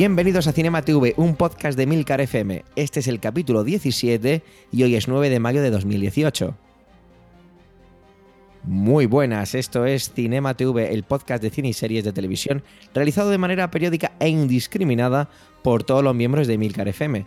Bienvenidos a Cinema TV, un podcast de Milcar FM. Este es el capítulo 17 y hoy es 9 de mayo de 2018. Muy buenas, esto es Cinema TV, el podcast de cine y series de televisión realizado de manera periódica e indiscriminada por todos los miembros de Milcar FM.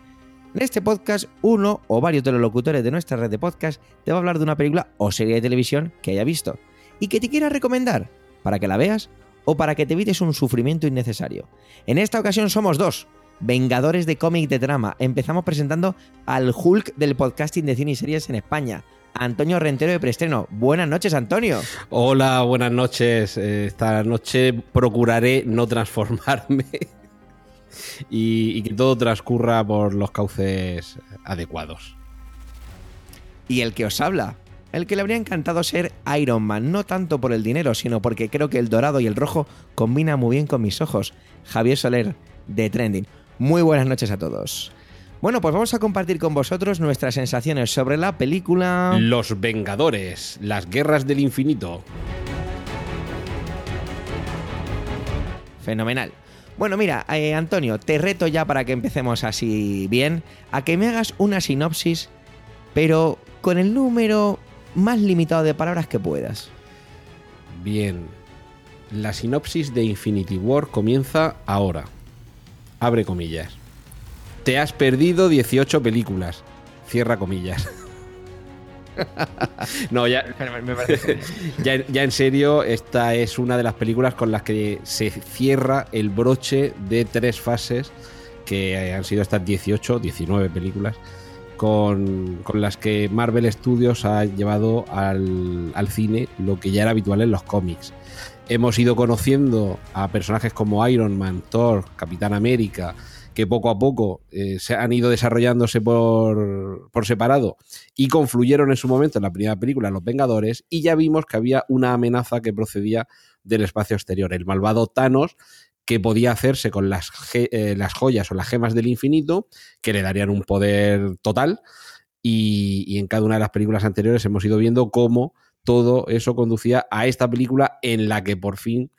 En este podcast, uno o varios de los locutores de nuestra red de podcast te va a hablar de una película o serie de televisión que haya visto y que te quiera recomendar para que la veas o para que te evites un sufrimiento innecesario. En esta ocasión somos dos, vengadores de cómic de drama. Empezamos presentando al Hulk del podcasting de cine y series en España, Antonio Rentero de Preestreno. Buenas noches, Antonio. Hola, buenas noches. Eh, Esta noche procuraré no transformarme y, y que todo transcurra por los cauces adecuados. Y el que os habla, el que le habría encantado ser Iron Man, no tanto por el dinero, sino porque creo que el dorado y el rojo combinan muy bien con mis ojos. Javier Soler, de Trending. Muy buenas noches a todos. Bueno, pues vamos a compartir con vosotros nuestras sensaciones sobre la película... Los Vengadores, las guerras del infinito. Fenomenal. Bueno, mira, eh, Antonio, te reto ya para que empecemos así bien, a que me hagas una sinopsis, pero con el número más limitado de palabras que puedas. Bien. La sinopsis de Infinity War comienza ahora. Abre comillas. Te has perdido 18 películas. Cierra comillas. no, ya, ya, ya en serio, esta es una de las películas con las que se cierra el broche de tres fases que han sido estas 18, 19 películas con, las que Marvel Studios ha llevado al, al cine lo que ya era habitual en los cómics. Hemos ido conociendo a personajes como Iron Man, Thor, Capitán América, que poco a poco eh, se han ido desarrollándose por, por, separado y confluyeron en su momento en la primera película, Los Vengadores, y ya vimos que había una amenaza que procedía del espacio exterior, el malvado Thanos, que podía hacerse con las, eh, las joyas o las gemas del infinito, que le darían un poder total, y, y en cada una de las películas anteriores hemos ido viendo cómo todo eso conducía a esta película en la que por fin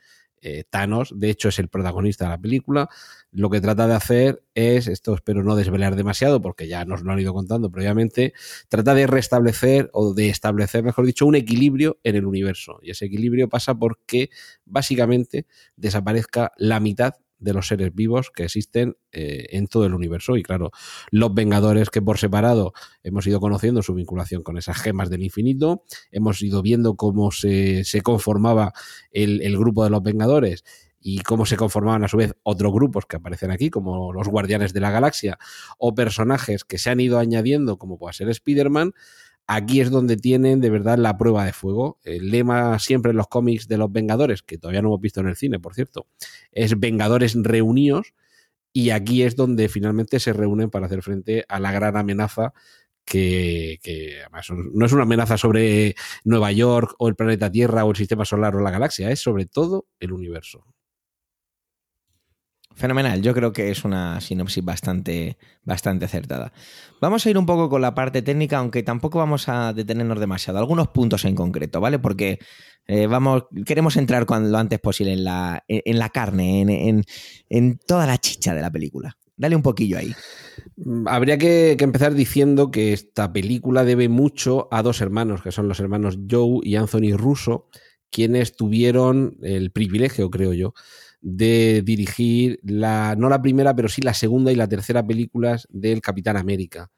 eh, Thanos, de hecho es el protagonista de la película, lo que trata de hacer es, esto espero no desvelar demasiado porque ya nos lo han ido contando previamente, trata de restablecer o de establecer, mejor dicho, un equilibrio en el universo. Y ese equilibrio pasa porque básicamente desaparezca la mitad de los seres vivos que existen eh, en todo el universo. Y claro, los Vengadores que por separado hemos ido conociendo su vinculación con esas gemas del infinito, hemos ido viendo cómo se, conformaba el, grupo de los Vengadores y cómo se conformaban a su vez otros grupos que aparecen aquí, como los Guardianes de la Galaxia, o personajes que se han ido añadiendo, como puede ser Spider-Man, aquí es donde tienen de verdad la prueba de fuego. El lema siempre en los cómics de los Vengadores, que todavía no hemos visto en el cine, por cierto, es Vengadores reunidos. Y aquí es donde finalmente se reúnen para hacer frente a la gran amenaza que, que, además no es una amenaza sobre Nueva York o el planeta Tierra o el sistema solar o la galaxia, es sobre todo el universo. Fenomenal, yo creo que es una sinopsis bastante, bastante acertada. Vamos a ir un poco con la parte técnica, aunque tampoco vamos a detenernos demasiado. Algunos puntos en concreto, ¿vale? Porque eh, vamos, queremos entrar cuando, lo antes posible en la, en la carne, en, en, en, toda la chicha de la película. Dale un poquillo ahí. Habría que, que, empezar diciendo que esta película debe mucho a dos hermanos, que son los hermanos Joe y Anthony Russo, quienes tuvieron el privilegio, creo yo, de dirigir la, no la primera, pero sí la segunda y la tercera películas del Capitán América.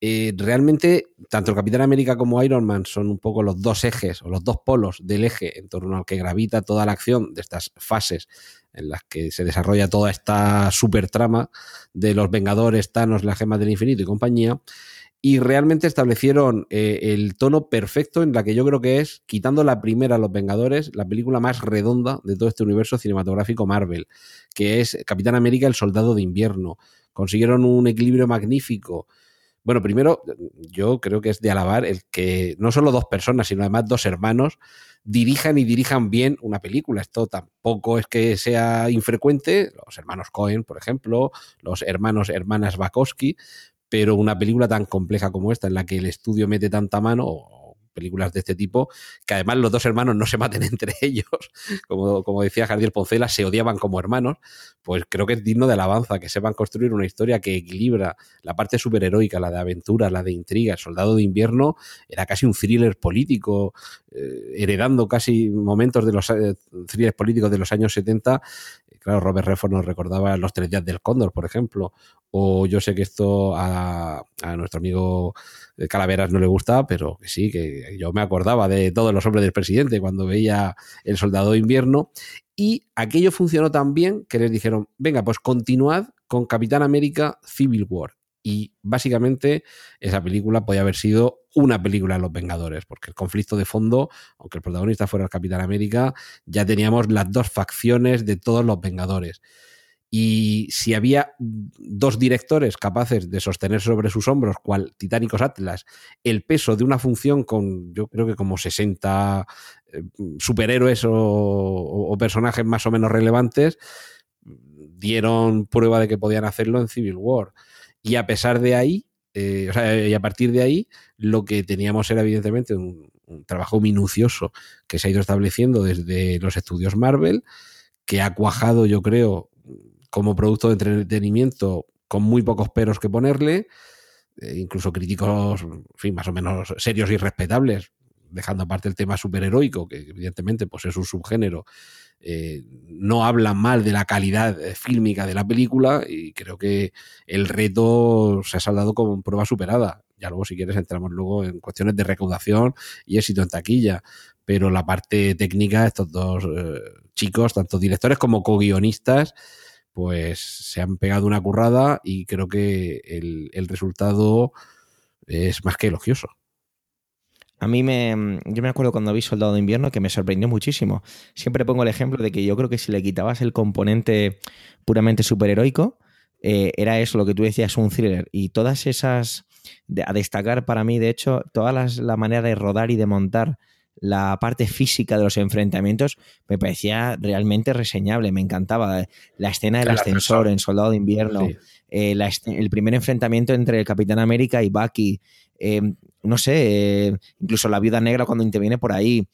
Eh, realmente, tanto el Capitán América como Iron Man son un poco los dos ejes o los dos polos del eje en torno al que gravita toda la acción de estas fases en las que se desarrolla toda esta super trama de los Vengadores, Thanos, la Gema del Infinito y compañía. Y realmente establecieron eh, el tono perfecto en la que yo creo que es, quitando la primera Los Vengadores, la película más redonda de todo este universo cinematográfico Marvel, que es Capitán América, el Soldado de Invierno. Consiguieron un equilibrio magnífico. Bueno, primero, yo creo que es de alabar el que no solo dos personas, sino además dos hermanos dirijan y dirijan bien una película. Esto tampoco es que sea infrecuente. Los hermanos Cohen, por ejemplo, los hermanos, hermanas Bakowski, pero una película tan compleja como esta, en la que el estudio mete tanta mano, películas de este tipo, que además los dos hermanos no se maten entre ellos, como, como decía Jardiel Poncela, se odiaban como hermanos, pues creo que es digno de alabanza, que sepan construir una historia que equilibra la parte superheroica, la de aventura, la de intriga. El Soldado de Invierno era casi un thriller político, eh, heredando casi momentos de los eh, thrillers políticos de los años 70 Claro, Robert Redford nos recordaba los tres días del Cóndor, por ejemplo. O yo sé que esto a, nuestro amigo Calaveras no le gusta, pero que sí, que yo me acordaba de todos los hombres del presidente cuando veía El Soldado de Invierno. Y aquello funcionó tan bien que les dijeron, venga, pues continuad con Capitán América Civil War y básicamente esa película podía haber sido una película de los Vengadores, porque el conflicto de fondo, aunque el protagonista fuera el Capitán América, ya teníamos las dos facciones de todos los Vengadores. Y si había dos directores capaces de sostener sobre sus hombros, cual Titánicos Atlas, el peso de una función con, yo creo que como 60 eh, superhéroes o, personajes más o menos relevantes, dieron prueba de que podían hacerlo en Civil War. Y a pesar de ahí, eh, o sea, y a partir de ahí, lo que teníamos era evidentemente un, trabajo minucioso que se ha ido estableciendo desde los estudios Marvel, que ha cuajado, yo creo, como producto de entretenimiento con muy pocos peros que ponerle, eh, incluso críticos, en más o menos serios y respetables, dejando aparte el tema superheroico, que evidentemente pues es un subgénero eh, no hablan mal de la calidad eh, fílmica de la película y creo que el reto se ha saldado con prueba superada. Ya luego, si quieres, entramos luego en cuestiones de recaudación y éxito en taquilla. Pero la parte técnica, estos dos chicos, tanto directores como co-guionistas, pues se han pegado una currada y creo que el resultado es más que elogioso. A mí me. Yo me acuerdo cuando vi Soldado de Invierno que me sorprendió muchísimo. Siempre pongo el ejemplo de que yo creo que si le quitabas el componente puramente superheroico, eh, era eso, lo que tú decías, un thriller. Y todas esas. a destacar para mí, de hecho, toda la manera de rodar y de montar la parte física de los enfrentamientos me parecía realmente reseñable, me encantaba. La escena del ascensor en Soldado de Invierno, eh, el primer enfrentamiento entre el Capitán América y Bucky, eh, no sé, eh, incluso la viuda negra cuando interviene por ahí.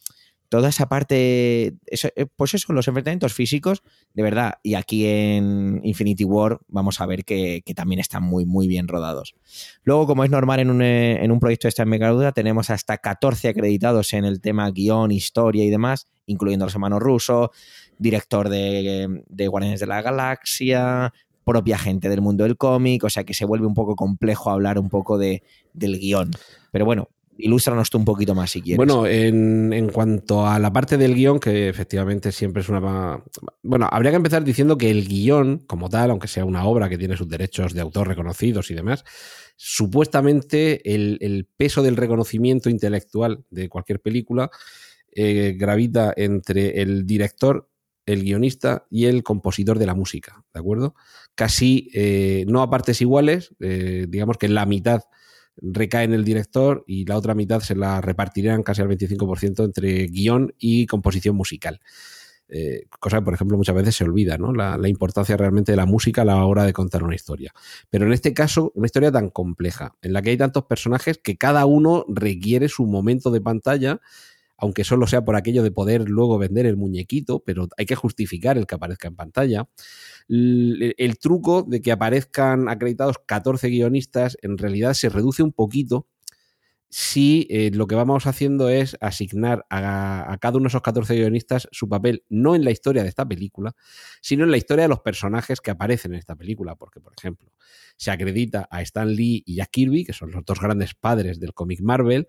Toda esa parte, eh, pues eso, los enfrentamientos físicos, de verdad, y aquí en Infinity War vamos a ver que, también están muy, muy bien rodados. Luego, como es normal en un, en un proyecto de esta envergadura, tenemos hasta 14 acreditados en el tema guion, historia y demás, incluyendo los hermanos rusos, director de, de Guardianes de la Galaxia, propia gente del mundo del cómic, o sea que se vuelve un poco complejo hablar un poco de, del guion. Pero bueno, ilústranos tú un poquito más si quieres. Bueno, en, en, cuanto a la parte del guion, que efectivamente siempre es una... Bueno, habría que empezar diciendo que el guion, como tal, aunque sea una obra que tiene sus derechos de autor reconocidos y demás, supuestamente el, el peso del reconocimiento intelectual de cualquier película eh, gravita entre el director el guionista y el compositor de la música, ¿de acuerdo? Casi eh, no a partes iguales, eh, digamos que la mitad recae en el director y la otra mitad se la repartirían casi al 25% entre guion y composición musical. Eh, cosa que, por ejemplo, muchas veces se olvida, ¿no? La, la, importancia realmente de la música a la hora de contar una historia. Pero en este caso, una historia tan compleja, en la que hay tantos personajes que cada uno requiere su momento de pantalla aunque solo sea por aquello de poder luego vender el muñequito, pero hay que justificar el que aparezca en pantalla. El, truco de que aparezcan acreditados 14 guionistas en realidad se reduce un poquito si eh, lo que vamos haciendo es asignar a, a, cada uno de esos 14 guionistas su papel no en la historia de esta película, sino en la historia de los personajes que aparecen en esta película. Porque, por ejemplo, se acredita a Stan Lee y a Kirby, que son los dos grandes padres del cómic Marvel,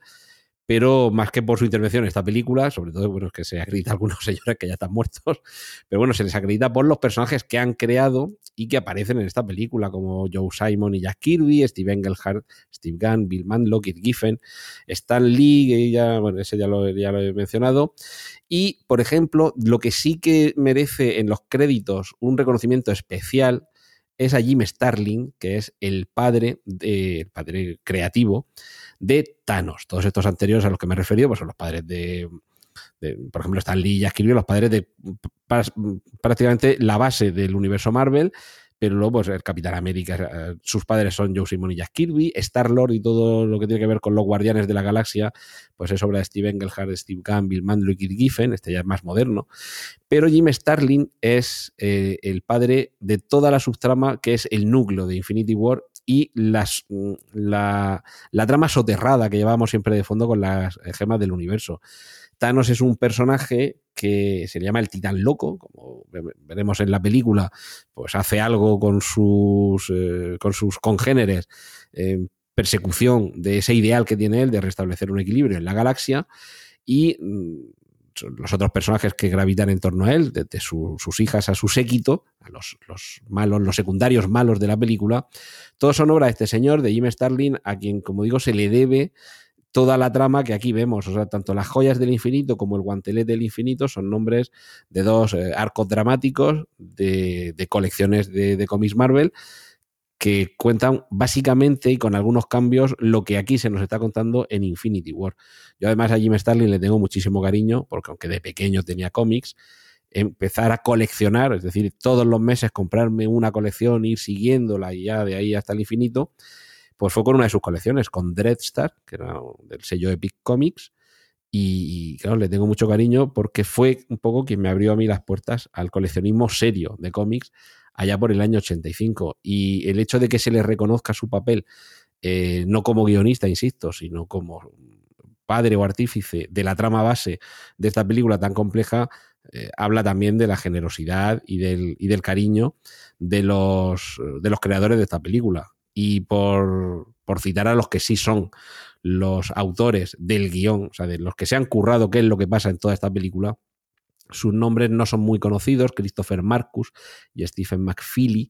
pero más que por su intervención en esta película, sobre todo, bueno, es que se acredita a algunos señores que ya están muertos, pero bueno, se les acredita por los personajes que han creado y que aparecen en esta película, como Joe Simon y Jack Kirby, Steve Engelhardt, Steve Gunn, Bill Manlow, Kit Giffen, Stan Lee, que ya, bueno, ese ya lo, ya lo he mencionado, y, por ejemplo, lo que sí que merece en los créditos un reconocimiento especial es a Jim Starling, que es el padre, el padre creativo de Thanos. Todos estos anteriores a los que me he referido pues son los padres de, por ejemplo, Stan Lee ya escribió los padres de prácticamente la base del universo Marvel pero luego pues, el Capitán América, eh, sus padres son Joe Simon y Jack Kirby, Star-Lord y todo lo que tiene que ver con los Guardianes de la Galaxia, pues es obra de Steve Engelhardt, Steve Gunn, Bill y Kit Giffen, este ya es más moderno, pero Jim Starlin es eh, el padre de toda la subtrama que es el núcleo de Infinity War y las, mm, la, la trama soterrada que llevábamos siempre de fondo con las gemas del universo. Thanos es un personaje que se llama el titán loco, como veremos en la película, pues hace algo con sus, eh, con sus congéneres en persecución de ese ideal que tiene él de restablecer un equilibrio en la galaxia y mm, los otros personajes que gravitan en torno a él, desde sus hijas a su séquito, a los, los, malos, los secundarios malos de la película, todos son obra de este señor, de Jim Starlin, a quien, como digo, se le debe toda la trama que aquí vemos. O sea, tanto las joyas del infinito como el guantelete del infinito son nombres de dos eh, arcos dramáticos de, colecciones de, de cómics Marvel que cuentan básicamente y con algunos cambios lo que aquí se nos está contando en Infinity War. Yo además a Jim Starlin le tengo muchísimo cariño, porque aunque de pequeño tenía cómics, empezar a coleccionar, es decir, todos los meses comprarme una colección, ir siguiéndola y ya de ahí hasta el infinito, pues fue con una de sus colecciones, con Dreadstar, que era del sello Epic Comics, y, claro, le tengo mucho cariño porque fue un poco quien me abrió a mí las puertas al coleccionismo serio de cómics allá por el año 85. Y el hecho de que se le reconozca su papel, eh, no como guionista, insisto, sino como padre o artífice de la trama base de esta película tan compleja, eh, habla también de la generosidad y del, y del cariño de los, de los creadores de esta película y por, citar a los que sí son los autores del guion, o sea, de los que se han currado qué es lo que pasa en toda esta película, sus nombres no son muy conocidos, Christopher Marcus y Stephen McFeely,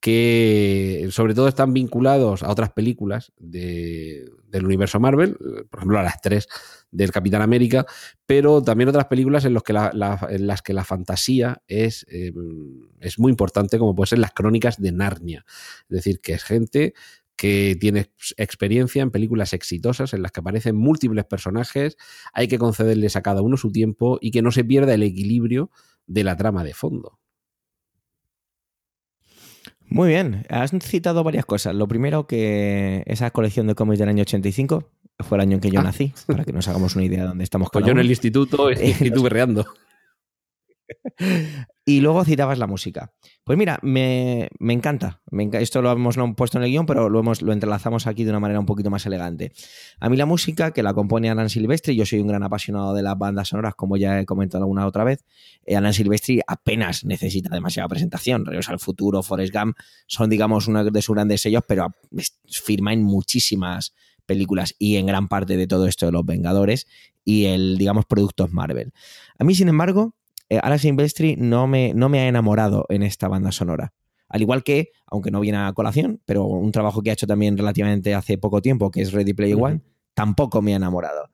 que sobre todo están vinculados a otras películas del universo Marvel, por ejemplo a las tres del Capitán América, pero también otras películas en, los que en las que la fantasía es, eh, es muy importante, como puede ser las crónicas de Narnia. Es decir, que es gente que tiene experiencia en películas exitosas en las que aparecen múltiples personajes, hay que concederles a cada uno su tiempo y que no se pierda el equilibrio de la trama de fondo. Muy bien, has citado varias cosas. Lo primero que esa colección de cómics del año 85 fue el año en que yo ah. nací, para que nos hagamos una idea de dónde estamos. Pues yo en el instituto estuve reando. Y luego citabas la música. Pues mira, me, encanta. Esto lo hemos no puesto en el guion, pero lo, hemos, lo entrelazamos aquí de una manera un poquito más elegante. A mí la música, que la compone Alan Silvestri, yo soy un gran apasionado de las bandas sonoras, como ya he comentado alguna otra vez. Eh, Alan Silvestri apenas necesita demasiada presentación. Regreso al futuro, Forrest Gump son, digamos, uno de sus grandes sellos, pero firma en muchísimas películas y en gran parte de todo esto de los Vengadores y el, digamos, productos Marvel. A mí, sin embargo, eh, Alex Silvestri no me, no me ha enamorado en esta banda sonora. Al igual que, aunque no viene a colación, pero un trabajo que ha hecho también relativamente hace poco tiempo, que es Ready Play One, tampoco me ha enamorado.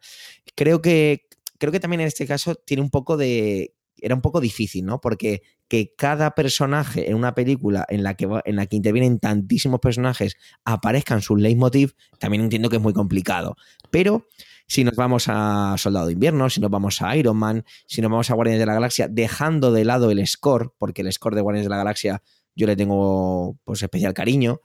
Creo que, creo que también en este caso tiene un poco de. Era un poco difícil, ¿no? Porque que cada personaje en una película en la que, en la que intervienen tantísimos personajes aparezcan sus leitmotiv, también entiendo que es muy complicado. Pero si nos vamos a Soldado de Invierno, si nos vamos a Iron Man, si nos vamos a Guardianes de la Galaxia, dejando de lado el score, porque el score de Guardianes de la Galaxia yo le tengo pues especial cariño.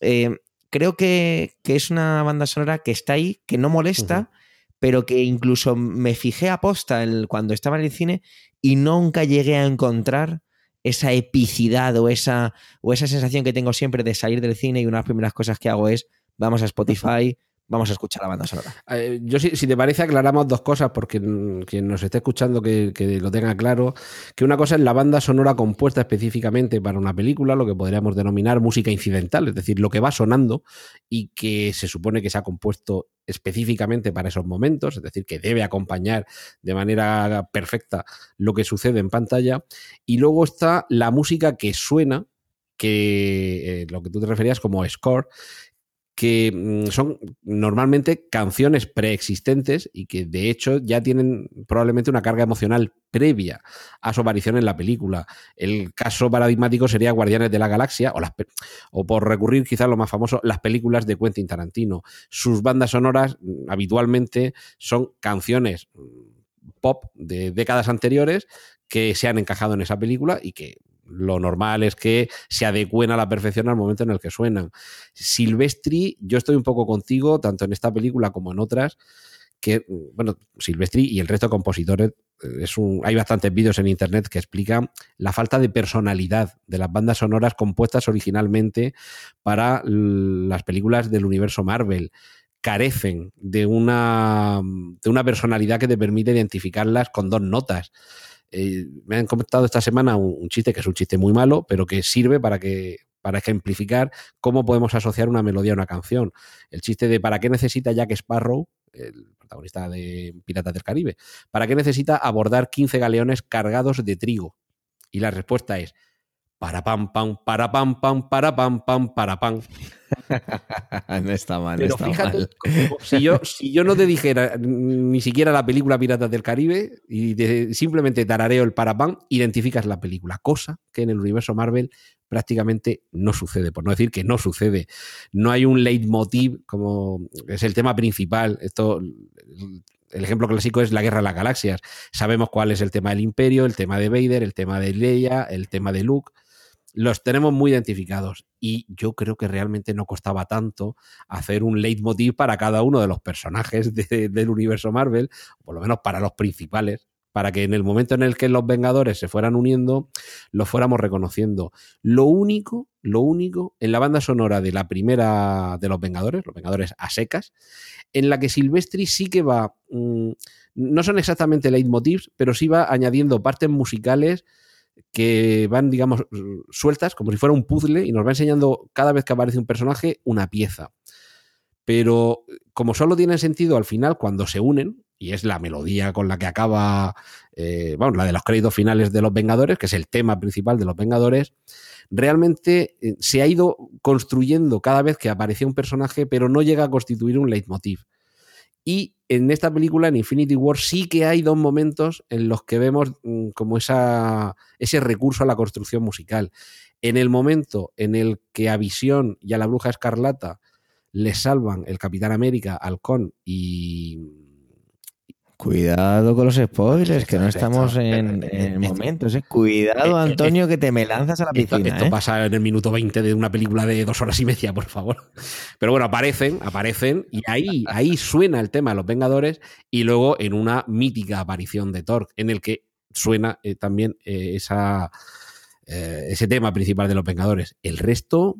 Eh, creo que, es una banda sonora que está ahí, que no molesta, pero que incluso me fijé a posta cuando estaba en el cine y nunca llegué a encontrar esa epicidad o esa, o esa sensación que tengo siempre de salir del cine y una de las primeras cosas que hago es vamos a Spotify, Vamos a escuchar la banda sonora. Eh, yo, si, si, te parece, aclaramos dos cosas, porque quien nos esté escuchando que, lo tenga claro, que una cosa es la banda sonora compuesta específicamente para una película, lo que podríamos denominar música incidental, es decir, lo que va sonando y que se supone que se ha compuesto específicamente para esos momentos, es decir, que debe acompañar de manera perfecta lo que sucede en pantalla. Y luego está la música que suena, que eh, lo que tú te referías como score, que mm, son normalmente canciones preexistentes y que de hecho ya tienen probablemente una carga emocional previa a su aparición en la película. El caso paradigmático sería Guardianes de la Galaxia o, por recurrir quizás lo más famoso, las películas de Quentin Tarantino. Sus bandas sonoras mm, habitualmente son canciones mm, pop de décadas anteriores que se han encajado en esa película y que lo normal es que se adecuen a la perfección al momento en el que suenan. Silvestri, yo estoy un poco contigo, tanto en esta película como en otras, que, bueno, Silvestri y el resto de compositores, eh, es un, hay bastantes vídeos en internet que explican la falta de personalidad de las bandas sonoras compuestas originalmente para las películas del universo Marvel carecen de una, de una personalidad que te permite identificarlas con dos notas. Eh, me han comentado esta semana un, chiste que es un chiste muy malo, pero que sirve para que para ejemplificar cómo podemos asociar una melodía a una canción. El chiste de ¿para qué necesita Jack Sparrow, el protagonista de Piratas del Caribe, ¿para qué necesita abordar 15 galeones cargados de trigo? Y la respuesta es para pam pam, para pam pam, para pam pam, para pam. no está mal. Pero está fíjate, mal. Si, yo, si yo no te dijera ni siquiera la película Piratas del Caribe y simplemente tarareo el para pam, identificas la película, cosa que en el universo Marvel prácticamente no sucede, por no decir que no sucede. No hay un leitmotiv como es el tema principal. Esto el ejemplo clásico es la Guerra de las Galaxias. Sabemos cuál es el tema del Imperio, el tema de Vader, el tema de Leia, el tema de Luke los tenemos muy identificados y yo creo que realmente no costaba tanto hacer un leitmotiv para cada uno de los personajes de, del universo Marvel, por lo menos para los principales, para que en el momento en el que los Vengadores se fueran uniendo, los fuéramos reconociendo. Lo único, lo único, en la banda sonora de la primera de los Vengadores, los Vengadores a secas, en la que Silvestri sí que va, mmm, no son exactamente leitmotivs, pero sí va añadiendo partes musicales que van, digamos, sueltas, como si fuera un puzzle, y nos va enseñando cada vez que aparece un personaje una pieza. Pero como solo tiene sentido al final cuando se unen, y es la melodía con la que acaba, eh, la de los créditos finales de Los Vengadores, que es el tema principal de Los Vengadores, realmente eh, se ha ido construyendo cada vez que aparecía un personaje, pero no llega a constituir un leitmotiv. Y en esta película, en Infinity War, sí que hay dos momentos en los que vemos mm, como esa, ese recurso a la construcción musical. En el momento en el que a Visión y a la Bruja Escarlata le salvan el Capitán América, Halcón y Cuidado con los spoilers, que no estamos en, en momentos. ¿eh? Cuidado, Antonio, que te me lanzas a la piscina. Esto, esto ¿eh? pasa en el minuto 20 de una película de dos horas y media, por favor. Pero bueno, aparecen, aparecen, y ahí, ahí suena el tema de los Vengadores, y luego en una mítica aparición de Thor, en el que suena eh, también esa, ese tema principal de los Vengadores. El resto,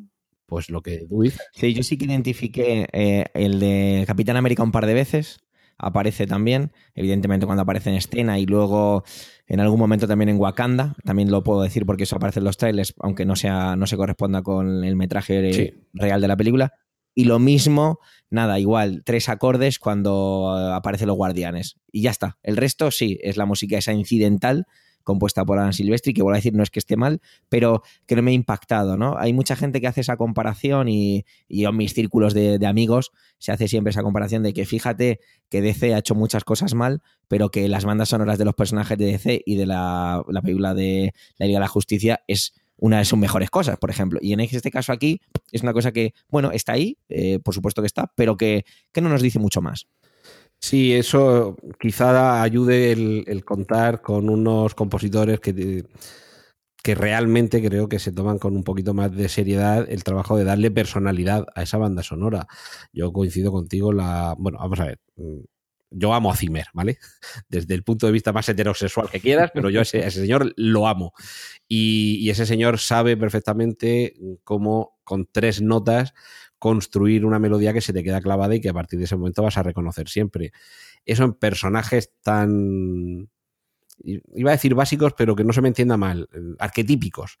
pues lo que tú dices. Sí, yo sí que identifiqué el de Capitán América un par de veces aparece también, evidentemente cuando aparece en escena y luego en algún momento también en Wakanda, también lo puedo decir porque eso aparece en los trailers, aunque no sea no se corresponda con el metraje Sí. real de la película. Y lo mismo, nada, igual, tres acordes cuando aparecen los guardianes. Y ya está. El resto sí, es la música esa incidental compuesta por Alan Silvestri, que vuelvo a decir, no es que esté mal, pero que no me ha impactado, ¿no? Hay mucha gente que hace esa comparación y, y en mis círculos de, de amigos se hace siempre esa comparación de que fíjate que DC ha hecho muchas cosas mal, pero que las bandas sonoras de los personajes de DC y de la, la película de La Liga de la Justicia es una de sus mejores cosas, por ejemplo. Y en este caso aquí es una cosa que, bueno, está ahí, eh, por supuesto que está, pero que, que no nos dice mucho más. Sí, eso quizá ayude el, contar con unos compositores que, que realmente creo que se toman con un poquito más de seriedad el trabajo de darle personalidad a esa banda sonora. Yo coincido contigo, la. Bueno, vamos a ver. Yo amo a Zimmer, ¿vale? Desde el punto de vista más heterosexual que quieras, pero yo a ese, señor lo amo. Y, ese señor sabe perfectamente cómo, con tres notas, construir una melodía que se te queda clavada y que a partir de ese momento vas a reconocer siempre. Eso en personajes tan iba a decir básicos, pero que no se me entienda mal, arquetípicos,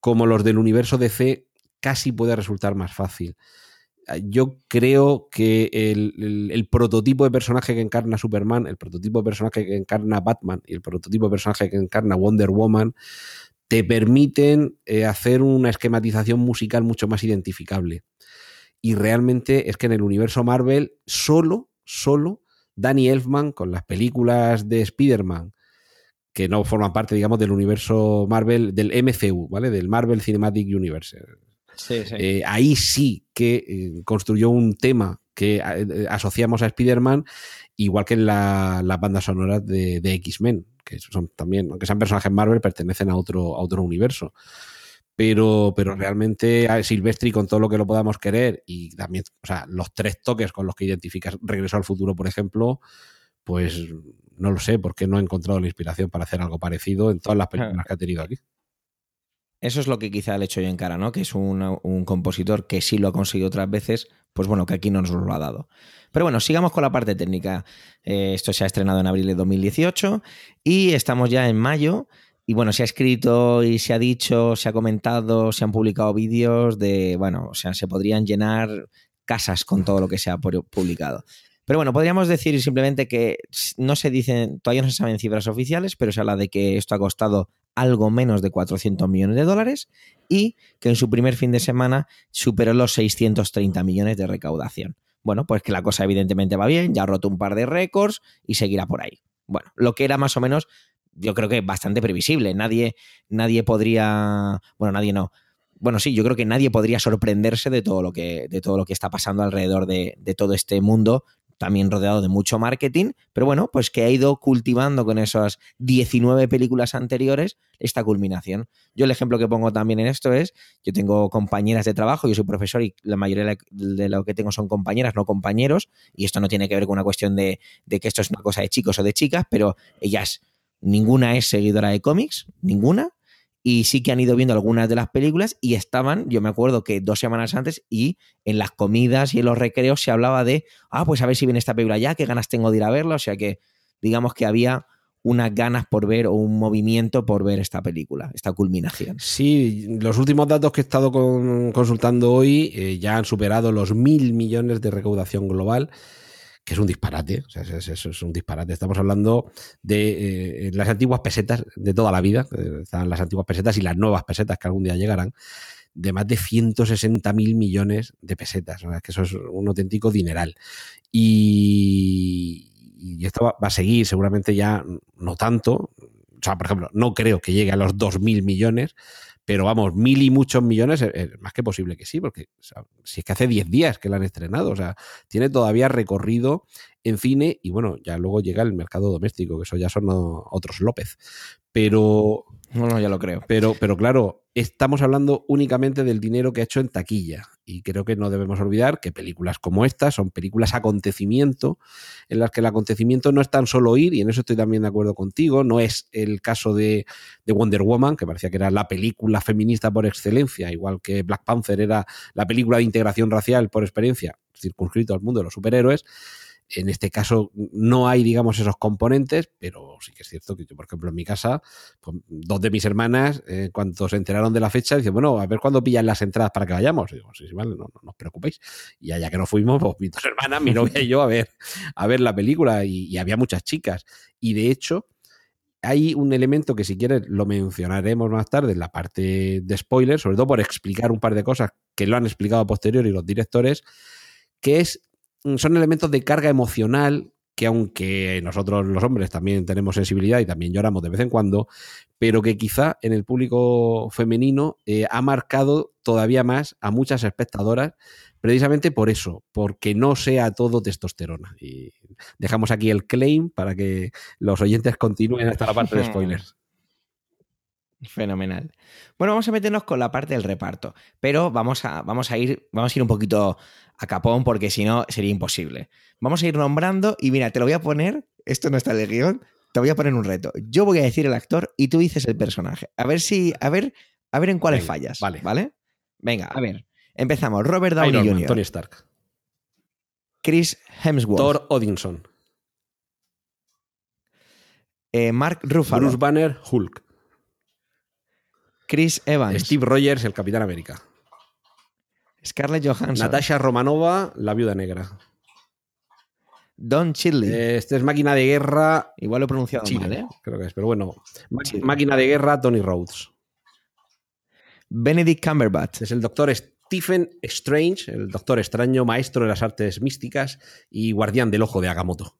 como los del universo DC, casi puede resultar más fácil. Yo creo que el, prototipo de personaje que encarna Superman, el prototipo de personaje que encarna Batman y el prototipo de personaje que encarna Wonder Woman te permiten eh, hacer una esquematización musical mucho más identificable. Y realmente es que en el universo Marvel, solo, solo Danny Elfman con las películas de Spider-Man que no forman parte, digamos, del universo Marvel, del MCU, ¿vale? Del Marvel Cinematic Universe. Sí, sí. Eh, ahí sí que eh, construyó un tema que eh, asociamos a Spider-Man, igual que en la, la banda sonora de, de X-Men, que son también, aunque sean personajes Marvel, pertenecen a otro, a otro universo. Pero, pero realmente a Silvestri, con todo lo que lo podamos querer, y también, o sea, los tres toques con los que identificas Regreso al futuro, por ejemplo, pues no lo sé, porque no he encontrado la inspiración para hacer algo parecido en todas las películas que ha tenido aquí. Eso es lo que quizá le he hecho yo en cara, ¿no? Que es un, compositor que sí lo ha conseguido otras veces, pues bueno, que aquí no nos lo ha dado. Pero bueno, sigamos con la parte técnica. Eh, esto se ha estrenado en abril de 2018 y estamos ya en mayo. Y bueno, se ha escrito y se ha dicho, se ha comentado, se han publicado vídeos de, bueno, o sea, se podrían llenar casas con todo lo que se ha publicado. Pero bueno, podríamos decir simplemente que no se dicen, todavía no se saben cifras oficiales, pero se habla de que esto ha costado algo menos de 400 millones de dólares y que en su primer fin de semana superó los 630 millones de recaudación. Bueno, pues que la cosa evidentemente va bien, ya ha roto un par de récords y seguirá por ahí. Bueno, lo que era más o menos, yo creo que bastante previsible. Nadie, nadie podría, bueno, nadie no. Bueno, sí, yo creo que nadie podría sorprenderse de todo lo que, de todo lo que está pasando alrededor de, de todo este mundo también rodeado de mucho marketing, pero bueno, pues que ha ido cultivando con esas 19 películas anteriores esta culminación. Yo el ejemplo que pongo también en esto es, yo tengo compañeras de trabajo, yo soy profesor y la mayoría de lo que tengo son compañeras, no compañeros, y esto no tiene que ver con una cuestión de, de que esto es una cosa de chicos o de chicas, pero ellas, ninguna es seguidora de cómics, ninguna, y sí que han ido viendo algunas de las películas y estaban, yo me acuerdo que dos semanas antes y en las comidas y en los recreos se hablaba de, ah, pues a ver si viene esta película ya, qué ganas tengo de ir a verla, o sea que digamos que había unas ganas por ver o un movimiento por ver esta película, esta culminación. Sí, los últimos datos que he estado consultando hoy eh, ya han superado los mil millones de recaudación global que es un disparate, o sea, eso es un disparate. Estamos hablando de eh, las antiguas pesetas de toda la vida, están las antiguas pesetas y las nuevas pesetas que algún día llegarán, de más de 160 mil millones de pesetas, o sea, que eso es un auténtico dineral. Y, esto va, a seguir, seguramente ya no tanto, o sea, por ejemplo, no creo que llegue a los 2 mil millones, pero vamos, mil y muchos millones, es, más que posible que sí, porque si es que hace 10 días que la han estrenado, o sea, tiene todavía recorrido en cine y bueno, ya luego llega el mercado doméstico, que eso ya son otros López. Pero no, no, ya lo creo. Pero, pero claro, estamos hablando únicamente del dinero que ha hecho en taquilla. Y creo que no debemos olvidar que películas como estas son películas acontecimiento, en las que el acontecimiento no es tan solo ir, y en eso estoy también de acuerdo contigo, no es el caso de, de Wonder Woman, que parecía que era la película feminista por excelencia, igual que Black Panther era la película de integración racial por experiencia, circunscrito al mundo de los superhéroes en este caso no hay, digamos, esos componentes, pero sí que es cierto que yo, por ejemplo, en mi casa, pues, dos de mis hermanas, eh, cuando se enteraron de la fecha, dicen, bueno, a ver cuándo pillan las entradas para que vayamos. Y digo, sí, sí, vale, no, no, os preocupéis. Y allá que no fuimos, pues mis dos hermanas, mi novia y yo, a ver, a ver la película. Y, y había muchas chicas. Y de hecho, hay un elemento que si quieres lo mencionaremos más tarde en la parte de spoilers, sobre todo por explicar un par de cosas que lo han explicado a posteriori los directores, que es son elementos de carga emocional que aunque nosotros los hombres también tenemos sensibilidad y también lloramos de vez en cuando, pero que quizá en el público femenino eh, ha marcado todavía más a muchas espectadoras precisamente por eso, porque no sea todo testosterona. Y dejamos aquí el claim para que los oyentes continúen hasta la parte de spoilers. Fenomenal. Bueno, vamos a meternos con la parte del reparto, pero vamos a, vamos a, ir, vamos a ir un poquito a capón porque si no sería imposible. Vamos a ir nombrando y mira, te lo voy a poner, esto no está de guion, te voy a poner un reto. Yo voy a decir el actor y tú dices el personaje. A ver si, a ver, a ver en cuáles fallas. Vale. ¿Vale? Venga, a ver. Empezamos. Robert Downey Iron Man, Jr., Tony Stark. Chris Hemsworth, Thor Odinson. eh, Mark Ruffalo, Bruce Banner, Hulk. Chris Evans, Steve Rogers, el Capitán América. Scarlett Johansson, Natasha Romanova, la Viuda Negra. Don Chidley. Eh, Este es Máquina de Guerra. Igual lo he pronunciado Chile, mal, ¿eh? creo que es, pero bueno. Chile. Máquina de Guerra, Tony Rhodes. Benedict Cumberbatch, Es el doctor Stephen Strange, el doctor extraño, maestro de las artes místicas y guardián del ojo de Agamotto.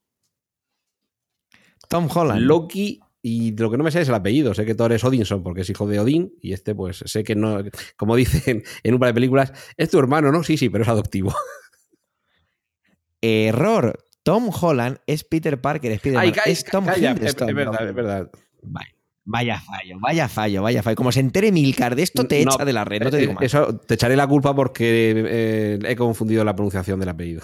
Tom Holland, Loki, y lo que no me sé es el apellido. Sé que Thor es Odinson porque es hijo de Odín, y este, pues sé que no, como dicen en un par de películas, es tu hermano, ¿no? Sí, sí, pero es adoptivo. Error. Tom Holland es Peter Parker, Spider-Man. Ay, ca- es Tom calla, es, Hiddleston. es verdad, es verdad. Vaya, vaya fallo, vaya fallo, vaya fallo. Como se entere Milcar de esto, te No, echa de la red, no te eh, digo más. Eso te echaré la culpa porque eh, he confundido la pronunciación del apellido.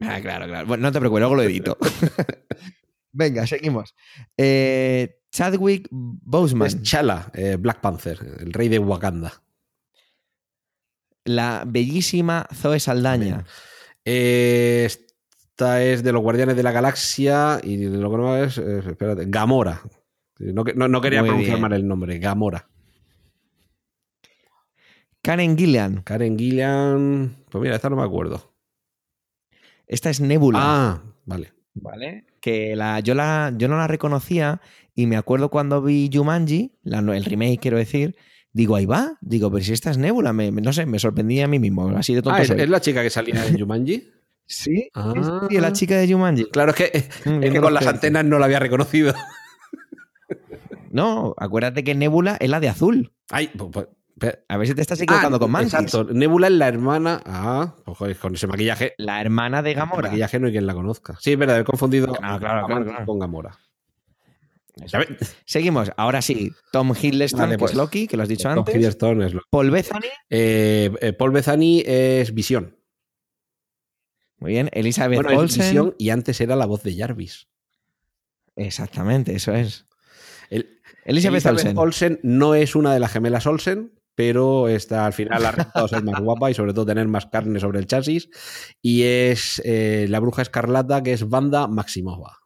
Ah, claro, claro. Bueno, no te preocupes, luego lo edito. Venga, seguimos. Eh, Chadwick Boseman, Es Chala, eh, Black Panther, el rey de Wakanda. la bellísima Zoe Saldaña, Eh, esta es de los Guardianes de la Galaxia y de lo que no es, eh, espérate, Gamora. No, no- no quería Muy pronunciar bien. mal el nombre, Gamora. Karen Gillian, Karen Gillian. Pues mira, esta no me acuerdo. esta es Nebula. Ah, vale. ¿Vale? Que la, yo, la, yo no la reconocía y me acuerdo cuando vi Jumanji, la- el remake quiero decir, digo, ahí va, digo, pero si esta es Nebula, me, no sé, me sorprendí a mí mismo, así de tonto Ah, ¿es, es la chica que salía en Jumanji. Sí, Ah. sí, la chica de Jumanji. Claro, es que, es Mm, que viendo con las antenas no la había reconocido. No, acuérdate que Nebula es la de azul. Ay, pues, pues. A ver si te estás equivocando Ah, con Mantis. Exacto. Nebula es la hermana. Ah, pues joder, con ese maquillaje. La hermana de el Gamora. maquillaje no hay quien la conozca. Sí, es verdad, he confundido Claro, claro, a claro, Mantis claro. con Gamora. Seguimos. Ahora sí, Tom Hiddleston, Vale, que pues. es Loki, que lo has dicho Tom antes. Hiddleston es lo- Paul Bethany. Eh, eh, Paul Bezzani es Visión. Muy bien. Elizabeth Bueno, es Olsen. Visión y antes era la voz de Jarvis. Exactamente, eso es. El- Elizabeth, Olsen. Olsen no es una de las gemelas Olsen, pero está al final ha resultado ser más guapa y sobre todo tener más carne sobre el chasis. Y es eh, la bruja escarlata que es Wanda Maximova.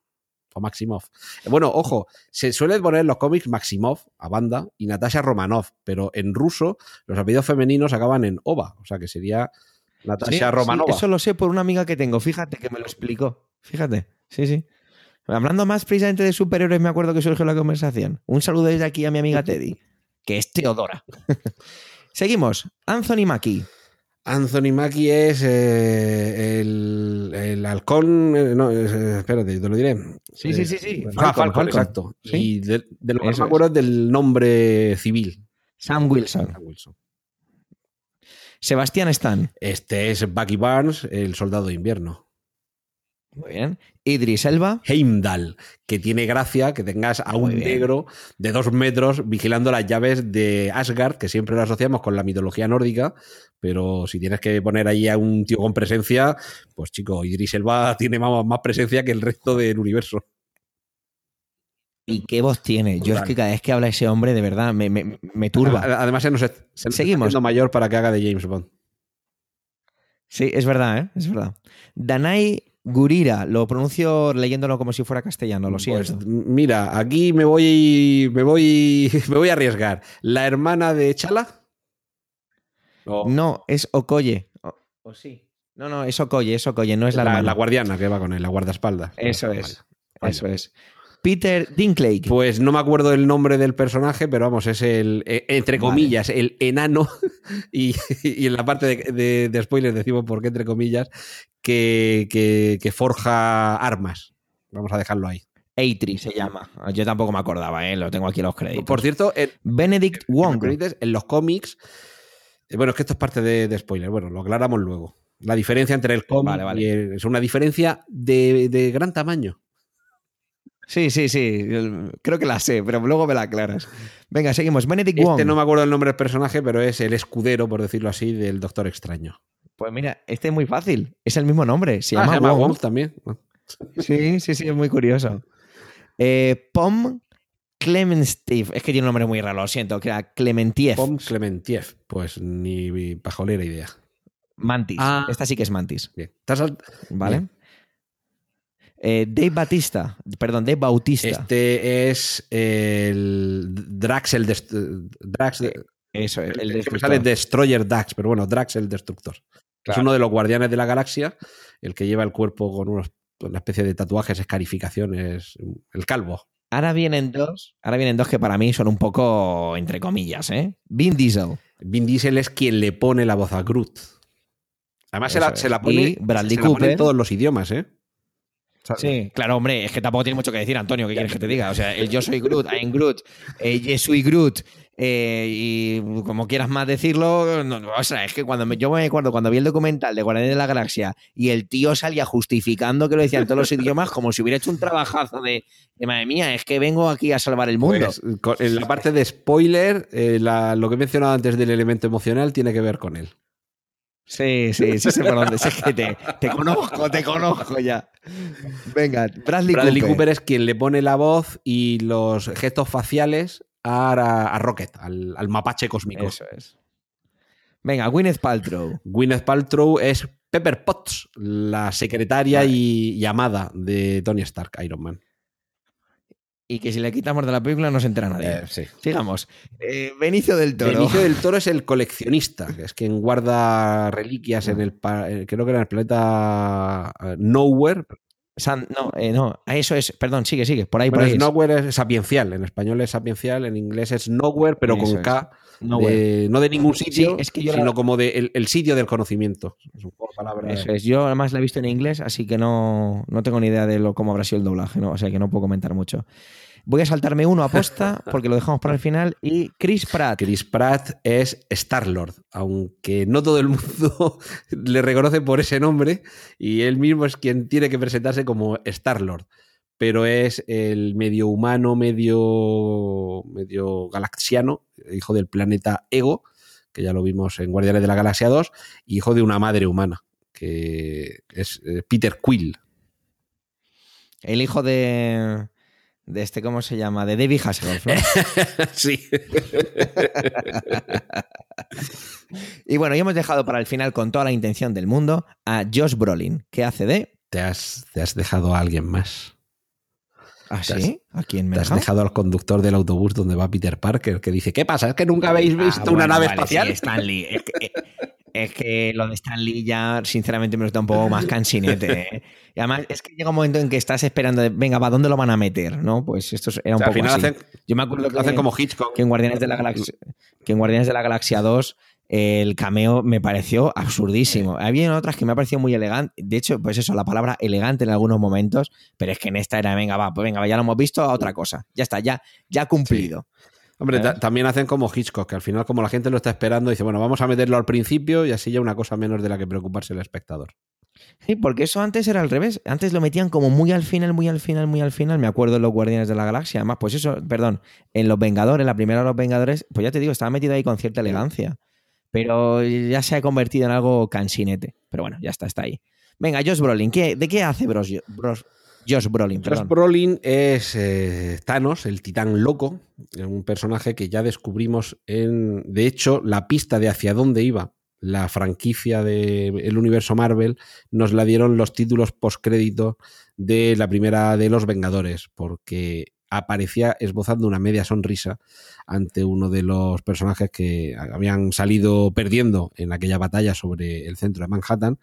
O Maximov. Bueno, ojo, se suele poner en los cómics Maximov a Wanda y Natasha Romanov, pero en ruso los apellidos femeninos acaban en Ova, o sea que sería Natasha sí, Romanova. eso lo sé por una amiga que tengo. Fíjate que me lo explicó. Fíjate. Sí, sí. Hablando más precisamente de superhéroes, me acuerdo que surgió la conversación. Un saludo desde aquí a mi amiga Teddy, que es Teodora. Seguimos. Anthony Mackie. Anthony Mackie es eh, el, el halcón. eh, no, eh, espérate, te lo diré. Sí, sí, sí, sí. Ah, Falcon, Falcon, Falcon. exacto. Sí. Y de, de lo que me acuerdo es del nombre civil. Sam Wilson. Sam Wilson. Sebastián Stan. Este es Bucky Barnes, el soldado de invierno. Muy bien. Idris Elba. Heimdall, que tiene gracia que tengas a un bien. negro de dos metros vigilando las llaves de Asgard, que siempre lo asociamos con la mitología nórdica, pero si tienes que poner ahí a un tío con presencia, pues chico, Idris Elba tiene más, más presencia que el resto del universo. ¿Y qué voz tiene? Yo es que cada vez que habla ese hombre, de verdad, me, me, me turba. Además, se nos, se nos Seguimos. mayor para que haga de James Bond. Sí, es verdad, ¿eh? Es verdad. Danai Gurira, lo pronuncio leyéndolo como si fuera castellano, lo siento. Pues mira, aquí me voy, me voy, me voy a arriesgar. ¿La hermana de Chala? No, No, es Okoye. O, o sí. No, no, es Okoye, es Okoye, no es la, la, hermana. la guardiana que va con él, la guardaespaldas. Eso Vale. es. Eso es. Peter Dinklage. Pues no me acuerdo el nombre del personaje, pero vamos, es el, eh, entre Vale. comillas, el enano. Y, y en la parte de, de, de spoilers decimos por qué, entre comillas, que, que, que forja armas. Vamos a dejarlo ahí. Eitri se llama. Yo tampoco me acordaba, ¿eh? Lo tengo aquí en los créditos. Por cierto, en, Benedict en Wong. en los cómics. eh, Bueno, es que esto es parte de, de spoiler. Bueno, lo aclaramos luego. La diferencia entre el cómic Vale, vale. y el- es una diferencia de, de gran tamaño. Sí, sí, sí. Creo que la sé, pero luego me la aclaras. Venga, seguimos. Benedict Wong. Este no me acuerdo el nombre del personaje, pero es el escudero, por decirlo así, del Doctor Extraño. Pues mira, este es muy fácil. Es el mismo nombre. Se Ah, llama, se llama Wong. Wong también. Sí, sí, sí, es muy curioso. Eh, Pom Clement Steve. Es que tiene un nombre muy raro, lo siento, que era Clementiev. Pom Clementiev. Pues ni pajolera idea. Mantis. Ah. Esta sí que es Mantis. Bien. ¿Te has sal- ¿Vale? Bien. Eh, Dave Batista. Perdón, Dave Bautista. Este es el Drax el Dest- Drax Eso, el, el el que sale Destroyer Dax, pero bueno, Drax el Destructor. Claro. Es uno de los guardianes de la galaxia, el que lleva el cuerpo con unos- una especie de tatuajes, escarificaciones, el calvo. Ahora vienen dos. Ahora vienen dos que para mí son un poco entre comillas, ¿eh? Vin Diesel. Vin Diesel es quien le pone la voz a Groot. Además se la, se pone, Y Bradley se la pone en Cooper. todos los idiomas, ¿eh? Sí, claro, hombre, es que tampoco tiene mucho que decir, Antonio, ¿qué quieres que te diga? O sea, el yo soy Groot, I'm Groot, eh, yo soy Groot, eh, y como quieras más decirlo, no, no, o sea, es que cuando me- yo me acuerdo cuando vi el documental de Guardianes de la Galaxia y el tío salía justificando que lo decía en todos los idiomas como si hubiera hecho un trabajazo de, de, madre mía, es que vengo aquí a salvar el mundo. Pues, en la parte de spoiler, eh, la- lo que he mencionado antes del elemento emocional tiene que ver con él. Sí, sí, sí sé por dónde, que te, te conozco, te conozco ya. Venga, Bradley, Bradley Cooper. Cooper es quien le pone la voz y los gestos faciales a, a Rocket, al, al mapache cósmico. Eso es. Venga, Gwyneth Paltrow. Gwyneth Paltrow es Pepper Potts, la secretaria y, y amada de Tony Stark, Iron Man. Y que si le quitamos de la película no se entera nadie. Eh, sí. Sigamos. Eh, Benicio del Toro. Benicio del Toro es el coleccionista, que es quien guarda reliquias en el, eh, creo que era en el planeta eh, Nowhere. San- no, eh, no, eso es. Perdón, sigue, sigue. Por ahí, Bueno, por ahí. es es. Nowhere es sapiencial, en español es sapiencial, en inglés es Nowhere, pero Eso con es. De- no de ningún sitio, Sí, es que yo sino la- como de el, el sitio del conocimiento. Es palabras. Eso es. Yo además la he visto en inglés, así que no, no tengo ni idea de lo, cómo habrá sido el doblaje, ¿no? O sea que no puedo comentar mucho. Voy a saltarme uno a posta porque lo dejamos para el final. Y Chris Pratt. Chris Pratt es Star-Lord, aunque no todo el mundo le reconoce por ese nombre y él mismo es quien tiene que presentarse como Star-Lord, pero es el medio humano, medio, medio galaxiano, hijo del planeta Ego, que ya lo vimos en Guardianes de la Galaxia 2, y hijo de una madre humana, que es eh, Peter Quill. El hijo de. De este, ¿cómo se llama? De David Hasselhoff, ¿no? sí. y bueno, y hemos dejado para el final con toda la intención del mundo a Josh Brolin, que hace de. Te has, te has dejado a alguien más. ¿Ah, sí? ¿A quién me Te has dejado? dejado al conductor del autobús donde va Peter Parker, que dice, ¿qué pasa? ¿Es que nunca habéis visto Ah, una nave vale, espacial? sí, Stanley. Es que, es que lo de Stanley ya, sinceramente, me lo está un poco más cansinete. ¿eh? Y además, es que llega un momento en que estás esperando, de, venga, va, ¿dónde lo van a meter? ¿no? Pues esto era un O sea, al poco final así. hacen, Yo me acuerdo que, hacen como Hitchcock. que en Guardianes de la Galaxia, que en Guardianes de la Galaxia 2 el cameo me pareció absurdísimo. Había otras que me ha parecido muy elegante. De hecho, pues eso, la palabra elegante en algunos momentos, pero es que en esta era, venga, va, pues venga, va, ya lo hemos visto, a otra cosa. Ya está, ya, ya cumplido. Hombre, ta- también hacen como Hitchcock, que al final, como la gente lo está esperando, dice, bueno, vamos a meterlo al principio y así ya una cosa menos de la que preocuparse el espectador. Sí, porque eso antes era al revés. Antes lo metían como muy al final, muy al final, muy al final. Me acuerdo en los Guardianes de la Galaxia. Además, pues eso, perdón, en los Vengadores, la primera de los Vengadores, pues ya te digo, estaba metido ahí con cierta elegancia. Pero ya se ha convertido en algo cansinete. Pero bueno, ya está, está ahí. Venga, Josh Brolin, ¿qué- ¿de qué hace Bros, Bros- Josh Brolin? Josh Perdón. Brolin es eh, Thanos, el titán loco, un personaje que ya descubrimos en, de hecho, la pista de hacia dónde iba la franquicia del universo Marvel nos la dieron los títulos postcrédito de la primera de los Vengadores, porque aparecía esbozando una media sonrisa ante uno de los personajes que habían salido perdiendo en aquella batalla sobre el centro de Manhattan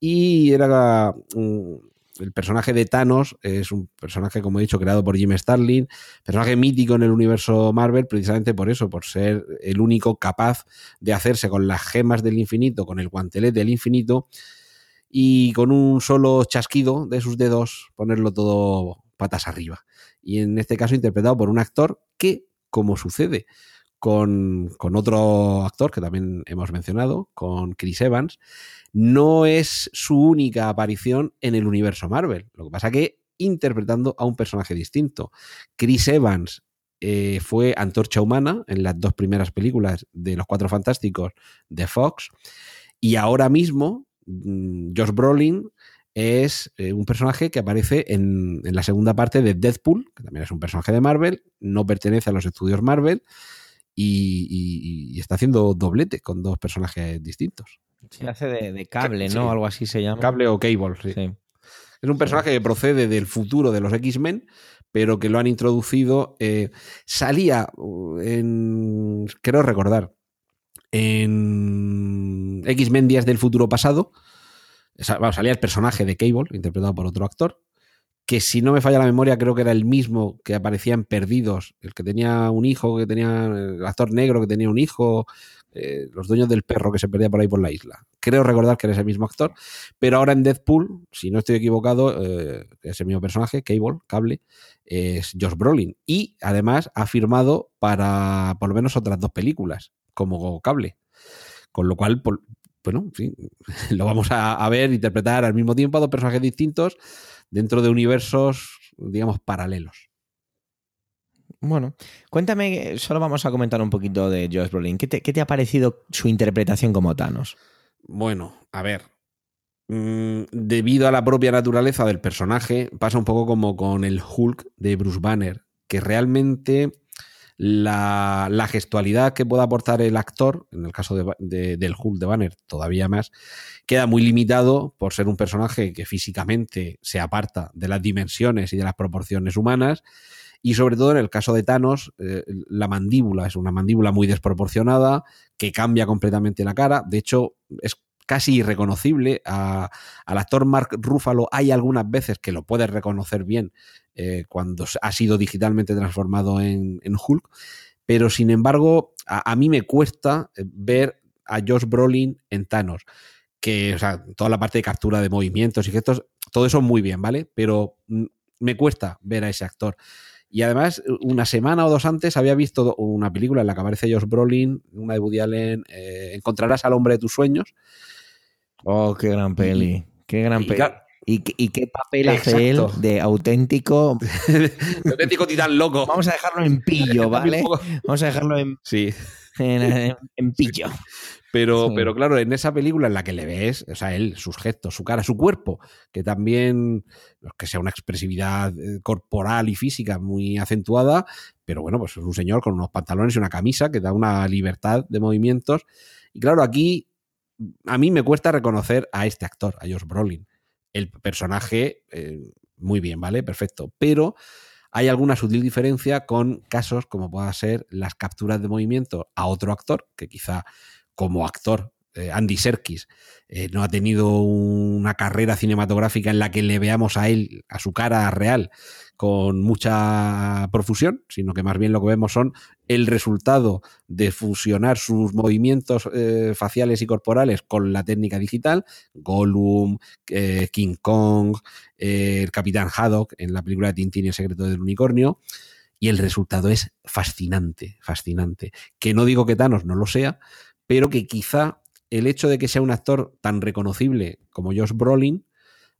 y era mm, el personaje de Thanos es un personaje, como he dicho, creado por Jim Starlin, personaje mítico en el universo Marvel, precisamente por eso, por ser el único capaz de hacerse con las gemas del infinito, con el guantelete del infinito, y con un solo chasquido de sus dedos ponerlo todo patas arriba. Y en este caso interpretado por un actor que, como sucede con, con otro actor que también hemos mencionado, con Chris Evans, no es su única aparición en el universo Marvel. Lo que pasa que interpretando a un personaje distinto. Chris Evans eh, fue Antorcha Humana en las dos primeras películas de Los Cuatro Fantásticos de Fox y ahora mismo mm, Josh Brolin es eh, un personaje que aparece en, en la segunda parte de Deadpool, que también es un personaje de Marvel, no pertenece a los estudios Marvel y, y- y está haciendo doblete con dos personajes distintos. Se hace de, de cable, Sí. ¿no? Algo así se llama. Cable o Cable, sí. Sí. Es un personaje que procede del futuro de los X-Men, pero que lo han introducido. eh, salía uh, en. Creo recordar. En X-Men Días del Futuro Pasado. Salía el personaje de Cable, interpretado por otro actor. Que si no me falla la memoria, creo que era el mismo que aparecía en Perdidos. El que tenía un hijo, que tenía. El actor negro que tenía un hijo. eh, los dueños del perro que se perdía por ahí por la isla. Creo recordar que era ese mismo actor. Pero ahora en Deadpool, si no estoy equivocado, eh, es el mismo personaje, Cable, Cable, es Josh Brolin. Y además ha firmado para por lo menos otras dos películas, como Cable. Con lo cual, bueno, en fin, lo vamos a, a ver, interpretar al mismo tiempo a dos personajes distintos dentro de universos, digamos, paralelos. Bueno, cuéntame, solo vamos a comentar un poquito de Josh Brolin. ¿Qué te, qué te ha parecido su interpretación como Thanos? Bueno, a ver. mm, debido a la propia naturaleza del personaje, pasa un poco como con el Hulk de Bruce Banner, que realmente la, la gestualidad que pueda aportar el actor, en el caso de del Hulk de Banner todavía más, queda muy limitado por ser un personaje que físicamente se aparta de las dimensiones y de las proporciones humanas. Y sobre todo en el caso de Thanos, eh, la mandíbula es una mandíbula muy desproporcionada, que cambia completamente la cara. De hecho, es casi irreconocible. A- al actor Mark Ruffalo hay algunas veces que lo puedes reconocer bien eh, cuando ha sido digitalmente transformado en, en Hulk, pero sin embargo, a, a mí me cuesta eh, ver a Josh Brolin en Thanos. Que, toda la parte de captura de movimientos y gestos, todo eso muy bien, ¿vale? Pero mm, me cuesta ver a ese actor. Y además, una semana o dos antes había visto una película en la que aparece Josh Brolin, una de Woody Allen, eh, Encontrarás al hombre de tus sueños. Oh, qué gran peli. Qué gran Y peli. ¿Y, qué- y qué papel hace él de auténtico? auténtico titán loco. Vamos a dejarlo en pillo, ¿vale? Vamos a dejarlo en, Sí, en, en- en pillo. pero, Sí. pero claro, en esa película en la que le ves, o sea, él, sus gestos, su cara, su cuerpo, que también, no es que sea una expresividad eh, corporal y física muy acentuada, pero bueno, pues es un señor con unos pantalones y una camisa que da una libertad de movimientos. Y claro, aquí a mí me cuesta reconocer a este actor, a Josh Brolin. El personaje, eh, muy bien, ¿vale? Perfecto. Pero hay alguna sutil diferencia con casos como pueda ser las capturas de movimiento a otro actor, que quizá como actor, Andy Serkis, eh, no ha tenido una carrera cinematográfica en la que le veamos a él, a su cara real, con mucha profusión, sino que más bien lo que vemos son el resultado de fusionar sus movimientos eh, faciales y corporales con la técnica digital, Gollum, eh, King Kong, eh, el Capitán Haddock en la película de Tintín y el secreto del unicornio, y el resultado es fascinante, fascinante. Que no digo que Thanos no lo sea, pero que quizá el hecho de que sea un actor tan reconocible como Josh Brolin,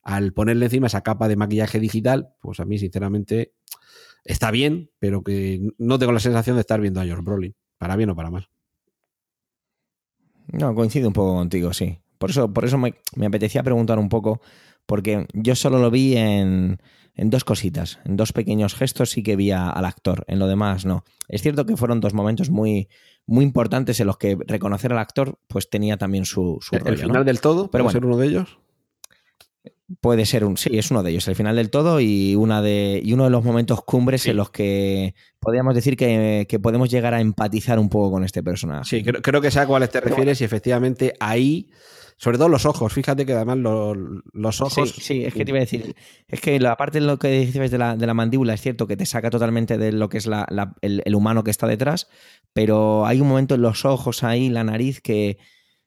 al ponerle encima esa capa de maquillaje digital, pues a mí sinceramente está bien, pero que no tengo la sensación de estar viendo a Josh Brolin, para bien o para mal. No, coincido un poco contigo, sí. Por eso, por eso me, apetecía preguntar un poco, porque yo solo lo vi en, en dos cositas, en dos pequeños gestos sí que vi al actor, en lo demás no. Es cierto que fueron dos momentos muy, muy importantes en los que reconocer al actor pues tenía también su, su el rollo, final ¿no? del todo, Pero ¿puede bueno. ser uno de ellos? Puede ser un, sí, es uno de ellos, el final del todo y una de y uno de los momentos cumbres Sí. en los que podríamos decir que, que podemos llegar a empatizar un poco con este personaje. Sí, creo, creo que sé a cuáles te refieres y efectivamente ahí, sobre todo los ojos, fíjate que además los, los ojos... Sí, sí, es que te iba a decir, es que la parte de lo que dices de la, de la mandíbula es cierto que te saca totalmente de lo que es la- la- el, el humano que está detrás, pero hay un momento en los ojos ahí, la nariz, que,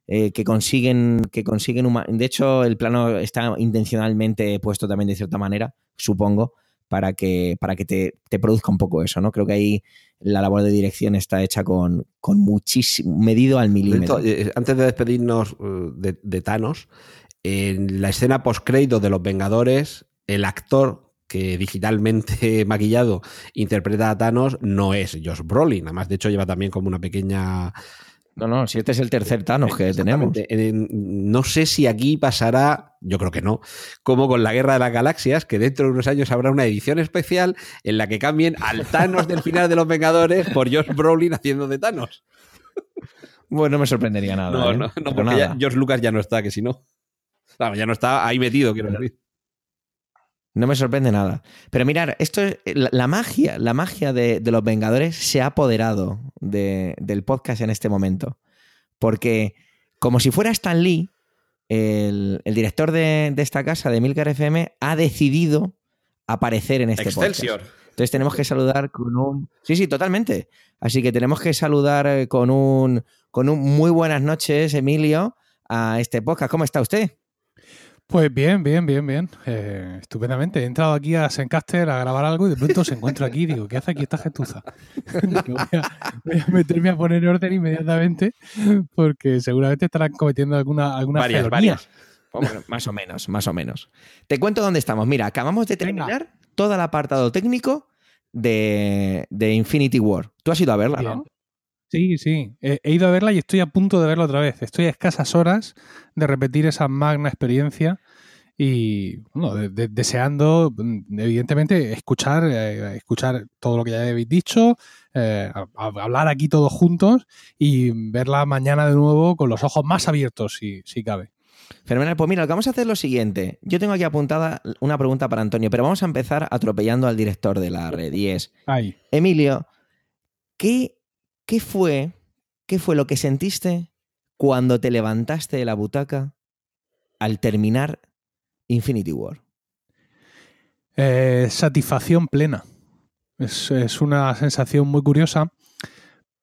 eh, que consiguen, que consiguen De hecho, el plano está intencionalmente puesto también de cierta manera, supongo, para que, para que te, te produzca un poco eso, ¿no? Creo que ahí la labor de dirección está hecha con, con muchísimo, medido al milímetro. hecho, eh, antes de despedirnos eh, de, de Thanos, en la escena post-crédito de Los Vengadores, el actor que digitalmente maquillado interpreta a Thanos no es Josh Brolin. Además, de hecho, lleva también como una pequeña No, no, si este es el tercer Thanos que tenemos. En- no sé si aquí pasará yo creo que no, como con la Guerra de las Galaxias, que dentro de unos años habrá una edición especial en la que cambien al Thanos del final de Los Vengadores por Josh Brolin haciendo de Thanos. Bueno, no me sorprendería nada. No, ¿eh? no, no, porque nada. ya George Lucas ya no está, que si no. Claro, ya no está ahí metido, quiero decir. No me sorprende nada. Pero mirar, esto es la, la magia, la magia de, de los Vengadores se ha apoderado de- del podcast en este momento. Porque, como si fuera Stan Lee, el, el director de, de esta casa, de Milcar FM, ha decidido aparecer en este Excelsior. podcast. Entonces tenemos que saludar con un. Sí, sí, totalmente. Así que tenemos que saludar eh, con un, con un muy buenas noches, Emilio, a este podcast. ¿Cómo está usted? Pues bien, bien, bien, bien. Eh, estupendamente. He entrado aquí a Sencaster a grabar algo y de pronto se encuentro aquí digo, ¿qué hace aquí esta gentuza? Voy, a, voy a meterme a poner orden inmediatamente porque seguramente estarán cometiendo alguna, alguna Varias, felonía. varias. Bueno, más o menos, más o menos. Te cuento dónde estamos. Mira, acabamos de Venga. terminar todo el apartado técnico de, de Infinity War. Tú has ido a verla, Bien. ¿no? Sí, sí. He, he ido a verla y estoy a punto de verla otra vez. Estoy a escasas horas de repetir esa magna experiencia y bueno, de- de- deseando, mm, evidentemente, escuchar, eh, escuchar todo lo que ya habéis dicho, eh, a- a- hablar aquí todos juntos y verla mañana de nuevo con los ojos más abiertos, si, si cabe. Fenomenal. Pues mira, lo que vamos a hacer es lo siguiente. Yo tengo aquí apuntada una pregunta para Antonio, pero vamos a empezar atropellando al director de la red. Y es, Ahí. Emilio, ¿qué, qué fue, ¿qué fue lo que sentiste cuando te levantaste de la butaca al terminar Infinity War? Eh, satisfacción plena. Es, es una sensación muy curiosa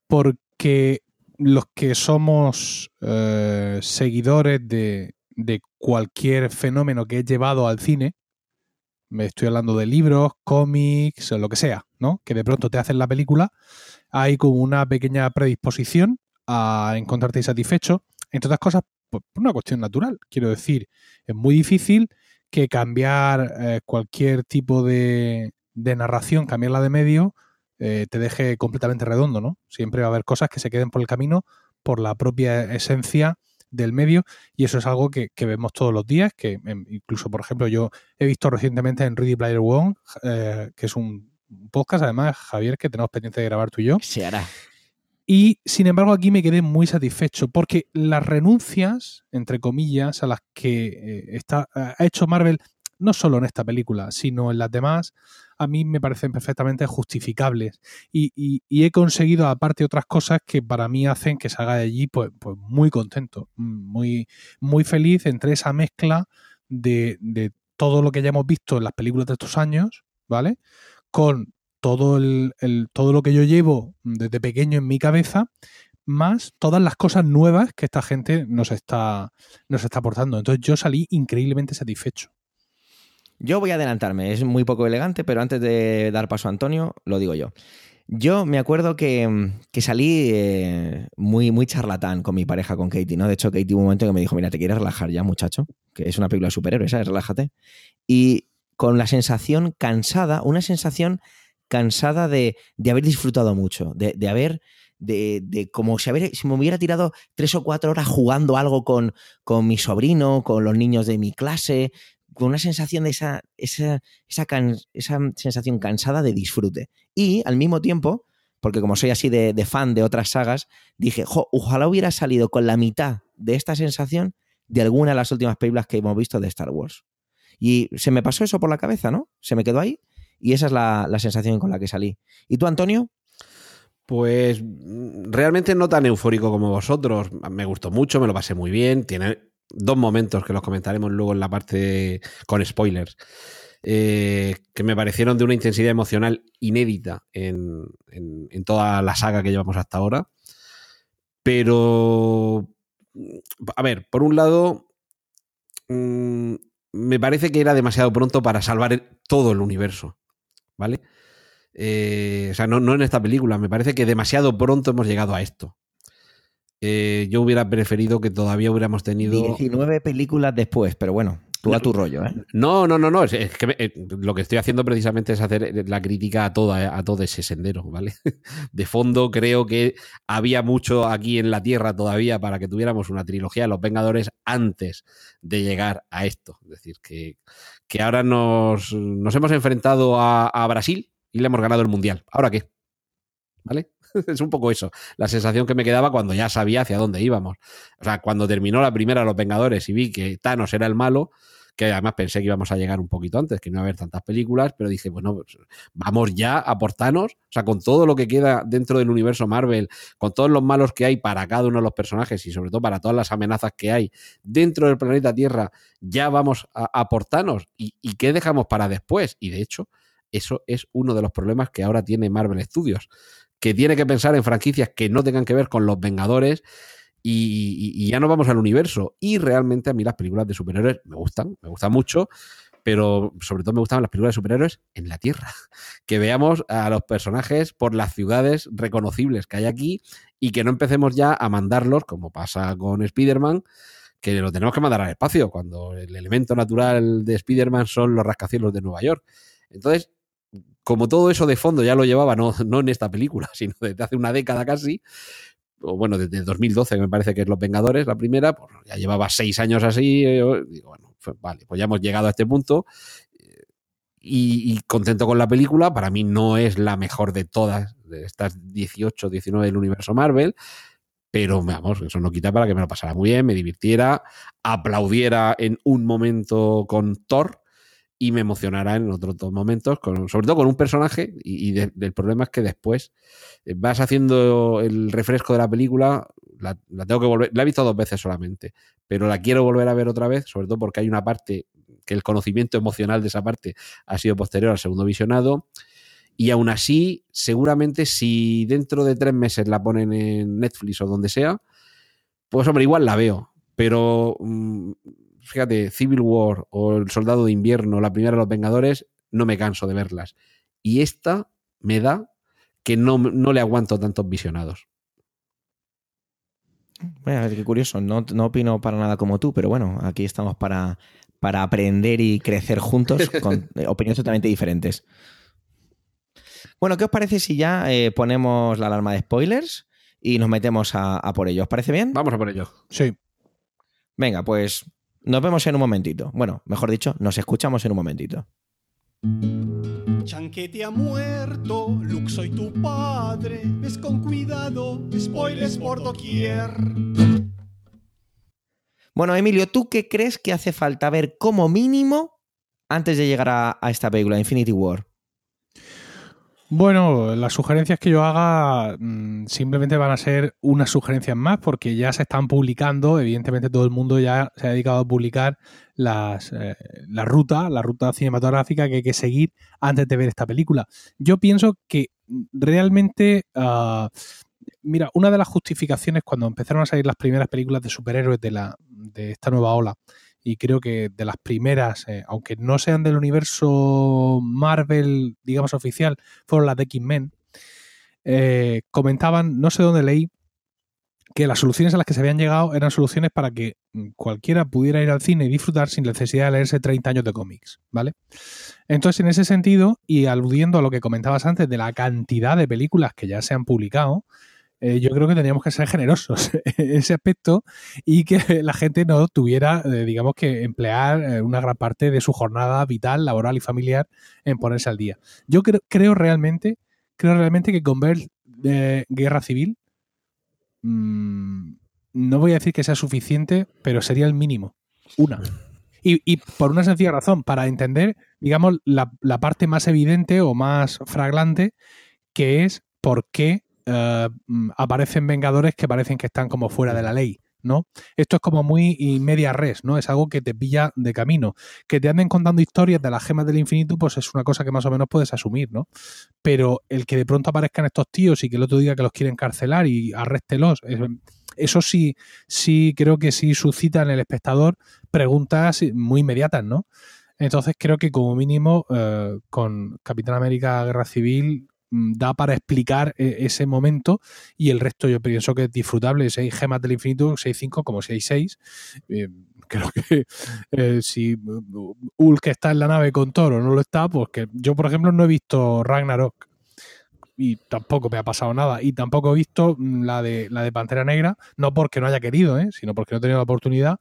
porque los que somos eh, seguidores de, cualquier fenómeno que he llevado al cine, me estoy hablando de libros, cómics, o lo que sea, ¿no? Que de pronto te hacen la película, hay como una pequeña predisposición a encontrarte insatisfecho, entre otras cosas, por por una cuestión natural. Quiero decir, es muy difícil que cambiar eh, cualquier tipo de, de narración, cambiarla de medio, eh, te deje completamente redondo, ¿no? Siempre va a haber cosas que se queden por el camino por la propia esencia del medio y eso es algo que, que vemos todos los días, que em, incluso, por ejemplo, yo he visto recientemente en Ready Player One, eh, que es un podcast, además, Javier, que tenemos pendiente de grabar tú y yo, Se hará. y sin embargo, aquí me quedé muy satisfecho porque las renuncias, entre comillas, a las que eh, está, ha hecho Marvel, no solo en esta película, sino en las demás, a mí me parecen perfectamente justificables. Y, y- y he conseguido, aparte, otras cosas que para mí hacen que salga de allí pues, pues muy contento, muy, muy feliz entre esa mezcla de, de todo lo que ya hemos visto en las películas de estos años, ¿vale? Con todo, el, todo lo que yo llevo desde pequeño en mi cabeza, más todas las cosas nuevas que esta gente nos está, nos está aportando. Entonces yo salí increíblemente satisfecho. Yo voy a adelantarme, es muy poco elegante, pero antes de dar paso a Antonio, lo digo yo. Yo me acuerdo que, que salí eh, muy, muy charlatán con mi pareja, con Katie, ¿no? De hecho, Katie hubo un momento que me dijo, mira, ¿te quieres relajar ya, muchacho? Que es una película de superhéroes, ¿sabes? Relájate. Y con la sensación cansada, una sensación cansada de, de haber disfrutado mucho, de, de haber, de, de como si, me hubiera tirado tres o cuatro horas jugando algo con, con mi sobrino, con los niños de mi clase, con una sensación de esa, esa, esa, sensación cansada de disfrute. Y al mismo tiempo, porque como soy así de, de fan de otras sagas, dije, "Jo, ojalá hubiera salido con la mitad de esta sensación de alguna de las últimas películas que hemos visto de Star Wars. Y se me pasó eso por la cabeza, ¿no? Se me quedó ahí y esa es la, la sensación con la que salí. ¿Y tú, Antonio? Pues realmente no tan eufórico como vosotros. Me gustó mucho, me lo pasé muy bien. Tiene dos momentos que los comentaremos luego en la parte con spoilers, eh, que me parecieron de una intensidad emocional inédita en, en- en toda la saga que llevamos hasta ahora. Pero, a ver, por un lado, mm, me parece que era demasiado pronto para salvar todo el universo, ¿vale? Eh, o sea, no, no en esta película, me parece que demasiado pronto hemos llegado a esto. Eh, yo hubiera preferido que todavía hubiéramos tenido... 19 películas después, pero bueno. Tú a tu rollo, ¿eh? No, no, no, no. Es, es que me- eh, lo que estoy haciendo precisamente es hacer la crítica a, toda, a todo ese sendero, ¿vale? De fondo creo que había mucho aquí en la Tierra todavía para que tuviéramos una trilogía de los Vengadores antes de llegar a esto. Es decir, que, que ahora nos, nos hemos enfrentado a, a Brasil y le hemos ganado el Mundial. ¿Ahora qué? ¿Vale? Es un poco eso, la sensación que me quedaba cuando ya sabía hacia dónde íbamos. O sea, cuando terminó la primera los Vengadores y vi que Thanos era el malo, que además pensé que íbamos a llegar un poquito antes, que no iba a haber tantas películas, pero dije, bueno, pues, vamos ya a por Thanos, o sea, con todo lo que queda dentro del universo Marvel, con todos los malos que hay para cada uno de los personajes y sobre todo para todas las amenazas que hay dentro del planeta Tierra, ya vamos a, a por Thanos. ¿Y, ¿Y qué dejamos para después? Y de hecho, eso es uno de los problemas que ahora tiene Marvel Studios, que tiene que pensar en franquicias que no tengan que ver con los Vengadores y, y- ya no vamos al universo. Y realmente a mí las películas de superhéroes me gustan, me gustan mucho, pero sobre todo me gustan las películas de superhéroes en la Tierra. Que veamos a los personajes por las ciudades reconocibles que hay aquí y que no empecemos ya a mandarlos, como pasa con Spider-Man, que lo tenemos que mandar al espacio, cuando el elemento natural de Spider-Man son los rascacielos de Nueva York. Entonces, como todo eso de fondo ya lo llevaba, no, no en esta película, sino desde hace una década casi, bueno, desde 2012 que me parece que es Los Vengadores, la primera, pues ya llevaba seis años así, eh, digo, bueno, pues vale, pues ya hemos llegado a este punto eh, y, y contento con la película, para mí no es la mejor de todas, de estas 18, 19 del universo Marvel, pero vamos, eso no quita para que me lo pasara muy bien, me divirtiera, aplaudiera en un momento con Thor y me emocionara en otros dos momentos, sobre todo con un personaje, y, y de- del problema es que después eh, vas haciendo el refresco de la película, la, la tengo que volver, la he visto dos veces solamente, pero la quiero volver a ver otra vez, sobre todo porque hay una parte que el conocimiento emocional de esa parte ha sido posterior al segundo visionado. Y aún así, seguramente si dentro de tres meses la ponen en Netflix o donde sea, pues hombre, igual la veo. Pero mm, fíjate, Civil War o El Soldado de Invierno, la primera de los Vengadores, no me canso de verlas. Y esta me da que no, no le aguanto tantos visionados. Bueno, qué curioso. No, no opino para nada como tú, pero bueno, aquí estamos para, para aprender y crecer juntos con eh, opiniones totalmente diferentes. Bueno, ¿qué os parece si ya eh, ponemos la alarma de spoilers y nos metemos a, a por ello? ¿Os parece bien? Vamos a por ello. Sí. Venga, pues nos vemos en un momentito. Bueno, mejor dicho, nos escuchamos en un momentito. Chanquete ha muerto, Luke soy tu padre. Ves con cuidado, spoilers por doquier. Bueno, Emilio, ¿tú qué crees que hace falta ver como mínimo antes de llegar a, a esta película, Infinity War? Bueno, las sugerencias que yo haga mm, simplemente van a ser unas sugerencias más porque ya se están publicando, evidentemente todo el mundo ya se ha dedicado a publicar las, eh, la ruta, la ruta cinematográfica que hay que seguir antes de ver esta película. Yo pienso que realmente, ah, mira, una de las justificaciones cuando empezaron a salir las primeras películas de superhéroes de, la, de esta nueva ola, y creo que de las primeras, eh, aunque no sean del universo Marvel, digamos, oficial, fueron las de X-Men, eh, comentaban, no sé dónde leí, que las soluciones a las que se habían llegado eran soluciones para que mm, cualquiera pudiera ir al cine y disfrutar sin necesidad de leerse 30 años de cómics, ¿vale? Entonces, en ese sentido, y aludiendo a lo que comentabas antes de la cantidad de películas que ya se han publicado, eh, yo creo que teníamos que ser generosos en ese aspecto y que la gente no tuviera, eh, digamos, que emplear eh, una gran parte de su jornada vital, laboral y familiar en ponerse al día. Yo creo, creo realmente, creo realmente que con ver Guerra Civil, mm, no voy a decir que sea suficiente, pero sería el mínimo. Una. Y, y por una sencilla razón, para entender, digamos, la, la parte más evidente o más fraglante, que es por qué eh, mm, aparecen Vengadores que parecen que están como fuera de la ley, ¿no? Esto es como muy media res, ¿no? Es algo que te pilla de camino. Que te anden contando historias de las gemas del infinito, pues es una cosa que más o menos puedes asumir, ¿no? Pero el que de pronto aparezcan estos tíos y que el otro diga que los quieren carcelar y arréstelos, es- eso sí, sí creo que sí suscita en el espectador preguntas muy inmediatas, ¿no? Entonces creo que como mínimo eh, con Capitán América Guerra Civil da para explicar eh, ese momento y el resto yo pienso que es disfrutable. Si hay gemas del infinito, si hay cinco, como si hay seis, eh, Creo que eh, si Hulk está en la nave con Thor o no lo está, pues que yo, por ejemplo, no he visto Ragnarok y tampoco me ha pasado nada. Y tampoco he visto mm, la de, la de Pantera Negra, no porque no haya querido, ¿eh? sino porque no he tenido la oportunidad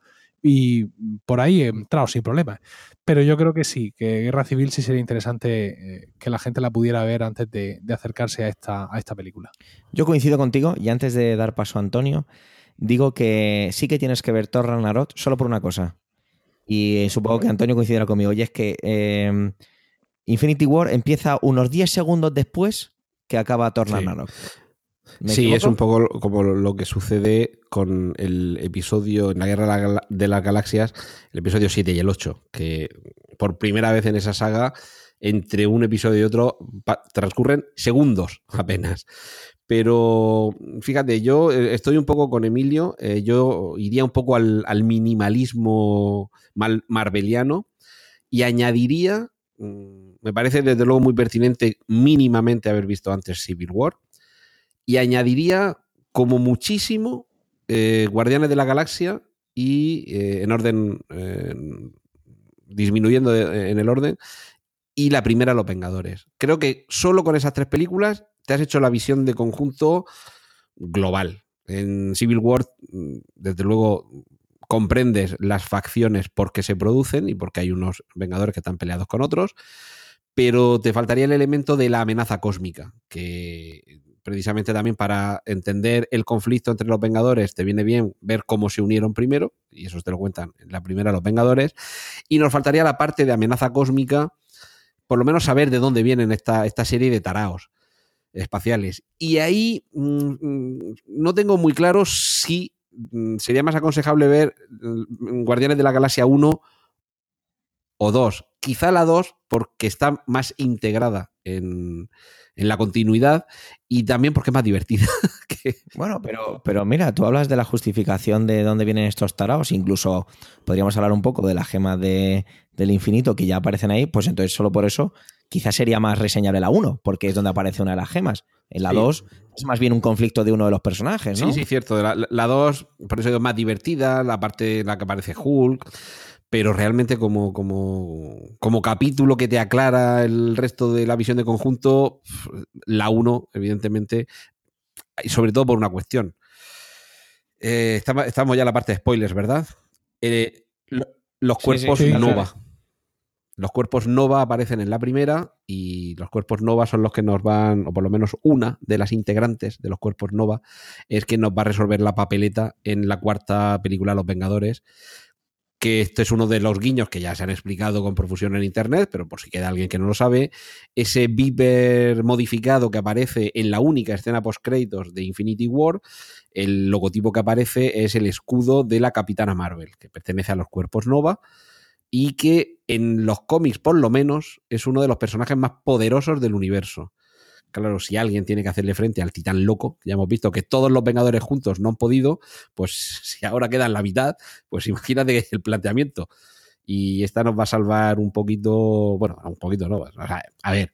y por ahí he entrado sin problemas. Pero yo creo que sí, que Guerra Civil sí sería interesante eh, que la gente la pudiera ver antes de, de acercarse a esta, a esta película. Yo coincido contigo y antes de dar paso a Antonio, digo que sí que tienes que ver Thor Ragnarok solo por una cosa. Y eh, supongo que Antonio coincidirá conmigo. Y es que eh, Infinity War empieza unos 10 segundos después que acaba Thor. Ragnarok. ¿Me Sí, equivoco? es un poco como lo que sucede con el episodio en la Guerra de las Galaxias, el episodio 7 y el 8, que por primera vez en esa saga, entre un episodio y otro, transcurren segundos apenas. Pero fíjate, yo eh, estoy un poco con Emilio, eh, yo iría un poco al, al minimalismo mal- marveliano y añadiría, mm, me parece desde luego muy pertinente mínimamente haber visto antes Civil War, y añadiría como muchísimo eh, Guardianes de la Galaxia y eh, en orden, eh, disminuyendo en el orden, y la primera Los Vengadores. Creo que solo con esas tres películas te has hecho la visión de conjunto global. En Civil War, mm, desde luego, comprendes las facciones porque se producen y porque hay unos Vengadores que están peleados con otros, pero te faltaría el elemento de la amenaza cósmica, que precisamente también para entender el conflicto entre los Vengadores te viene bien ver cómo se unieron primero, y eso te lo cuentan en la primera los Vengadores, y nos faltaría la parte de amenaza cósmica, por lo menos saber de dónde vienen esta, esta serie de taraos espaciales. Y ahí mm, mm, no tengo muy claro si mm, sería más aconsejable ver Guardianes de la Galaxia 1 o 2. Quizá la 2 porque está más integrada en, en la continuidad y también porque es más divertida. que- Bueno, pero, pero mira, tú hablas de la justificación de dónde vienen estos taraos, incluso podríamos hablar un poco de la gema de, del infinito que ya aparecen ahí, pues entonces solo por eso quizás sería más reseñable la 1, porque es donde aparece una de las gemas. En la Sí. 2 es más bien un conflicto de uno de los personajes, ¿no? Sí, sí, cierto. La, la 2, por eso digo, más divertida, la parte en la que aparece Hulk, pero realmente como, como, como capítulo que te aclara el resto de la visión de conjunto, la 1, evidentemente, y sobre todo por una cuestión. Eh, estamos, estamos ya en la parte de spoilers, ¿verdad? Eh, lo- los Sí, sí, cuerpos sí, Nova. Los cuerpos Nova aparecen en la primera y los cuerpos Nova son los que nos van, o por lo menos una de las integrantes de los cuerpos Nova, es que nos va a resolver la papeleta en la cuarta película Los Vengadores. Que este es uno de los guiños que ya se han explicado con profusión en internet, pero por si queda alguien que no lo sabe, ese Viper modificado que aparece en la única escena post-créditos de Infinity War, el logotipo que aparece es el escudo de la Capitana Marvel, que pertenece a los cuerpos Nova y que en los cómics, por lo menos, es uno de los personajes más poderosos del universo. Claro, si alguien tiene que hacerle frente al titán loco, ya hemos visto que todos los Vengadores juntos no han podido, pues si ahora quedan la mitad, pues imagínate el planteamiento. Y esta nos va a salvar un poquito, bueno, un poquito no, a ver,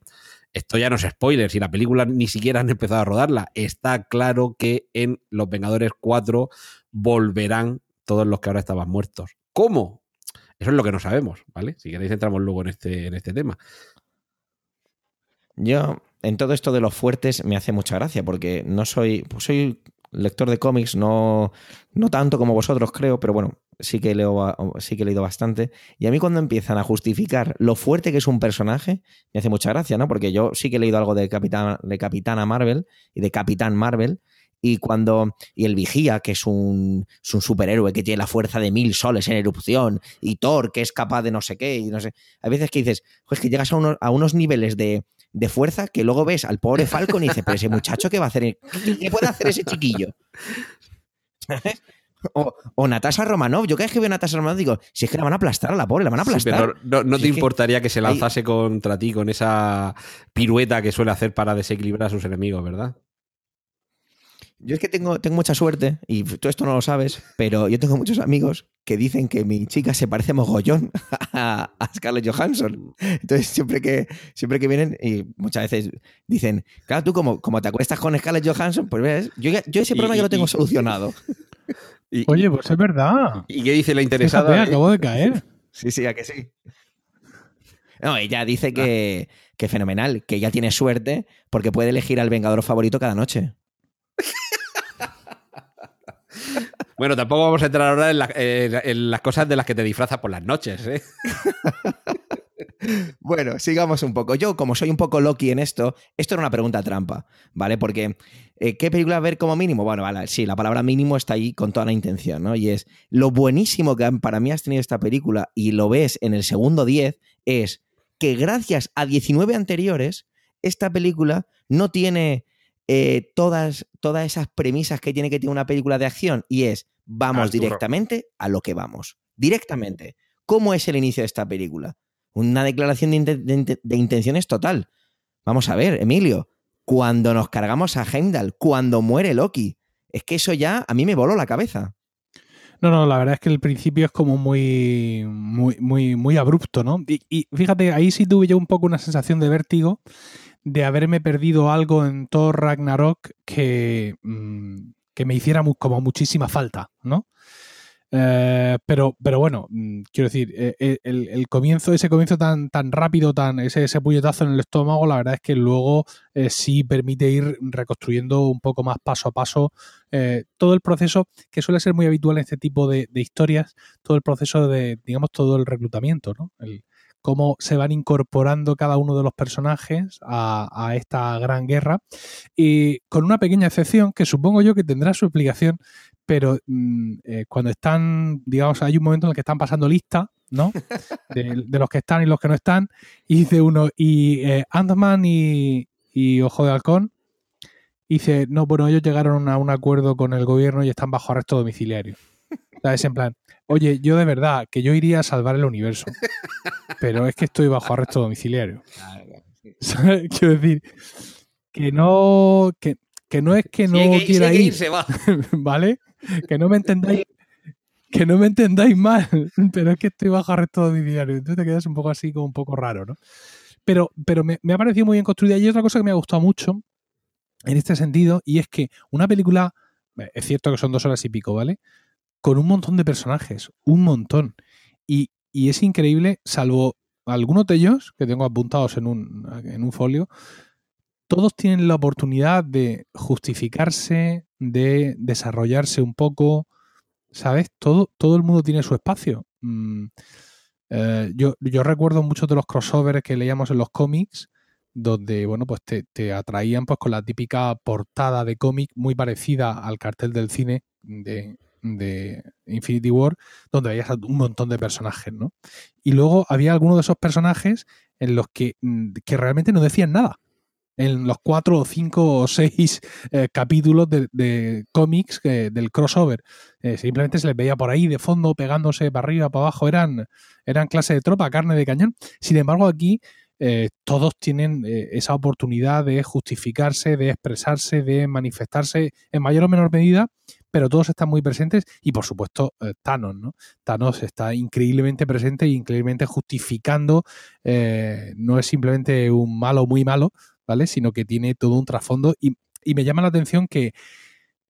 esto ya no es spoiler, si la película ni siquiera han empezado a rodarla, está claro que en Los Vengadores 4 volverán todos los que ahora estaban muertos. ¿Cómo? Eso es lo que no sabemos, ¿vale? Si queréis entramos luego en este, en este tema. Yo, en todo esto de los fuertes, me hace mucha gracia, porque no soy. Pues soy lector de cómics, no, no tanto como vosotros, creo, pero bueno, sí que, leo, sí que he leído bastante. Y a mí, cuando empiezan a justificar lo fuerte que es un personaje, me hace mucha gracia, ¿no? Porque yo sí que he leído algo de, Capitán, de Capitana Marvel y de Capitán Marvel. Y cuando. Y el Vigía, que es un, es un superhéroe que tiene la fuerza de mil soles en erupción. Y Thor, que es capaz de no sé qué. Y no sé. Hay veces que dices, pues que llegas a, unos- a unos niveles de, de fuerza que luego ves al pobre Falcon y dices, pero ese muchacho, ¿qué va a hacer? ¿Qué, puede hacer ese chiquillo? O, o Natasha Romanov. Yo cada vez que veo a Natasha Romanov digo, si es que la van a aplastar a la pobre, la van a Sí, aplastar. pero no, no Si te que importaría que se lanzase contra ti con esa pirueta que suele hacer para desequilibrar a sus enemigos, ¿verdad? Yo es que tengo, tengo mucha suerte, y tú esto no lo sabes, pero yo tengo muchos amigos que dicen que mi chica se parece mogollón a, a Scarlett Johansson. Entonces, siempre que, siempre que vienen, y muchas veces dicen, claro, tú como, como te acuestas con Scarlett Johansson, pues ves, yo, ya- yo ese Y- problema ya y- lo tengo y- solucionado. Y, Oye, pues es verdad. ¿Y qué dice la Fíjate, interesada? acabo de caer. Sí, sí, a que sí. No, ella dice que, que fenomenal, que ella tiene suerte porque puede elegir al vengador favorito cada noche. Bueno, tampoco vamos a entrar ahora en, la- en- en las cosas de las que te disfrazas por las noches, ¿eh? Bueno, sigamos un poco. Yo, como soy un poco Loki en esto, esto era una pregunta trampa, ¿vale? Porque, eh, ¿qué película ver como mínimo? Bueno, vale, sí, la palabra mínimo está ahí con toda la intención, ¿no? Y es lo buenísimo que para mí has tenido esta película y lo ves en el segundo 10 es que gracias a 19 anteriores, esta película no tiene eh, todas, todas esas premisas que tiene que tener una película de acción y es vamos Arturo. directamente a lo que vamos. Directamente. ¿Cómo es el inicio de esta película? Una declaración de, inte- de inte- de intenciones total. Vamos a ver, Emilio, cuando nos cargamos a Heimdall, cuando muere Loki, es que eso ya a mí me voló la cabeza. No, no, la verdad es que el principio es como muy, muy, muy, muy abrupto, ¿no? Y, y fíjate, ahí sí tuve yo un poco una sensación de vértigo de haberme perdido algo en Thor Ragnarok que, mm, que me hiciera como muchísima falta, ¿no? Eh, pero, pero bueno, mm, quiero decir, eh, eh, el, comienzo, ese comienzo tan, tan rápido, tan, ese, puñetazo en el estómago, la verdad es que luego eh, sí permite ir reconstruyendo un poco más paso a paso todo el proceso que suele ser muy habitual en este tipo de, de historias, todo el proceso de, digamos, todo el reclutamiento, ¿no? El, cómo se van incorporando cada uno de los personajes a, a esta gran guerra. Y con una pequeña excepción que supongo yo que tendrá su explicación, pero mm, eh, cuando están, digamos, hay un momento en el que están pasando lista, ¿no? De, de los que están y los que no están, y dice uno, y eh, Ant-Man y, y Ojo de Halcón, dice, no, bueno, ellos llegaron a un acuerdo con el gobierno y están bajo arresto domiciliario. Es en plan, oye, yo de verdad, que yo iría a salvar el universo, pero es que estoy bajo arresto domiciliario. ¿Sabes? Quiero decir, que no, que, que no es que no Si que- quiera hay que ir, se va. ¿vale? Que no me entendáis, que no me entendáis mal, pero es que estoy bajo arresto domiciliario. Entonces te quedas un poco así, como un poco raro, ¿no? Pero, pero me, me ha parecido muy bien construida. Y otra cosa que me ha gustado mucho en este sentido, y es que una película, eh, es cierto que son dos horas y pico, ¿vale? Con un montón de personajes, un montón. Y, y es increíble, salvo algunos de ellos que tengo apuntados en un, en un folio, todos tienen la oportunidad de justificarse, de desarrollarse un poco, ¿sabes? Todo, todo el mundo tiene su espacio. Mm, eh, yo, yo recuerdo muchos de los crossovers que leíamos en los cómics, donde, bueno, pues te, te atraían pues con la típica portada de cómic muy parecida al cartel del cine de, de Infinity War, donde veías a un montón de personajes, ¿no? Y luego había algunos de esos personajes en los que, mm, que realmente no decían nada. En los cuatro o cinco o seis eh, capítulos de, de cómics que- del crossover. Eh, simplemente se les veía por ahí de fondo, pegándose para arriba, para abajo. Eran, eran clase de tropa, carne de cañón. Sin embargo, aquí eh, todos tienen eh, esa oportunidad de justificarse, de expresarse, de manifestarse en mayor o menor medida, pero todos están muy presentes y por supuesto eh, Thanos, ¿no? Thanos está increíblemente presente e increíblemente justificando, eh, no es simplemente un malo muy malo, ¿vale? Sino que tiene todo un trasfondo y, me llama la atención que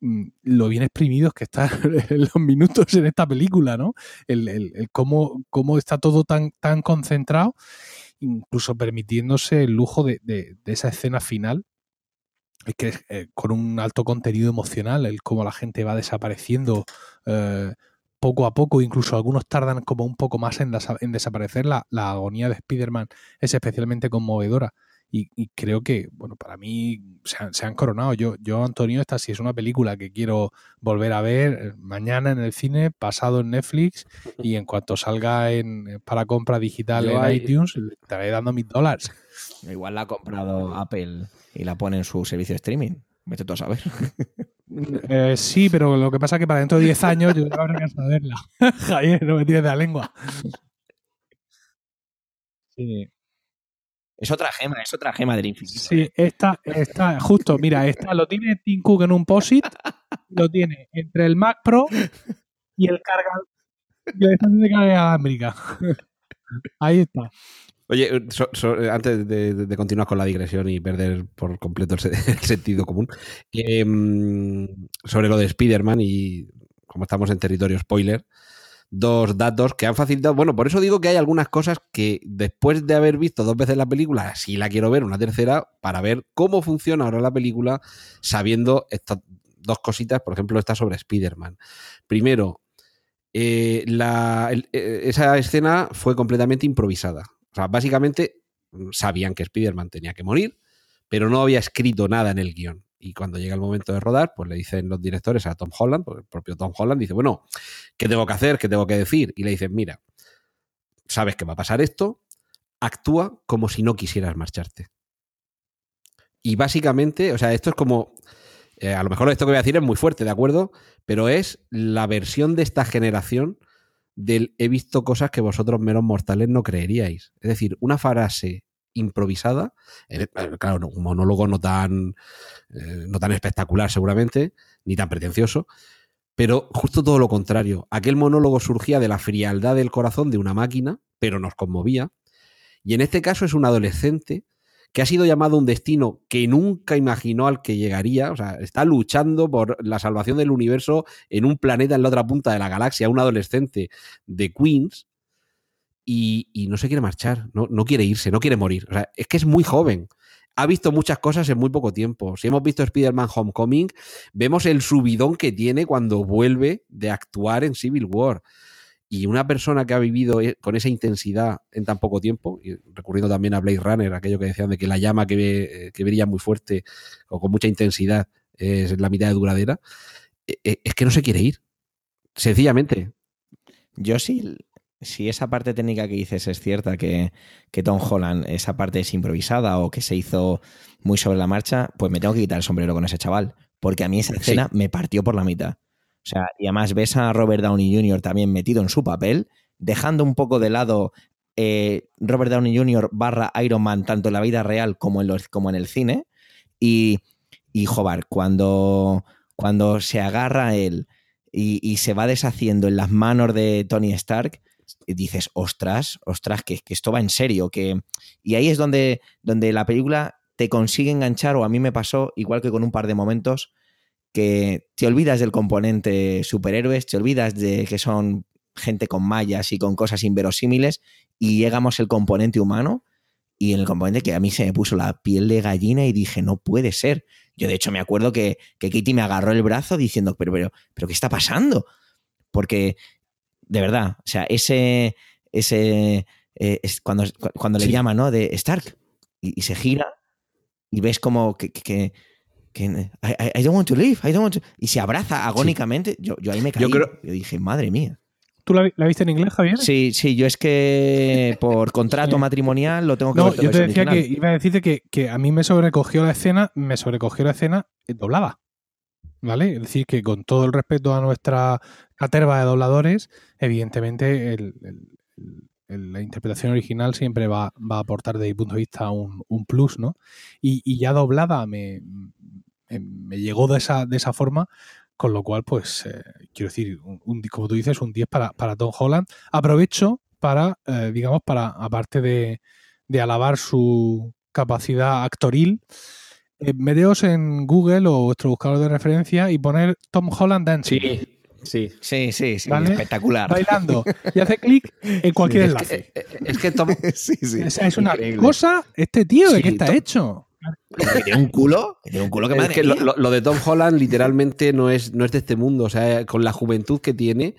mm, lo bien exprimidos que están los minutos en esta película, ¿no? El, cómo, cómo está todo tan, tan concentrado, incluso permitiéndose el lujo de esa escena final, es que eh, con un alto contenido emocional, el cómo la gente va desapareciendo eh, poco a poco, incluso algunos tardan como un poco más en desaparecer, la, la agonía de Spider-Man es especialmente conmovedora. Y, y creo que, bueno, para mí se han, se han coronado. Yo, yo, Antonio, esta sí es una película que quiero volver a ver eh, mañana en el cine, pasado en Netflix y en cuanto salga en, para compra digital Yo en ahí- iTunes, le estaré dando mis dólares. Igual la ha comprado Apple y la pone en su servicio de streaming. Vete tú a saber. Eh, sí, pero lo que pasa es que para dentro de 10 años yo ya habré verla. Javier, no me tires de la lengua. Sí, Es otra gema, es otra gema del infinito. sí, esta, esta, justo, mira, esta lo tiene Tim Cook en un POSIT, lo tiene entre el Mac Pro y el cargador y estación de carga inalámbrica. Ahí está. Oye, so- so- antes de, de continuar con la digresión y perder por completo el, se- el sentido común, eh, sobre lo de Spider-Man y como estamos en territorio spoiler, dos datos que han facilitado. Bueno, por eso digo que hay algunas cosas que después de haber visto dos veces la película, sí la quiero ver una tercera para ver cómo funciona ahora la película, sabiendo estas dos cositas, por ejemplo, esta sobre Spider-Man. Primero, eh, la- eh, esa escena fue completamente improvisada. O sea, básicamente mm, sabían que Spider-Man tenía que morir, pero no había escrito nada en el guion. Y cuando llega el momento de rodar, pues le dicen los directores a Tom Holland, porque el propio Tom Holland dice, bueno, ¿qué tengo que hacer? ¿Qué tengo que decir? Y le dicen, mira, sabes que va a pasar esto, actúa como si no quisieras marcharte. Y básicamente, o sea, esto es como, eh, a lo mejor esto que voy a decir es muy fuerte, ¿de acuerdo? Pero es la versión de esta generación del he visto cosas que vosotros meros mortales no creeríais. Es decir, una frase improvisada, eh, claro, no, un monólogo no tan, eh, no tan espectacular seguramente, ni tan pretencioso, pero justo todo lo contrario. Aquel monólogo surgía de la frialdad del corazón de una máquina, pero nos conmovía. Y en este caso es un adolescente que ha sido llamado a un destino que nunca imaginó al que llegaría. O sea, está luchando por la salvación del universo en un planeta en la otra punta de la galaxia, un adolescente de Queens, y, no se quiere marchar, no, no quiere irse, no quiere morir. O sea, es que es muy joven. Ha visto muchas cosas en muy poco tiempo. Si hemos visto Spider-Man Homecoming, vemos el subidón que tiene cuando vuelve de actuar en Civil War. Y una persona que ha vivido e- con esa intensidad en tan poco tiempo, y recurriendo también a Blade Runner, aquello que decían de que la llama que, ve- eh, que brilla muy fuerte o con mucha intensidad es la mitad de duradera, eh, eh, es que no se quiere ir. Sencillamente. Yo sí, si esa parte técnica que dices es cierta, que, que Tom Holland, esa parte es improvisada o que se hizo muy sobre la marcha, pues me tengo que quitar el sombrero con ese chaval. Porque a mí esa Sí. escena me partió por la mitad. O sea, y además ves a Robert Downey Jr. también metido en su papel, dejando un poco de lado eh, Robert Downey Jr. barra Iron Man, tanto en la vida real como en, los, como en el cine. Y, y joder, cuando, cuando se agarra a él y, y se va deshaciendo en las manos de Tony Stark, dices, ostras, ostras, que, que esto va en serio. Que... Y ahí es donde, donde la película te consigue enganchar, o a mí me pasó, igual que con un par de momentos, que te olvidas del componente superhéroes, te olvidas de que son gente con mallas y con cosas inverosímiles, y llegamos el componente humano, y en el componente que a mí se me puso la piel de gallina y dije, no puede ser. Yo de hecho me acuerdo que, que Katie me agarró el brazo diciendo, pero, pero, pero, ¿qué está pasando? Porque, de verdad, o sea, ese, ese, eh, es cuando, cuando le Sí. llama, ¿no? De Stark, y, y se gira, y ves como que, que, que- que, I, I- don't want to leave, I don't want to... Y se abraza agónicamente. Yo, yo ahí me caí. Yo creo- Yo dije, madre mía. ¿Tú la, la viste en inglés, Javier? Sí, sí, yo es que por contrato Sí. matrimonial lo tengo que No, ver todo yo te decía que iba a decirte que, que a mí me sobrecogió la escena, me sobrecogió la escena eh, doblada. ¿Vale? Es decir, que con todo el respeto a nuestra caterva de dobladores, evidentemente la interpretación original siempre va, va a aportar desde mi punto de vista un, un plus, ¿no? Y, y ya doblada me, me- llegó de esa, de esa forma, con lo cual, pues, eh, quiero decir, un, un- como tú dices, un 10 para, para Tom Holland. Aprovecho para, eh, digamos, para, aparte de, de alabar su capacidad actoril, eh, meteos en Google o vuestro buscador de referencia y poner Tom Holland dancing. sí. Sí, sí, sí, ¿Vale? espectacular. Bailando. Y hace clic en cualquier Es enlace. que, eh, es que Tom, sí, sí. Es una Increíble. cosa, este tío, ¿de Sí, qué está Tom- hecho? Que tiene un culo, que tiene un culo que Es madre que lo, de Tom Holland literalmente no es, no es de este mundo. O sea, con la juventud que tiene,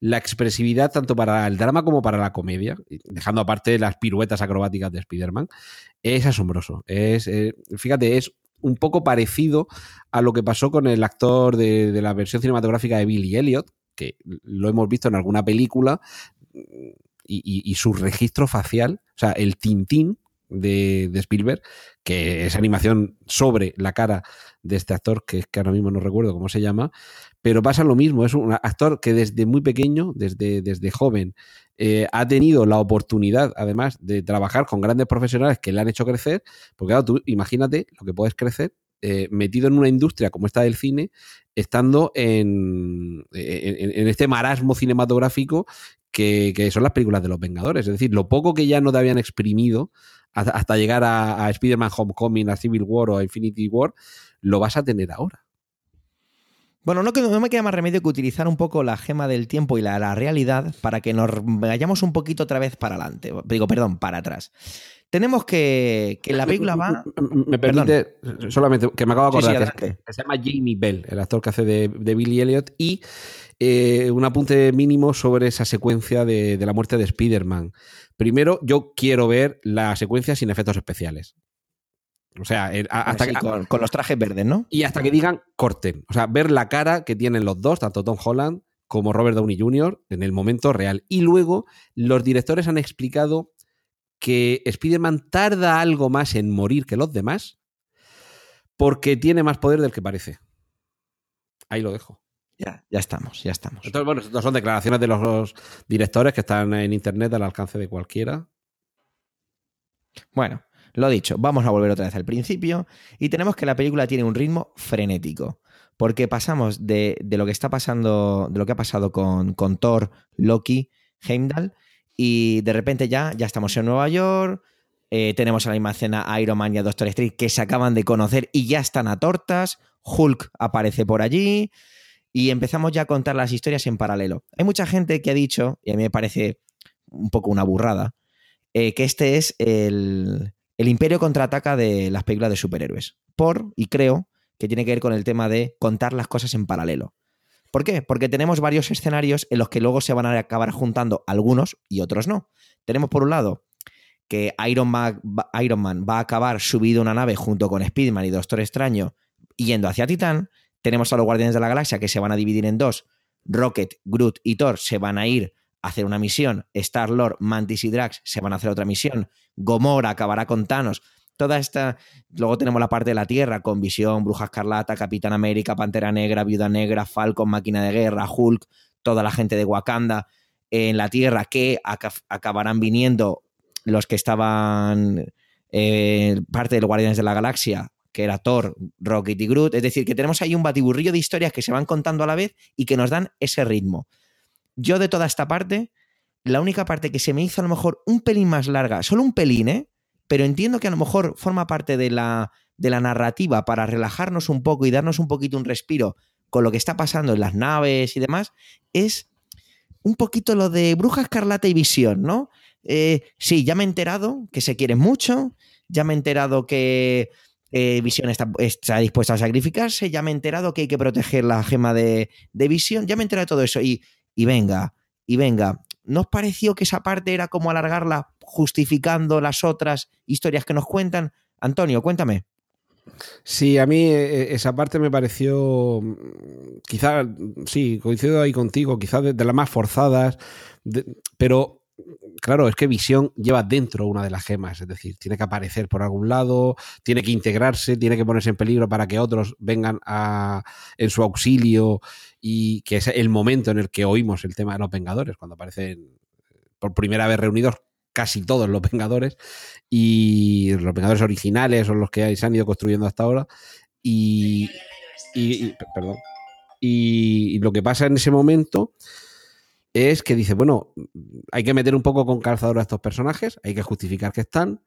la expresividad tanto para el drama como para la comedia, dejando aparte las piruetas acrobáticas de Spider-Man, es asombroso. Es, eh, fíjate, es un poco parecido a lo que pasó con el actor de, de la versión cinematográfica de Billy Elliot, que lo hemos visto en alguna película, y, su registro facial, o sea, el tintín de, de Spielberg, que es animación sobre la cara de este actor, que que ahora mismo no recuerdo cómo se llama, pero pasa lo mismo, es un actor que desde muy pequeño, desde, desde joven, eh, ha tenido la oportunidad, además, de trabajar con grandes profesionales que le han hecho crecer, porque claro, tú imagínate lo que puedes crecer eh, metido en una industria como esta del cine, estando en, en, este marasmo cinematográfico que, que, son las películas de los Vengadores. Es decir, lo poco que ya no te habían exprimido hasta, hasta llegar a, a Spider-Man Homecoming, a Civil War o a Infinity War, lo vas a tener ahora. Bueno, no, me queda más remedio que utilizar un poco la gema del tiempo y la, la realidad para que nos vayamos un poquito otra vez para adelante. Digo, perdón, para atrás. Tenemos que, que la película va... Me permite, solamente que me acabo de Sí, sí, acordar, que se llama Jamie Bell, el actor que hace de, de Billy Elliot, y eh, un apunte mínimo sobre esa secuencia de, de la muerte de Spider-Man. Primero, yo quiero ver la secuencia sin efectos especiales. O sea, hasta que, con, con los trajes verdes, ¿no? y hasta que digan corten. O sea, ver la cara que tienen los dos, tanto Tom Holland como Robert Downey Jr., en el momento real. Y luego, los directores han explicado que Spider-Man tarda algo más en morir que los demás porque tiene más poder del que parece. Ahí lo dejo. Ya, ya estamos, ya estamos. Entonces, bueno, estas son declaraciones de los directores que están en internet al alcance de cualquiera. Bueno, lo dicho, vamos a volver otra vez al principio y tenemos que la película tiene un ritmo frenético. Porque pasamos de, de lo que está pasando, de lo que ha pasado con, con Thor, Loki, Heimdall, y de repente ya, ya estamos en Nueva York. eh, tenemos a la misma escena a Iron Man y a Doctor Strange que se acaban de conocer y ya están a tortas. Hulk aparece por allí. Y empezamos ya a contar las historias en paralelo. Hay mucha gente que ha dicho, y a mí me parece un poco una burrada, eh, que este es el, el imperio contraataca de las películas de superhéroes. Por, y creo, que tiene que ver con el tema de contar las cosas en paralelo. ¿Por qué? Porque tenemos varios escenarios en los que luego se van a acabar juntando algunos y otros no. Tenemos por un lado que Iron Man, va- a acabar subido una nave junto con Spider-Man y Doctor Extraño yendo hacia Titán. Tenemos a los Guardianes de la Galaxia que se van a dividir en dos. Rocket, Groot y Thor se van a ir hacer una misión. Star-Lord, Mantis y Drax se van a hacer otra misión. Gomorra acabará con Thanos. Toda esta. Luego tenemos la parte de la Tierra con Visión, Bruja Escarlata, Capitán América, Pantera Negra, Viuda Negra, Falcon, Máquina de Guerra, Hulk, toda la gente de Wakanda en la Tierra que aca- acabarán viniendo los que estaban eh, parte de los Guardianes de la Galaxia, que era Thor, Rocket y Groot. Es decir, que tenemos ahí un batiburrillo de historias que se van contando a la vez y que nos dan ese ritmo. Yo de toda esta parte, la única parte que se me hizo a lo mejor un pelín más larga, solo un pelín, ¿eh? Pero entiendo que a lo mejor forma parte de la, de la narrativa para relajarnos un poco y darnos un poquito un respiro con lo que está pasando en las naves y demás, es un poquito lo de Bruja Escarlata y Visión, ¿no? Eh, sí, ya me he enterado que se quieren mucho, ya me he enterado que eh, Visión está, está dispuesta a sacrificarse, ya me he enterado que hay que proteger la gema de, de Visión, ya me he enterado de todo eso y, y venga, y venga, ¿no os pareció que esa parte era como alargarla justificando las otras historias que nos cuentan? Antonio, cuéntame. Sí, a mí eh, esa parte me pareció, mm, quizá, sí, coincido ahí contigo, quizás de, de las más forzadas, de- pero claro, es que Visión lleva dentro una de las gemas, es decir, tiene que aparecer por algún lado, tiene que integrarse, tiene que ponerse en peligro para que otros vengan a, en su auxilio y que es el momento en el que oímos el tema de los Vengadores, cuando aparecen por primera vez reunidos casi todos los Vengadores y los Vengadores originales son los que se han ido construyendo hasta ahora y, y- y- perdón y, y lo que pasa en ese momento es que dice bueno hay que meter un poco con calzador a estos personajes hay que justificar que están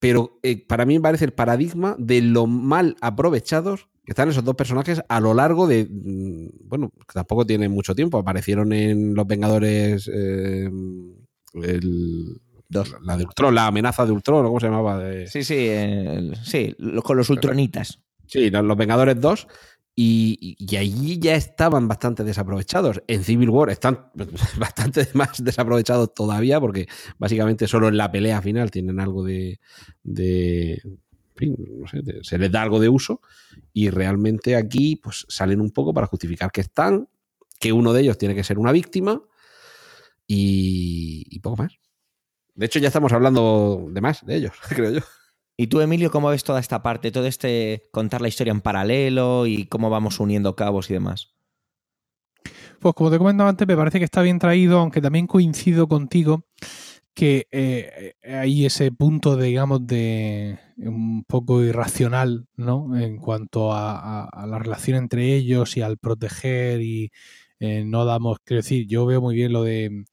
pero eh, para mí me parece el paradigma de lo mal aprovechados que están esos dos personajes a lo largo de mm, bueno que tampoco tienen mucho tiempo aparecieron en los Vengadores eh, el Dos. la de Ultron, la amenaza de Ultron, ¿o ¿cómo se llamaba? De- Sí, sí, el- sí, con los ultronitas. Sí, los los Vengadores 2. Y, allí ya estaban bastante desaprovechados. En Civil War están bastante más desaprovechados todavía porque básicamente solo en la pelea final tienen algo de... de no sé, se les da algo de uso y realmente aquí pues salen un poco para justificar que están, que uno de ellos tiene que ser una víctima y poco más. De hecho ya estamos hablando de más de ellos, creo yo. ¿Y tú, Emilio, cómo ves toda esta parte, todo este contar la historia en paralelo y cómo vamos uniendo cabos y demás? Pues como te comentaba antes, me parece que está bien traído, aunque también coincido contigo que eh, hay ese punto, digamos, de un poco irracional, ¿no? En cuanto a la relación entre ellos y al proteger y eh, no damos, quiero decir, yo veo muy bien lo de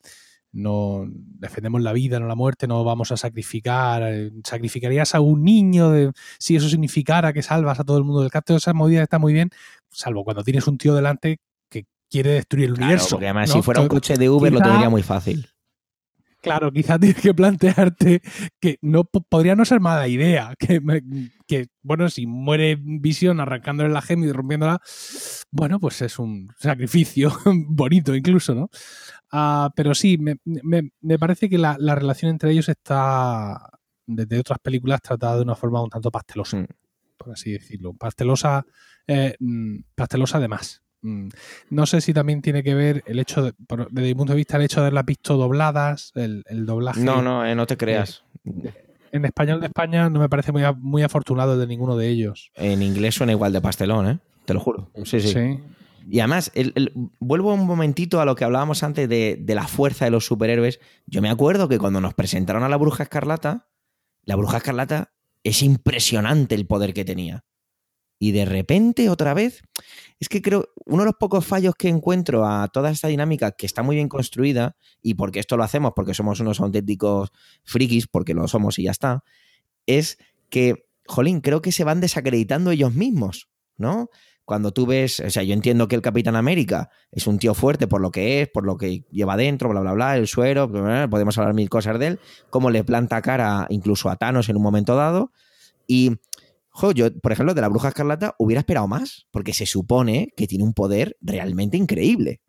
no defendemos la vida, no la muerte, no vamos a sacrificar, eh, sacrificarías a un niño de, si eso significara que salvas a todo el mundo del cactus, esa movida está muy bien, salvo cuando tienes un tío delante que quiere destruir el Claro, universo. porque además ¿no? si fuera un coche de Uber lo tendría muy fácil. Claro, quizás tienes que plantearte que no po- podría no ser mala idea. Que, bueno, si muere Visión arrancándole la gema y rompiéndola, bueno, pues es un sacrificio bonito incluso, ¿no? Ah, pero sí, me, me- me parece que la, la relación entre ellos está, desde otras películas, tratada de una forma un tanto pastelosa, Mm. por así decirlo. Pastelosa, eh, mm, pastelosa de más. Mm. No sé si también tiene que ver el hecho, de, desde mi punto de vista, el hecho de haberlas visto dobladas, el, el doblaje. No, no, eh, no te creas. En español de España no me parece muy, muy afortunado de ninguno de ellos. En inglés suena igual de pastelón, ¿eh? Te lo juro. Sí, sí. Sí. Y además, el- el- vuelvo un momentito a lo que hablábamos antes de, de la fuerza de los superhéroes. Yo me acuerdo que cuando nos presentaron a la Bruja Escarlata, la Bruja Escarlata es impresionante el poder que tenía. Y de repente, otra vez, es que creo, uno de los pocos fallos que encuentro a toda esta dinámica que está muy bien construida, y porque esto lo hacemos porque somos unos auténticos frikis, porque lo somos y ya está, es que, jolín, creo que se van desacreditando ellos mismos, ¿no? Cuando tú ves, o sea, yo entiendo que el Capitán América es un tío fuerte por lo que es, por lo que lleva dentro, bla, bla, bla, el suero, bla, bla, bla, podemos hablar mil cosas de él, cómo le planta cara incluso a Thanos en un momento dado. Y, jo, yo, por ejemplo, de la Bruja Escarlata hubiera esperado más, porque se supone que tiene un poder realmente increíble.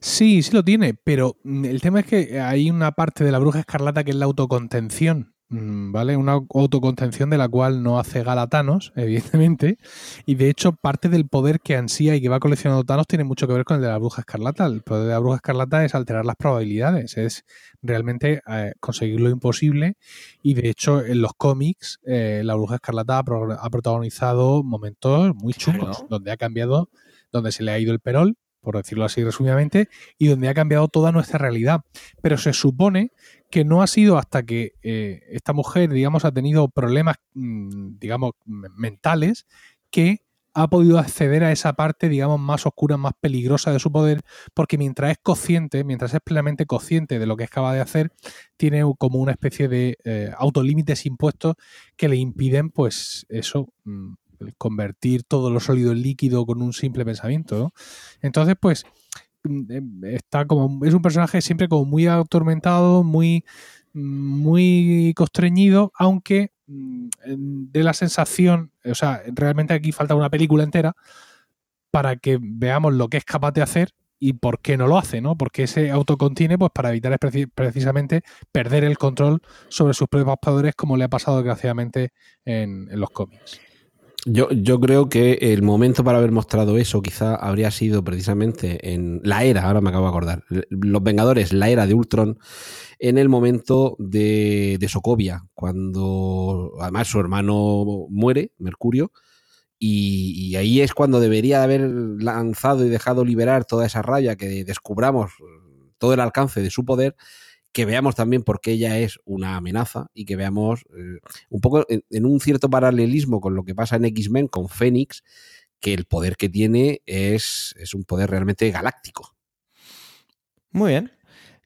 Sí, sí lo tiene, pero el tema es que hay una parte de la bruja escarlata que es la autocontención, ¿vale? Una autocontención de la cual no hace gala Thanos, evidentemente, y de hecho parte del poder que ansía y que va coleccionando Thanos tiene mucho que ver con el de la bruja escarlata. El poder de la bruja escarlata es alterar las probabilidades, es realmente eh, conseguir lo imposible y de hecho en los cómics eh, la bruja escarlata ha, pro- ha protagonizado momentos muy chungos, Claro. donde ha cambiado, donde se le ha ido el perol, por decirlo así resumidamente, y donde ha cambiado toda nuestra realidad. Pero se supone que no ha sido hasta que eh, esta mujer, digamos, ha tenido problemas, mm, digamos, mentales, que ha podido acceder a esa parte, digamos, más oscura, más peligrosa de su poder, porque mientras es consciente, mientras es plenamente consciente de lo que capaz de hacer, tiene como una especie de eh, autolímites impuestos que le impiden, pues, eso, mm, convertir todo lo sólido en líquido con un simple pensamiento, ¿no? Entonces, pues, está como, es un personaje siempre como muy atormentado, muy, muy constreñido, aunque mm, dé la sensación, o sea, realmente aquí falta una película entera para que veamos lo que es capaz de hacer y por qué no lo hace, ¿no? Porque se autocontiene pues para evitar preci- precisamente perder el control sobre sus propios poderes como le ha pasado desgraciadamente en, en los cómics. Yo, yo creo que el momento para haber mostrado eso quizá habría sido precisamente en la era, ahora me acabo de acordar, Los Vengadores, la era de Ultron, en el momento de, de Sokovia, cuando además su hermano muere, Mercurio, y, y ahí es cuando debería de haber lanzado y dejado liberar toda esa rabia, que descubramos todo el alcance de su poder, que veamos también por qué ella es una amenaza y que veamos eh, un poco en, un cierto paralelismo con lo que pasa en X-Men con Fénix, que el poder que tiene es, es un poder realmente galáctico. Muy bien.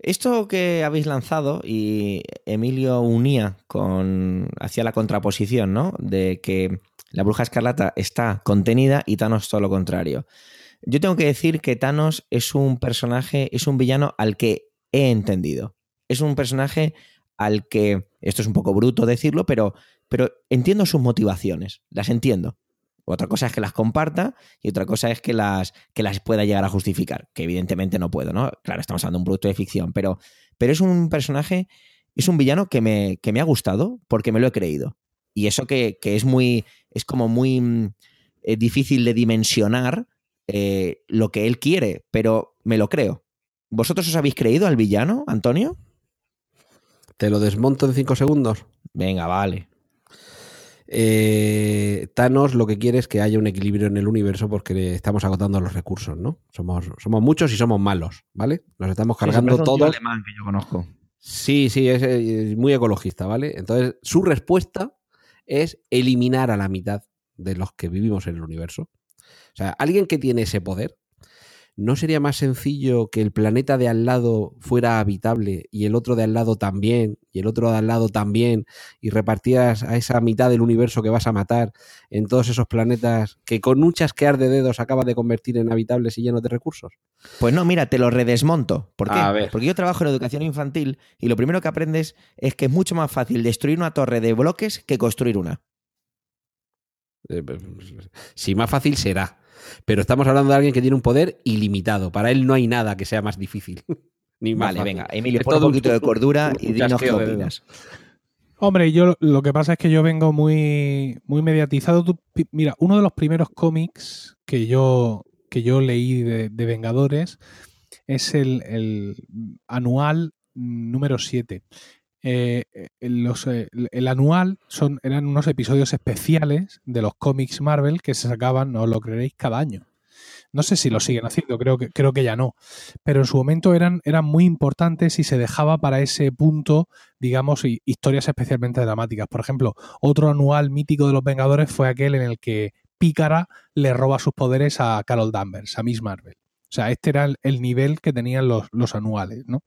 Esto que habéis lanzado y Emilio unía con hacia la contraposición, ¿no? De que la bruja escarlata está contenida y Thanos todo lo contrario. Yo tengo que decir que Thanos es un personaje, es un villano al que he entendido. Es un personaje al que, esto es un poco bruto decirlo, pero, pero entiendo sus motivaciones, las entiendo. Otra cosa es que las comparta y otra cosa es que las, que las pueda llegar a justificar, que evidentemente no puedo, ¿no? Claro, estamos hablando de un producto de ficción, pero, pero es un personaje, es un villano que me, que me ha gustado porque me lo he creído. Y eso que, que es muy, es como muy eh, difícil de dimensionar eh, lo que él quiere, pero me lo creo. ¿Vosotros os habéis creído al villano, Antonio? ¿Te lo desmonto en cinco segundos? Venga, vale. Eh, Thanos lo que quiere es que haya un equilibrio en el universo porque estamos agotando los recursos, ¿no? Somos, somos muchos y somos malos, ¿vale? Nos estamos cargando sí, todo. alemán que yo conozco. Sí, sí, es, es, muy ecologista, ¿vale? Entonces, su respuesta es eliminar a la mitad de los que vivimos en el universo. O sea, alguien que tiene ese poder ¿no sería más sencillo que el planeta de al lado fuera habitable y el otro de al lado también, y el otro de al lado también, y repartieras a esa mitad del universo que vas a matar en todos esos planetas que con un chasquear de dedos acabas de convertir en habitables y llenos de recursos? Pues no, mira, te lo redesmonto. ¿Por qué? A ver. Porque yo trabajo en educación infantil y lo primero que aprendes es que es mucho más fácil destruir una torre de bloques que construir una. Eh, Si más fácil será. Pero estamos hablando de alguien que tiene un poder ilimitado. Para él no hay nada que sea más difícil. Ni más Vale, fácil. venga, Emilio, Es pon un todo poquito de cordura y dinos qué opinas. Hombre, yo lo que pasa es que yo vengo muy, muy mediatizado. Tú mira, uno de los primeros cómics que yo, que yo leí de, de Vengadores es el, el anual número 7. Eh, los, eh, el- anual son, eran unos episodios especiales de los cómics Marvel que se sacaban, no os lo creeréis, cada año. No sé si lo siguen haciendo, creo que, creo que ya no. Pero en su momento eran, eran muy importantes y se dejaba para ese punto digamos, hi- historias especialmente dramáticas. Por ejemplo, otro anual mítico de los Vengadores fue aquel en el que Pícara le roba sus poderes a Carol Danvers, a Miss Marvel. O sea, este era el, el nivel que tenían los, los anuales, ¿no?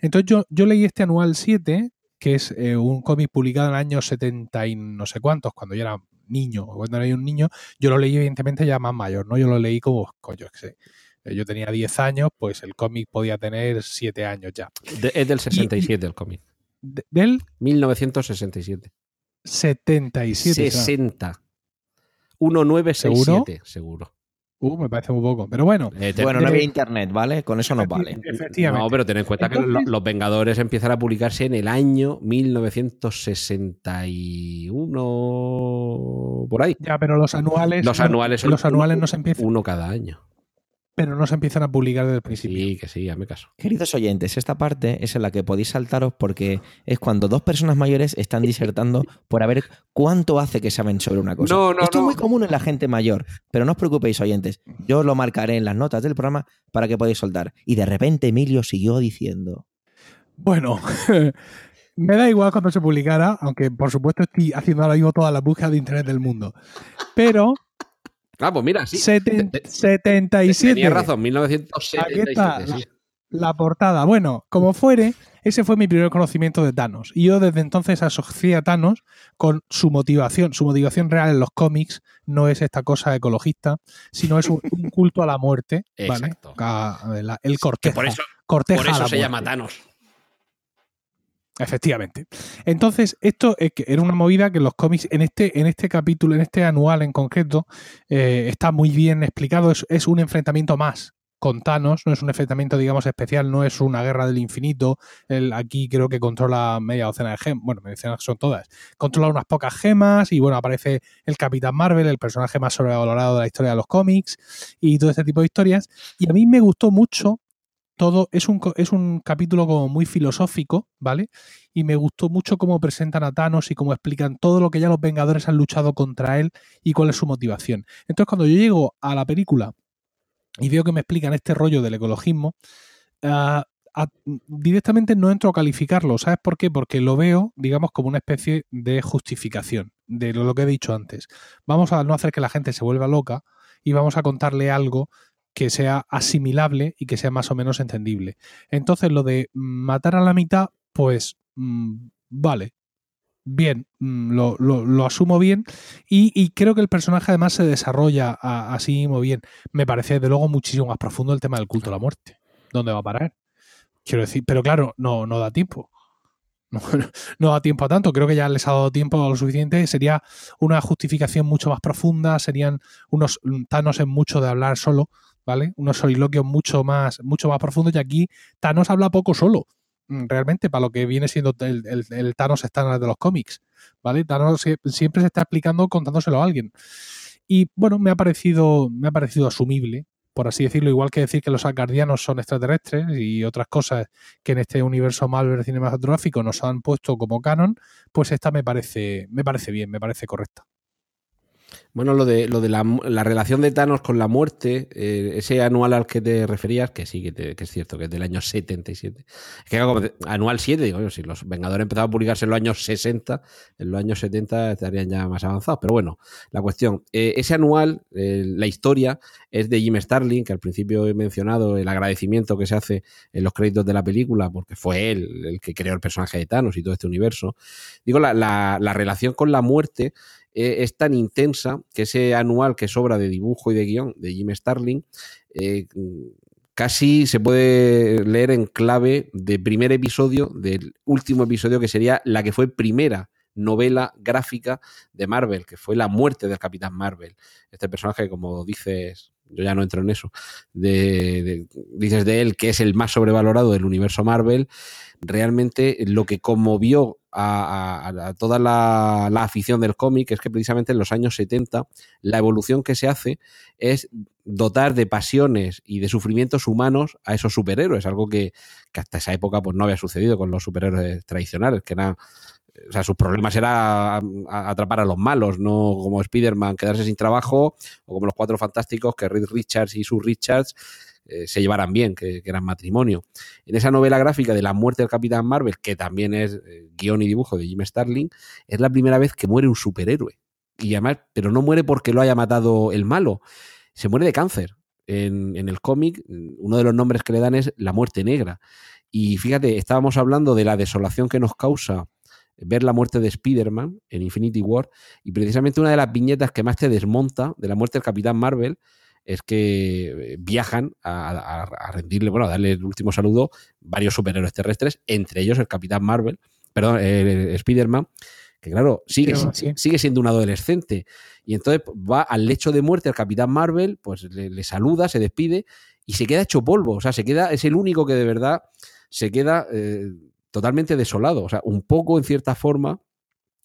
Entonces yo, yo leí este anual 7, que es eh, un cómic publicado en el año 70 y no sé cuántos, cuando yo era niño, o cuando era un niño, yo lo leí evidentemente ya más mayor, ¿no? Yo lo leí como, coño, que sé, eh, yo tenía 10 años, pues el cómic podía tener 7 años ya. De- es del 67 el cómic. De- del 1967. 77. o sea, 60. 1967, seguro. Uh, me parece muy poco. Pero bueno, Eh, te- Bueno, no Eh, había internet, ¿vale? Con eso nos vale. efectivamente. No, pero ten en cuenta que los Vengadores empiezan a publicarse en el año 1961, por ahí. Ya, pero los anuales. Los anuales son los anuales uno- no se empiezan, Uno cada año. Pero no se empiezan a publicar desde el principio. Sí, que sí, hazme caso. Queridos oyentes, esta parte es en la que podéis saltaros porque es cuando dos personas mayores están disertando por a ver cuánto hace que saben sobre una cosa. No, no, Esto no. es muy común en la gente mayor, pero no os preocupéis, oyentes. Yo lo marcaré en las notas del programa para que podáis soltar. Y de repente Emilio siguió diciendo. Bueno, me da igual cuando se publicara, aunque por supuesto estoy haciendo ahora mismo todas las búsquedas de internet del mundo. Pero Ah, pues mira, sí. seten- Te- te- 77. Tenías razón, 1977. Aquí está. sí. La portada. Bueno, como fuere, ese fue mi primer conocimiento de Thanos. Y yo desde entonces asocié a Thanos con su motivación. Su motivación real en los cómics no es esta cosa ecologista, sino es un, un culto a la muerte. ¿vale? Exacto. A- a la- el corteja. por eso, corteja por a eso la se llama. Thanos. Efectivamente. Entonces, esto es que era una movida que los cómics, en este, en este capítulo, en este anual en concreto, eh, está muy bien explicado. Es, un enfrentamiento más con Thanos, no es un enfrentamiento, digamos, especial, no es una guerra del infinito. Aquí creo que controla media docena de gemas, bueno, media docena son todas. Controla unas pocas gemas y bueno, aparece el Capitán Marvel, el personaje más sobrevalorado de la historia de los cómics y todo este tipo de historias. Y a mí me gustó mucho todo, es un, es un capítulo como muy filosófico, ¿vale? y me gustó mucho cómo presentan a Thanos y cómo explican todo lo que ya los Vengadores han luchado contra él y cuál es su motivación. Entonces, cuando yo llego a la película y veo que me explican este rollo del ecologismo, ah, directamente no entro a calificarlo. ¿Sabes por qué? Porque lo veo, digamos, como una especie de justificación de lo que he dicho antes. Vamos a no hacer que la gente se vuelva loca y vamos a contarle algo que sea asimilable y que sea más o menos entendible. Entonces, lo de matar a la mitad, pues mm, vale, bien, mm, lo, lo- lo asumo bien y, y creo que el personaje además se desarrolla a, así mismo bien. Me parece de luego muchísimo más profundo el tema del culto a la muerte. ¿Dónde va a parar? Quiero decir, pero claro, no, no da tiempo. No, no da tiempo a tanto, creo que ya les ha dado tiempo lo suficiente. Sería una justificación mucho más profunda, serían unos Thanos en mucho de hablar solo, ¿vale? Unos soliloquios mucho más, mucho más profundos y aquí Thanos habla poco solo mm, realmente para lo que viene siendo el, el- el Thanos estándar de los cómics, ¿vale? Thanos sie- siempre se está explicando contándoselo a alguien. Y bueno, me ha parecido, me ha parecido asumible, por así decirlo, igual que decir que los asgardianos son extraterrestres y otras cosas que en este universo Marvel cinematográfico nos han puesto como canon, pues esta me parece, me parece bien, me parece correcta. Bueno, lo de, lo de la, la relación de Thanos con la muerte, eh, ese anual al que te referías, que sí, que, te- que es cierto, que es del año 77. Es que anual 7, digo, si los Vengadores empezaban a publicarse en los años 60, en los años 70 estarían ya más avanzados. Pero bueno, la cuestión, eh, ese anual, eh, la historia es de Jim Starlin, que al principio he mencionado el agradecimiento que se hace en los créditos de la película, porque fue él el que creó el personaje de Thanos y todo este universo. Digo, la, la- la relación con la muerte eh, es tan intensa que ese anual que sobra de dibujo y de guion de Jim Starlin eh, casi se puede leer en clave de primer episodio del último episodio que sería la que fue primera novela gráfica de Marvel, que fue la muerte del Capitán Marvel. Este personaje, como dices, yo ya no entro en eso, de- dices de él que es el más sobrevalorado del universo Marvel, realmente lo que conmovió a, toda la, la afición del cómic es que precisamente en los años 70 la evolución que se hace es dotar de pasiones y de sufrimientos humanos a esos superhéroes, algo que, que hasta esa época pues no había sucedido con los superhéroes tradicionales, que eran o sea, sus problemas era atrapar a los malos, no como Spider-Man quedarse sin trabajo, o como los cuatro fantásticos que Reed Richards y Sue Richards eh, se llevaran bien, que, que eran matrimonio. En esa novela gráfica de la muerte del Capitán Marvel, que también es eh, guion y dibujo de Jim Starlin, es la primera vez que muere un superhéroe. Y además, pero no muere porque lo haya matado el malo, se muere de cáncer. En, en el cómic, uno de los nombres que le dan es la muerte negra. Y fíjate, estábamos hablando de la desolación que nos causa ver la muerte de Spider-Man en Infinity War y precisamente una de las viñetas que más te desmonta de la muerte del Capitán Marvel es que eh, viajan a, a- a rendirle, bueno, a darle el último saludo varios superhéroes terrestres, entre ellos el Capitán Marvel, perdón, eh, Spider-Man, que claro, sigue, sí. sigue siendo un adolescente. Y entonces va al lecho de muerte el Capitán Marvel, pues le, le saluda, se despide y se queda hecho polvo. O sea, se queda, es el único que de verdad se queda eh, totalmente desolado. O sea, un poco en cierta forma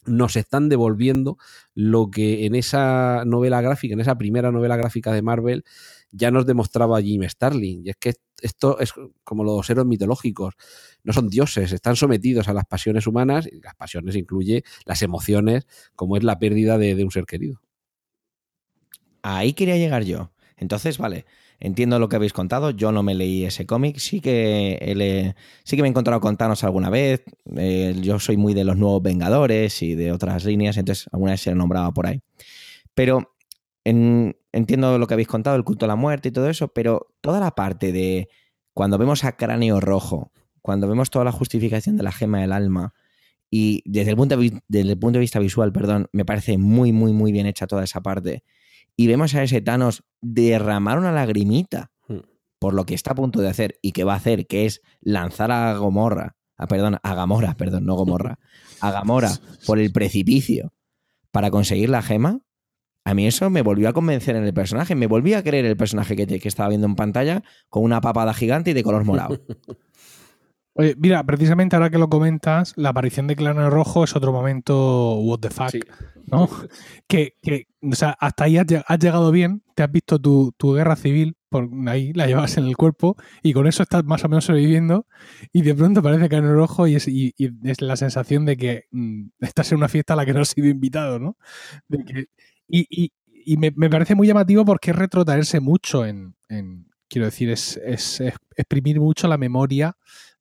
nos están devolviendo lo que en esa novela gráfica, en esa primera novela gráfica de Marvel, ya nos demostraba Jim Starlin. Y es que esto es como los héroes mitológicos. No son dioses, están sometidos a las pasiones humanas, y las pasiones incluye las emociones, como es la pérdida de, de un ser querido. Ahí quería llegar yo. Entonces, vale, entiendo lo que habéis contado. Yo no me leí ese cómic. Sí que, le- sí que me he encontrado con alguna vez. Eh, yo soy muy de los nuevos Vengadores y de otras líneas, entonces alguna vez se he nombrado por ahí. Pero en- entiendo lo que habéis contado, el culto a la muerte y todo eso, pero toda la parte de cuando vemos a Cráneo Rojo, cuando vemos toda la justificación de la gema del alma, y desde el punto de, desde el punto de vista visual, perdón, me parece muy, muy, muy bien hecha toda esa parte. Y vemos a ese Thanos derramar una lagrimita Hmm. por lo que está a punto de hacer y que va a hacer, que es lanzar a Gomorra, a, perdón, a Gamora, perdón, no Gomorra, a Gamora por el precipicio para conseguir la gema, a mí eso me volvió a convencer en el personaje, me volví a creer el personaje que, te- que estaba viendo en pantalla con una papada gigante y de color morado. Oye, mira, precisamente ahora que lo comentas, la aparición de Clano Rojo es otro momento what the fuck, Sí. ¿no? Que, que, o sea, hasta ahí has, lleg- has llegado bien, te has visto tu, tu guerra civil, por ahí la llevas en el cuerpo y con eso estás más o menos sobreviviendo y de pronto aparece Clano Rojo y es, y- y es la sensación de que mm, estás en una fiesta a la que no has sido invitado, ¿no? De que- y y- y me, me parece muy llamativo porque es retrotraerse mucho en, en- quiero decir, es, es- es exprimir mucho la memoria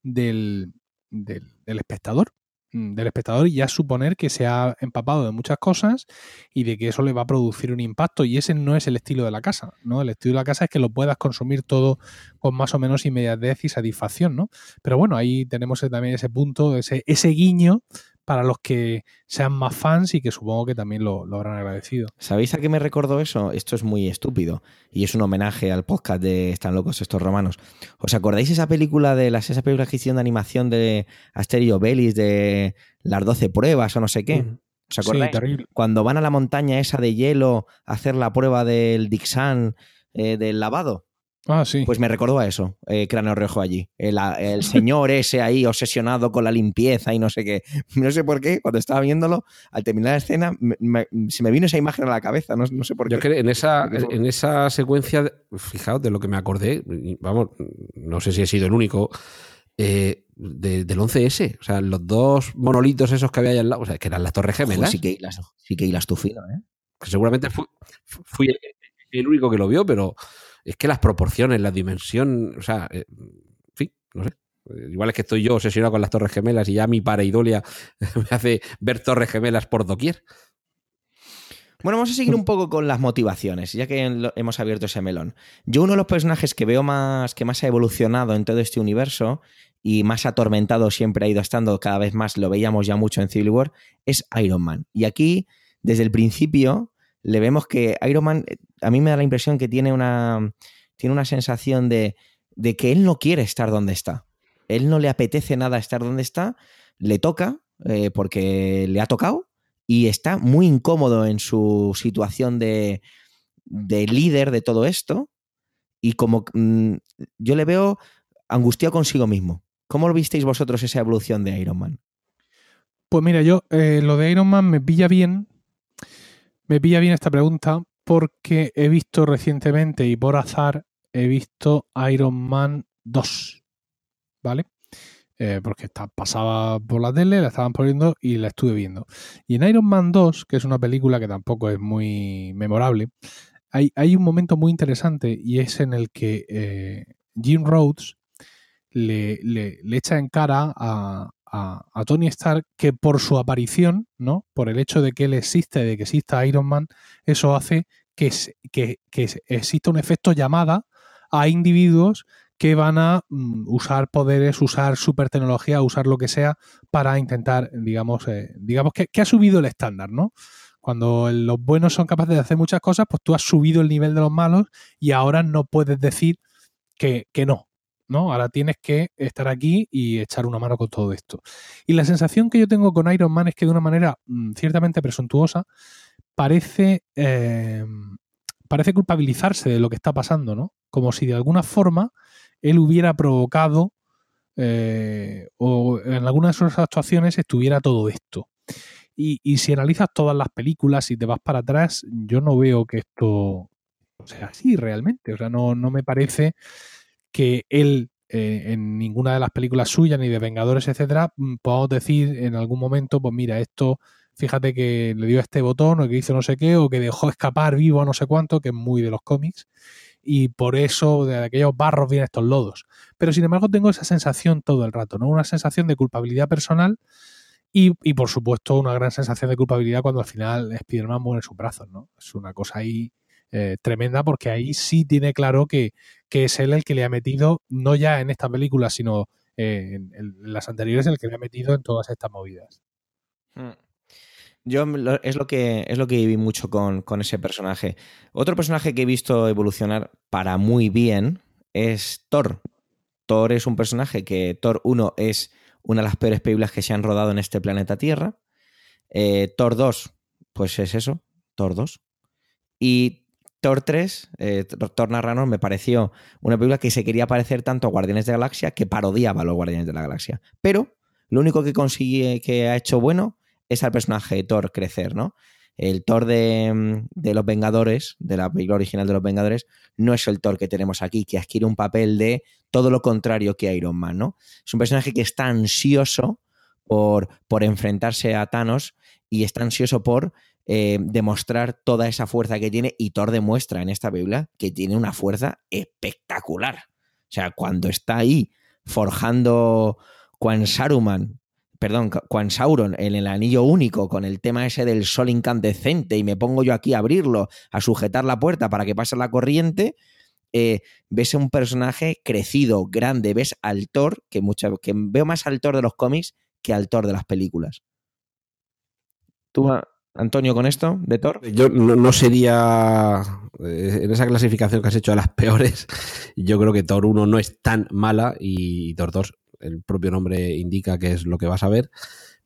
del, del, espectador. mm, Del espectador y ya suponer que se ha empapado de muchas cosas y de que eso le va a producir un impacto. Y ese no es el estilo de la casa, ¿no? El estilo de la casa es que lo puedas consumir todo con más o menos inmediatez y satisfacción, ¿no? Pero bueno, ahí tenemos también ese punto, ese, ese guiño para los que sean más fans y que supongo que también lo, lo habrán agradecido. ¿Sabéis a qué me recordó eso? Esto es muy estúpido y es un homenaje al podcast de Están locos estos romanos. ¿Os acordáis esa película de las esas películas que hicieron de animación de Asterio Belis de las 12 pruebas o no sé qué? Ujú. ¿Os acordáis? Sí, terrible. Cuando van a la montaña esa de hielo a hacer la prueba del Dixan eh, del lavado. Ah, sí. Pues me recordó a eso, eh, Cráneo Rojo allí. El, el señor ese ahí obsesionado con la limpieza y no sé qué. No sé por qué, cuando estaba viéndolo, al terminar la escena, me- me- se me vino esa imagen a la cabeza. No, no sé por Yo qué. que en esa, en esa secuencia, fijaos de lo que me acordé, vamos, no sé si he sido el único, eh, de- del 11S. O sea, los dos monolitos esos que había ahí al lado, o sea, que eran las Torres Ojo, Gemelas. sí, que hilas, sí que hilas tu filo, ¿eh? que seguramente fui, fui el único que lo vio, pero es que las proporciones, la dimensión, o sea, eh, en fin, no sé. Igual es que estoy yo obsesionado con las Torres Gemelas y ya mi pareidolia me hace ver Torres Gemelas por doquier. Bueno, vamos a seguir un poco con las motivaciones, ya que hemos abierto ese melón. Yo uno de los personajes que veo más, que más ha evolucionado en todo este universo y más atormentado siempre ha ido estando, cada vez más lo veíamos ya mucho en Civil War, es Iron Man. Y aquí, desde el principio, le vemos que Iron Man, eh, a mí me da la impresión que tiene una, tiene una sensación de, de que él no quiere estar donde está. Él no le apetece nada estar donde está, le toca, eh, porque le ha tocado, y está muy incómodo en su situación de, de líder de todo esto y como mm, yo le veo angustiado consigo mismo. ¿Cómo lo visteis vosotros esa evolución de Iron Man? Pues mira, yo eh, lo de Iron Man me pilla bien. Me pilla bien esta pregunta porque he visto recientemente y por azar he visto Iron Man 2. ¿Vale? Eh, porque está, pasaba por la tele, la estaban poniendo y la estuve viendo. Y en Iron Man 2, que es una película que tampoco es muy memorable, hay, un momento muy interesante y es en el que eh, Jim Rhodes le- le echa en cara a, a- Tony Stark que por su aparición, ¿no? Por el hecho de que él existe, de que exista Iron Man, eso hace que, que, que exista un efecto llamada a individuos que van a mm, usar poderes, usar super tecnología, usar lo que sea para intentar, digamos, eh, digamos que, que ha subido el estándar, ¿no? Cuando los buenos son capaces de hacer muchas cosas, pues tú has subido el nivel de los malos y ahora no puedes decir que, que no, ¿no? Ahora tienes que estar aquí y echar una mano con todo esto. Y la sensación que yo tengo con Iron Man es que de una manera mm, ciertamente presuntuosa parece, eh, parece culpabilizarse de lo que está pasando, ¿no? Como si de alguna forma él hubiera provocado eh, o en algunas de sus actuaciones estuviera todo esto. Y, y si analizas todas las películas y te vas para atrás, yo no veo que esto sea así realmente. O sea, no, no me parece que él eh, en ninguna de las películas suyas, ni de Vengadores, etcétera, mm, podamos decir en algún momento, pues mira, esto, fíjate que le dio este botón, o que hizo no sé qué, o que dejó escapar vivo a no sé cuánto, que es muy de los cómics, y por eso de aquellos barros vienen estos lodos. Pero sin embargo, tengo esa sensación todo el rato, ¿no? Una sensación de culpabilidad personal. Y, y, por supuesto, una gran sensación de culpabilidad cuando al final Spider-Man muere en sus brazos, ¿no? Es una cosa ahí eh, tremenda porque ahí sí tiene claro que, que, es él el que le ha metido, no ya en esta película, sino eh, en, las anteriores, el que le ha metido en todas estas movidas. Hmm. Yo es lo que es lo que viví mucho con, con, ese personaje. Otro personaje que he visto evolucionar para muy bien es Thor. Thor es un personaje que Thor 1 es una de las peores películas que se han rodado en este planeta Tierra. Eh, Thor 2, pues es eso, Thor 2. Y Thor 3, eh, Thor Narranor, me pareció una película que se quería parecer tanto a Guardianes de la Galaxia que parodiaba a los Guardianes de la Galaxia. Pero lo único que consigue que ha hecho bueno es al personaje Thor crecer, ¿no? El Thor de, de, los Vengadores, de la película original de los Vengadores, no es el Thor que tenemos aquí, que adquiere un papel de todo lo contrario que Iron Man, ¿no? Es un personaje que está ansioso por, por enfrentarse a Thanos y está ansioso por eh, demostrar toda esa fuerza que tiene y Thor demuestra en esta película que tiene una fuerza espectacular. O sea, cuando está ahí forjando Quan Saruman, perdón, Quan Sauron en el anillo único con el tema ese del sol incandescente y me pongo yo aquí a abrirlo, a sujetar la puerta para que pase la corriente, eh, ves un personaje crecido, grande, ves al Thor, que, mucha, que veo más al Thor de los cómics que al Thor de las películas. ¿Tú, Antonio, con esto de Thor? Yo no, sería eh, en esa clasificación que has hecho de las peores. Yo creo que Thor 1 no es tan mala y Thor 2 el propio nombre indica que es lo que vas a ver,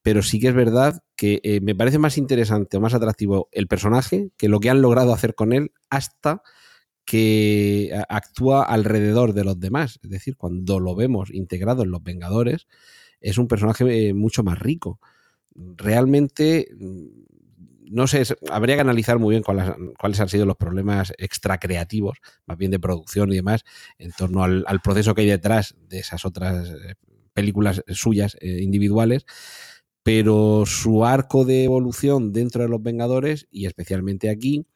pero sí que es verdad que eh, me parece más interesante o más atractivo el personaje que lo que han logrado hacer con él hasta que actúa alrededor de los demás. Es decir, cuando lo vemos integrado en los Vengadores, es un personaje eh, mucho más rico. Realmente, no sé, habría que analizar muy bien cuáles, cuáles han sido los problemas extracreativos, más bien de producción y demás, en torno al, proceso que hay detrás de esas otras películas suyas eh, individuales. pero su arco de evolución dentro de los Vengadores, y especialmente aquí,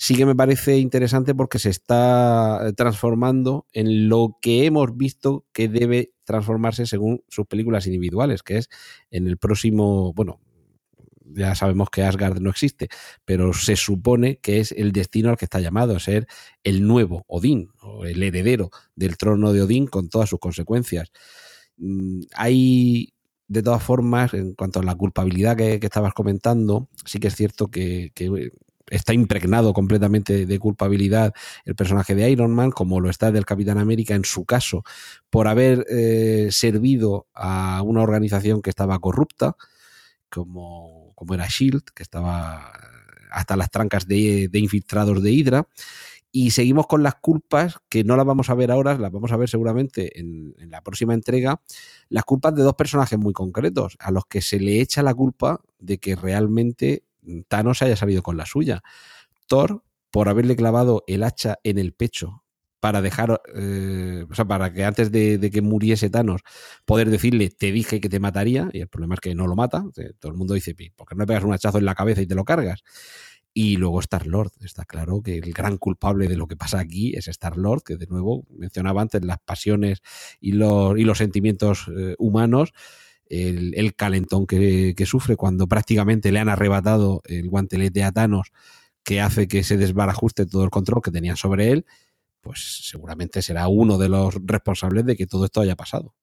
sí que me parece interesante porque se está transformando en lo que hemos visto que debe transformarse según sus películas individuales, que es en el próximo, bueno, ya sabemos que Asgard no existe, pero se supone que es el destino al que está llamado, a ser el nuevo Odín, o el heredero del trono de Odín con todas sus consecuencias. Mm, hay, de todas formas, en cuanto a la culpabilidad que, estabas comentando, sí que es cierto que, que está impregnado completamente de culpabilidad el personaje de Iron Man, como lo está del Capitán América en su caso, por haber eh, servido a una organización que estaba corrupta, como, como era Shield, que estaba hasta las trancas de, infiltrados de Hydra. Y seguimos con las culpas, que no las vamos a ver ahora, las vamos a ver seguramente en, en, la próxima entrega, las culpas de dos personajes muy concretos, a los que se le echa la culpa de que realmente Thanos haya salido con la suya. Thor, por haberle clavado el hacha en el pecho para dejar, eh, o sea, para que antes de, de, que muriese Thanos, poder decirle, te dije que te mataría, y el problema es que no lo mata. Todo el mundo dice, ¿por qué no le pegas un hachazo en la cabeza y te lo cargas? Y luego Star Lord, está claro que el gran culpable de lo que pasa aquí es Star Lord, que de nuevo mencionaba antes las pasiones y los, y los sentimientos eh, humanos el, el calentón que, que, sufre cuando prácticamente le han arrebatado el guantelete a Thanos que hace que se desbarajuste todo el control que tenían sobre él, pues seguramente será uno de los responsables de que todo esto haya pasado.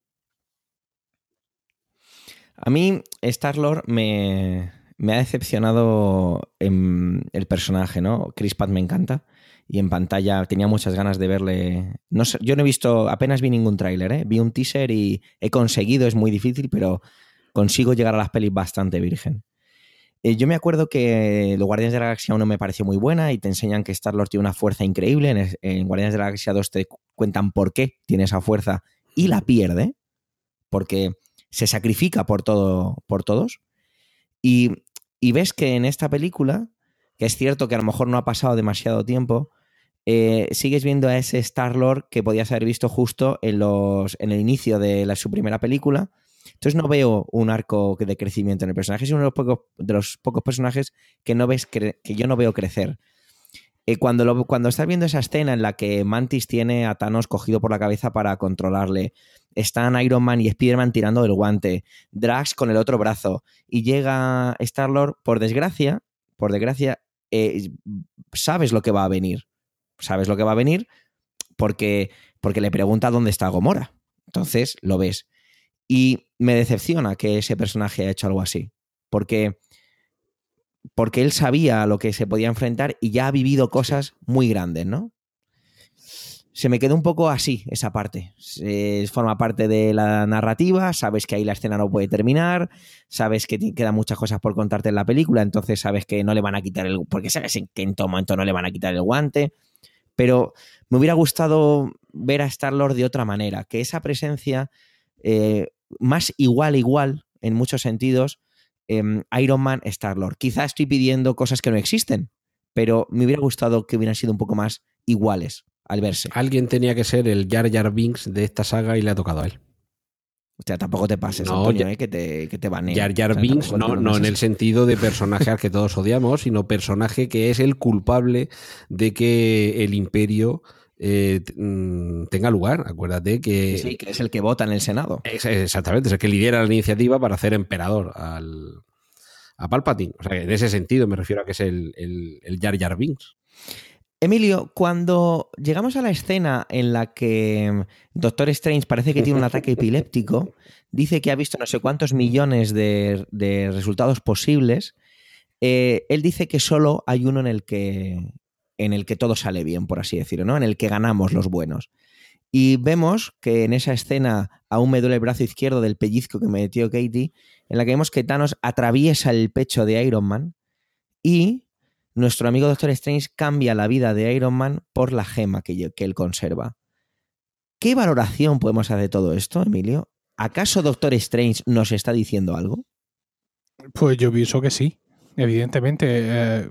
A mí Star-Lord me, me, ha decepcionado en el personaje, ¿no? Chris Pratt me encanta y en pantalla tenía muchas ganas de verle. No sé, yo no he visto, apenas vi ningún tráiler, ¿eh? vi un teaser y he conseguido, es muy difícil, pero consigo llegar a las pelis bastante virgen. Eh, yo me acuerdo que los Guardianes de la Galaxia 1 me pareció muy buena y te enseñan que Star-Lord tiene una fuerza increíble. En, en, Guardianes de la Galaxia 2 te cuentan por qué tiene esa fuerza y la pierde, porque se sacrifica por, todo, por todos. Y, y ves que en esta película, que es cierto que a lo mejor no ha pasado demasiado tiempo, eh, sigues viendo a ese Star-Lord que podías haber visto justo en, los, en el inicio de la, su primera película. Entonces no veo un arco de crecimiento en el personaje. Es uno de los pocos, de los pocos personajes que, no ves que yo no veo crecer. Eh, cuando, lo, cuando estás viendo esa escena en la que Mantis tiene a Thanos cogido por la cabeza para controlarle, están Iron Man y Spider-Man tirando del guante, Drax con el otro brazo, y llega Star-Lord, por desgracia, por desgracia, eh, sabes lo que va a venir sabes lo que va a venir porque, porque le pregunta dónde está Gomora. Entonces lo ves. Y me decepciona que ese personaje haya hecho algo así. Porque, porque él sabía a lo que se podía enfrentar y ya ha vivido cosas muy grandes, ¿no? Se me quedó un poco así esa parte. Eh, forma parte de la narrativa, sabes que ahí la escena no puede terminar, sabes que quedan muchas cosas por contarte en la película, entonces sabes que no le van a quitar el... porque sabes que en todo momento no le van a quitar el guante pero me hubiera gustado ver a Star-Lord de otra manera, que esa presencia eh, más igual, igual, en muchos sentidos, eh, Iron Man, Star-Lord. Quizá estoy pidiendo cosas que no existen, pero me hubiera gustado que hubieran sido un poco más iguales al verse. Alguien tenía que ser el Jar Jar Binks de esta saga y le ha tocado a él. O sea, tampoco te pases, no, Antonio, ya, eh, que te, que te baneen. Jar Jar o sea, Binks, no, no en el sentido de personaje al que todos odiamos, sino personaje que es el culpable de que el imperio eh, tenga lugar. Acuérdate que. Sí, que es el que vota en el Senado. Es, exactamente, es el que lidera la iniciativa para hacer emperador al, a Palpatine. O sea, en ese sentido me refiero a que es el, el, el Jar Jar Binks. Emilio, cuando llegamos a la escena en la que Doctor Strange parece que tiene un ataque epiléptico, dice que ha visto no sé cuántos millones de, de resultados posibles, eh, él dice que solo hay uno en el que, en el que todo sale bien, por así decirlo, ¿no? En el que ganamos los buenos. Y vemos que en esa escena aún me duele el brazo izquierdo del pellizco que me metió Katie, en la que vemos que Thanos atraviesa el pecho de Iron Man y nuestro amigo Doctor Strange cambia la vida de Iron Man por la gema que, que él conserva. ¿Qué valoración podemos hacer de todo esto, Emilio? ¿Acaso Doctor Strange nos está diciendo algo? Pues yo pienso que sí. Evidentemente, eh,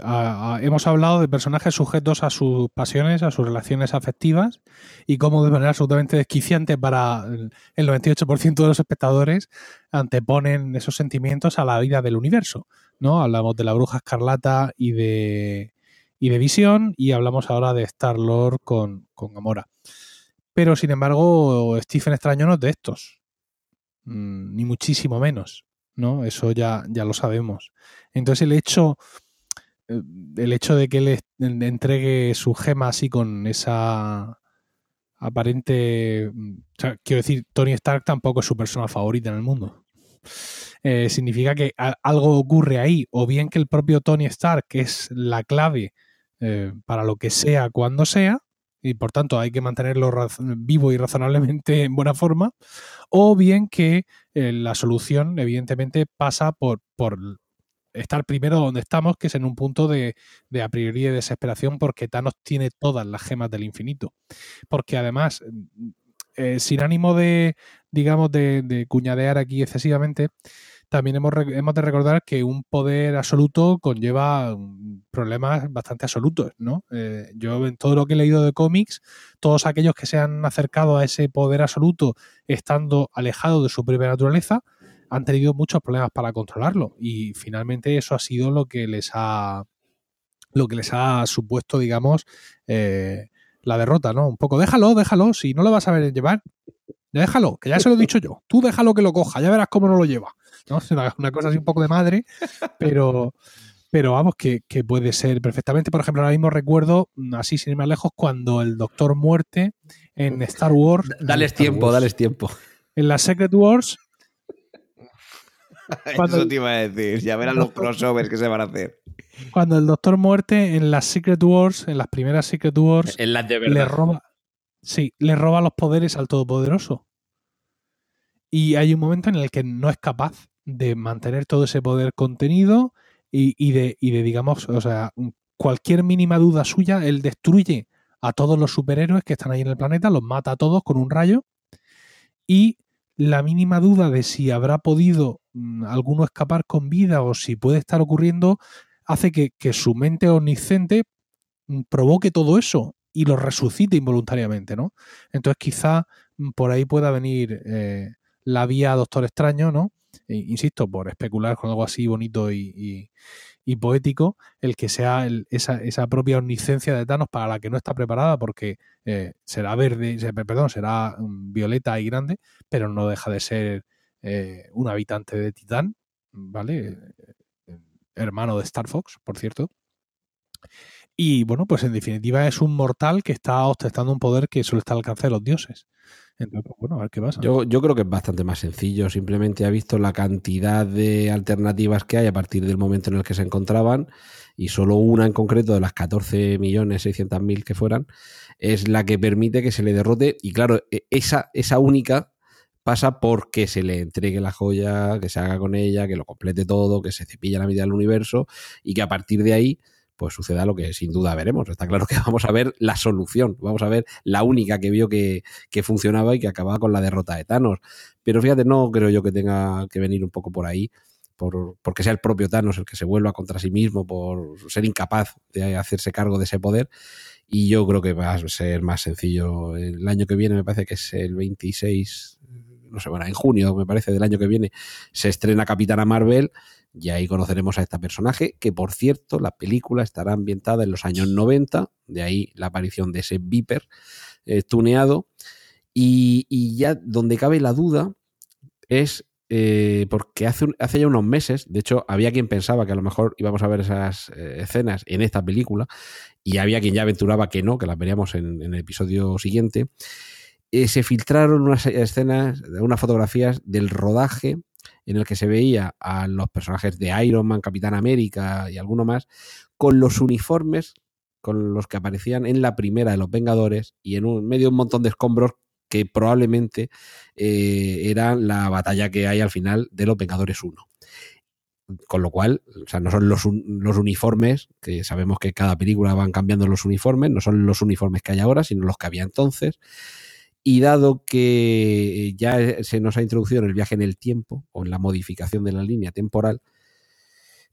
a- hemos hablado de personajes sujetos a sus pasiones, a sus relaciones afectivas y cómo de manera absolutamente desquiciante para el el 98% de los espectadores anteponen esos sentimientos a la vida del universo. ¿no? Hablamos de la bruja escarlata y de, y de Visión y hablamos ahora de Star-Lord con, con Gamora. Pero sin embargo, Stephen Extraño no es de estos. Mm, ni muchísimo menos. ¿No? Eso ya, ya lo sabemos. Entonces el hecho, eh, el hecho de que él entregue su gema así con esa aparente... o sea, quiero decir, Tony Stark tampoco es su persona favorita en el mundo. Eh, significa que algo ocurre ahí, o bien que el propio Tony Stark es la clave eh, para lo que sea cuando sea, y por tanto hay que mantenerlo vivo y razonablemente en buena forma, o bien que eh, la solución evidentemente pasa por, por estar primero donde estamos, que es en un punto de, de a priori de desesperación porque Thanos tiene todas las gemas del infinito. Porque además, eh, sin ánimo de, digamos, de, de cuñadear aquí excesivamente, también hemos, hemos de recordar que un poder absoluto conlleva mm, problemas bastante absolutos, ¿no? Eh, yo en todo lo que he leído de cómics, todos aquellos que se han acercado a ese poder absoluto estando alejados de su propia naturaleza, han tenido muchos problemas para controlarlo. Y finalmente eso ha sido lo que les ha lo que les ha supuesto, digamos, eh, la derrota, ¿no? Un poco, déjalo, déjalo, si no lo vas a ver llevar, déjalo, que ya se lo he dicho yo. Tú déjalo que lo coja, ya verás cómo no lo lleva. ¿No? Una, cosa así un poco de madre, pero, pero vamos, que, que puede ser perfectamente. Por ejemplo, ahora mismo recuerdo, así sin ir más lejos, cuando el Doctor Muerte en Star Wars. Dales Star tiempo, Wars. dales tiempo. En la Secret Wars. Cuando- Eso te iba a decir. Ya verán los crossovers que se van a hacer. Cuando el Doctor Muerte en las Secret Wars, en las primeras Secret Wars, En las de le roba. Sí, le roba los poderes al Todopoderoso. Y hay un momento en el que no es capaz de mantener todo ese poder contenido y, de, digamos, o sea, cualquier mínima duda suya, él destruye a todos los superhéroes que están ahí en el planeta, los mata a todos con un rayo. Y la mínima duda de si habrá podido mm, alguno escapar con vida o si puede estar ocurriendo, hace que, que su mente omnisciente mm, provoque todo eso y lo resucite involuntariamente, ¿no? Entonces quizá mm, por ahí pueda venir eh, la vía Doctor Extraño, ¿no? E- insisto, por especular con algo así bonito y, poético, el que sea esa, propia omnisciencia de Thanos para la que no está preparada, porque eh, será verde, perdón, será mm, violeta y grande, pero no deja de ser eh, un habitante de Titán, ¿vale? Eh, hermano de Star Fox, por cierto. Y bueno, pues en definitiva es un mortal que está ostentando un poder que solo está al alcance de los dioses. Entonces, pues, bueno, a ver qué pasa. Yo, creo que es bastante más sencillo. Simplemente ha visto la cantidad de alternativas que hay a partir del momento en el que se encontraban y solo una en concreto de las 14.600.000 que fueran es la que permite que se le derrote. Y claro, e- esa, esa única pasa porque se le entregue la joya, que se haga con ella, que lo complete todo, que se cepille la mitad del universo y que a partir de ahí pues suceda lo que sin duda veremos. Está claro que vamos a ver la solución, vamos a ver la única que vio que, que funcionaba y que acababa con la derrota de Thanos. Pero fíjate, no creo yo que tenga que venir un poco por ahí, por, porque sea el propio Thanos el que se vuelva contra sí mismo, por ser incapaz de hacerse cargo de ese poder. Y yo creo que va a ser más sencillo. El año que viene, me parece que es el 26, no sé, bueno, en junio, me parece, del año que viene, se estrena Capitana Marvel. Y ahí conoceremos a este personaje, que por cierto, la película estará ambientada en los años 90, de ahí la aparición de ese Viper eh, tuneado. Y, ya donde cabe la duda es eh, porque hace, un- hace ya unos meses, de hecho, había quien pensaba que a lo mejor íbamos a ver esas eh, escenas en esta película, y había quien ya aventuraba que no, que las veríamos en el episodio siguiente. Eh, se filtraron unas escenas, unas fotografías del rodaje en el que se veía a los personajes de Iron Man, Capitán América y alguno más, con los uniformes con los que aparecían en la primera de los Vengadores y en medio de un montón de escombros que probablemente eh, era la batalla que hay al final de los Vengadores 1. Con lo cual, o sea, no son los, los uniformes, que sabemos que cada película van cambiando los uniformes, no son los uniformes que hay ahora, sino los que había entonces. Y dado que ya se nos ha introducido en el viaje en el tiempo o en la modificación de la línea temporal,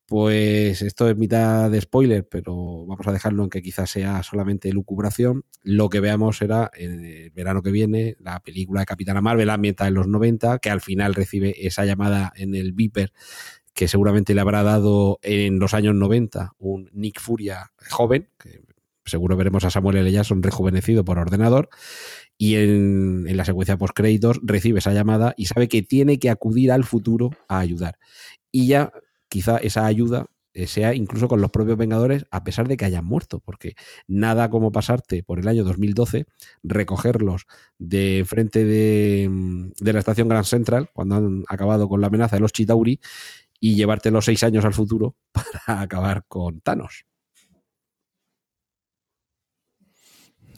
Pues esto es mitad de spoiler, pero vamos a dejarlo en que quizás sea solamente lucubración. Lo que veamos será en el verano que viene la película de Capitana Marvel ambientada en los 90, que al final recibe esa llamada en el Viper que seguramente le habrá dado en los años 90 un Nick Furia joven, que seguro veremos a Samuel L. Jackson rejuvenecido por ordenador, y en, en la secuencia post créditos recibe esa llamada y sabe que tiene que acudir al futuro a ayudar. Y ya quizá esa ayuda eh, sea incluso con los propios Vengadores, a pesar de que hayan muerto, porque nada como pasarte por el año 2012, recogerlos de frente de, mm, de la estación Grand Central, cuando han acabado con la amenaza de los Chitauri, y llevarte los seis años al futuro para acabar con Thanos.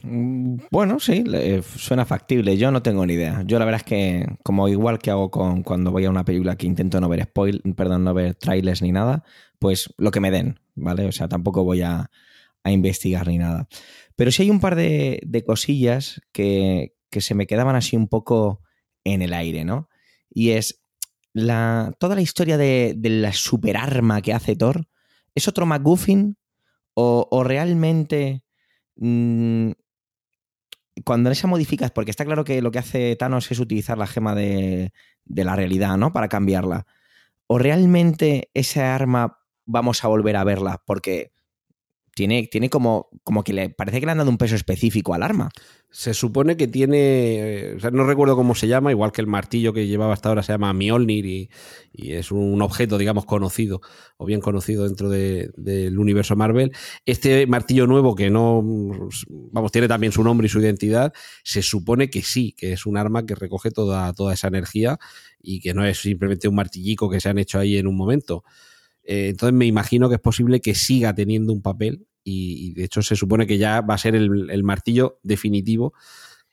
Bueno, sí, le- suena factible. Yo no tengo ni idea. Yo la verdad es que, como igual que hago con cuando voy a una película que intento no ver spoil, perdón, no ver trailers ni nada, pues lo que me den, ¿vale? O sea, tampoco voy a, a investigar ni nada. Pero sí hay un par de, cosillas que, que se me quedaban así un poco en el aire, ¿no? Y es la, toda la historia de, la superarma que hace Thor. ¿Es otro McGuffin? ¿O, o realmente mm, cuando esa modificas, porque está claro que lo que hace Thanos es utilizar la gema de, de la realidad, ¿no? Para cambiarla. ¿O realmente esa arma vamos a volver a verla? Porque tiene, tiene como, como que le parece que le han dado un peso específico al arma. Se supone que tiene, eh, o sea, no recuerdo cómo se llama, igual que el martillo que llevaba hasta ahora se llama Mjolnir y, y es un objeto, digamos, conocido o bien conocido dentro de- del universo Marvel. Este martillo nuevo que no, vamos, tiene también su nombre y su identidad, se supone que sí, que es un arma que recoge toda, toda esa energía y que no es simplemente un martillico que se han hecho ahí en un momento. Eh, entonces me imagino que es posible que siga teniendo un papel y, de hecho se supone que ya va a ser el, martillo definitivo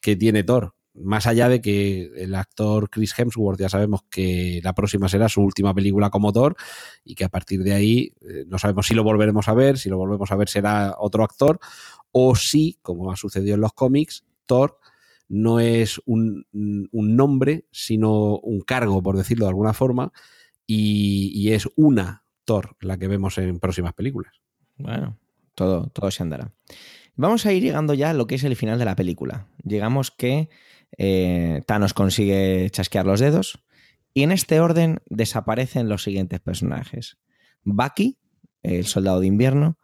que tiene Thor. Más allá de que el actor Chris Hemsworth ya sabemos que la próxima será su última película como Thor y que a partir de ahí eh, no sabemos si lo volveremos a ver, si lo volvemos a ver será otro actor o si, como ha sucedido en los cómics, Thor no es un, nombre, sino un cargo, por decirlo de alguna forma, y es una Thor la que vemos en próximas películas. Bueno, todo, todo se andará. Vamos a ir llegando ya a lo que es el final de la película. Llegamos que eh, Thanos consigue chasquear los dedos y en este orden desaparecen los siguientes personajes. Bucky, el soldado de invierno,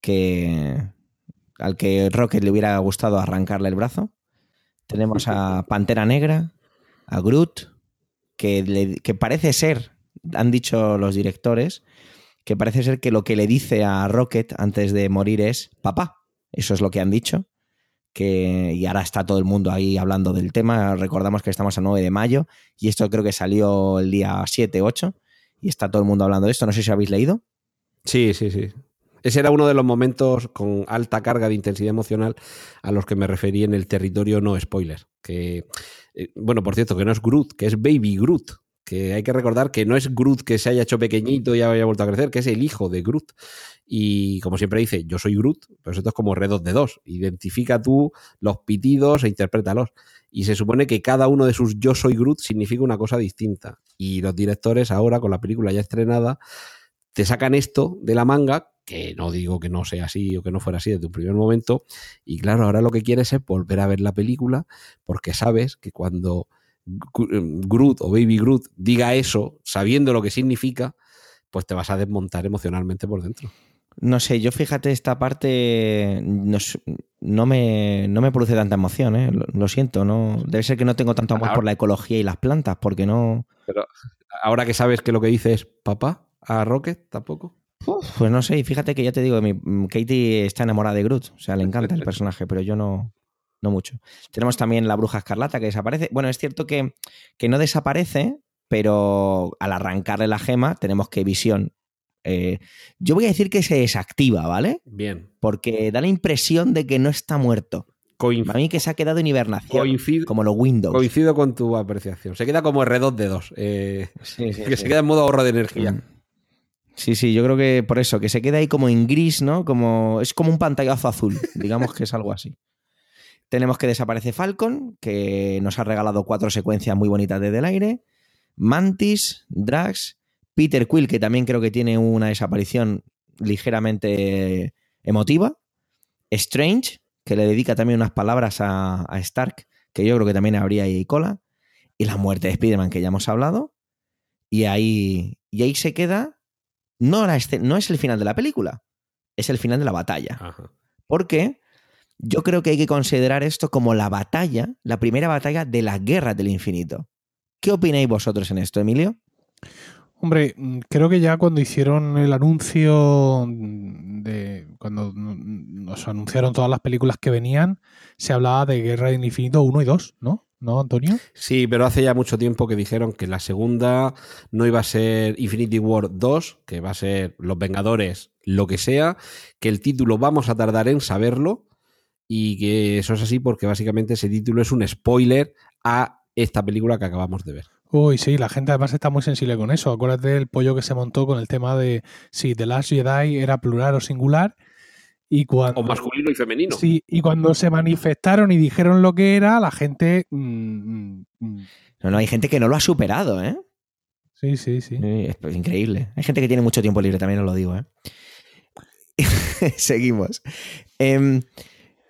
que al que Rocket le hubiera gustado arrancarle el brazo. Tenemos a Pantera Negra, a Groot, que, le- que parece ser, han dicho los directores, que parece ser que lo que le dice a Rocket antes de morir es papá. Eso es lo que han dicho. Que, y ahora está todo el mundo ahí hablando del tema. Recordamos que estamos a 9 de mayo y esto creo que salió el día 7, 8 y está todo el mundo hablando de esto. No sé si habéis leído. Sí, sí, sí. Ese era uno de los momentos con alta carga de intensidad emocional a los que me referí en el territorio no spoiler. Que, eh, bueno, por cierto, que no es Groot, que es Baby Groot. Que hay que recordar que no es Groot que se haya hecho pequeñito y haya vuelto a crecer, que es el hijo de Groot. Y como siempre dice, yo soy Groot, pues esto es como Red de dos. Identifica tú los pitidos e interprétalos. Y se supone que cada uno de sus yo soy Groot significa una cosa distinta. Y los directores ahora, con la película ya estrenada, te sacan esto de la manga, que no digo que no sea así o que no fuera así desde un primer momento, y claro, ahora lo que quieres es volver a ver la película, porque sabes que cuando Groot o Baby Groot diga eso, sabiendo lo que significa, pues te vas a desmontar emocionalmente por dentro. No sé, yo fíjate, esta parte no, me, no me produce tanta emoción, ¿eh? lo, lo siento. no Debe ser que no tengo tanto amor Ahora- por la ecología y las plantas, porque no. Pero ahora que sabes que lo que dice es papá a Rocket, tampoco. Uf, pues no sé, y fíjate que ya te digo, mi, Katie está enamorada de Groot, o sea, le encanta el personaje, pero yo no, no mucho. Tenemos también la bruja escarlata que desaparece. Bueno, es cierto que, que no desaparece, pero al arrancarle la gema tenemos que Visión. eh, yo voy a decir que se desactiva, ¿vale? Bien. Porque da la impresión de que no está muerto. Coin- Para mí que se ha quedado en hibernación, coincido, como los Windows. coincido con tu apreciación. Se queda como R2 de 2. Sí, sí, que sí. se queda en modo ahorro de energía. Mm. Sí, sí, yo creo que por eso, que se queda ahí como en gris, ¿no? Como, es como un pantallazo azul, digamos que es algo así. Tenemos que desaparece Falcon, que nos ha regalado cuatro secuencias muy bonitas desde el aire. Mantis, Drax, Peter Quill, que también creo que tiene una desaparición ligeramente emotiva. Strange, que le dedica también unas palabras a, a Stark, que yo creo que también habría ahí cola. Y la muerte de Spider-Man, que ya hemos hablado. Y ahí, y ahí se queda. No, la no es el final de la película, es el final de la batalla. Ajá. Porque yo creo que hay que considerar esto como la batalla, la primera batalla de la guerra del infinito. ¿Qué opináis vosotros en esto, Emilio? Hombre, mm, creo que ya cuando hicieron el anuncio de cuando nos anunciaron todas las películas que venían, se hablaba de Guerra del Infinito 1 y 2, ¿no? ¿No, Antonio? Sí, pero hace ya mucho tiempo que dijeron que la segunda no iba a ser Infinity War 2, que va a ser Los Vengadores, lo que sea, que el título vamos a tardar en saberlo y que eso es así porque básicamente ese título es un spoiler a esta película que acabamos de ver. Uy, sí, la gente además está muy sensible con eso. Acuérdate del pollo que se montó con el tema de si The Last Jedi era plural o singular. Y cuando, O masculino y femenino. Sí, y cuando se manifestaron y dijeron lo que era, la gente. mm, mm, mm, No, no, hay gente que no lo ha superado, ¿eh? sí, sí, sí. Sí, Es pues, increíble. Hay gente que tiene mucho tiempo libre, también os lo digo, ¿eh? Seguimos. Em,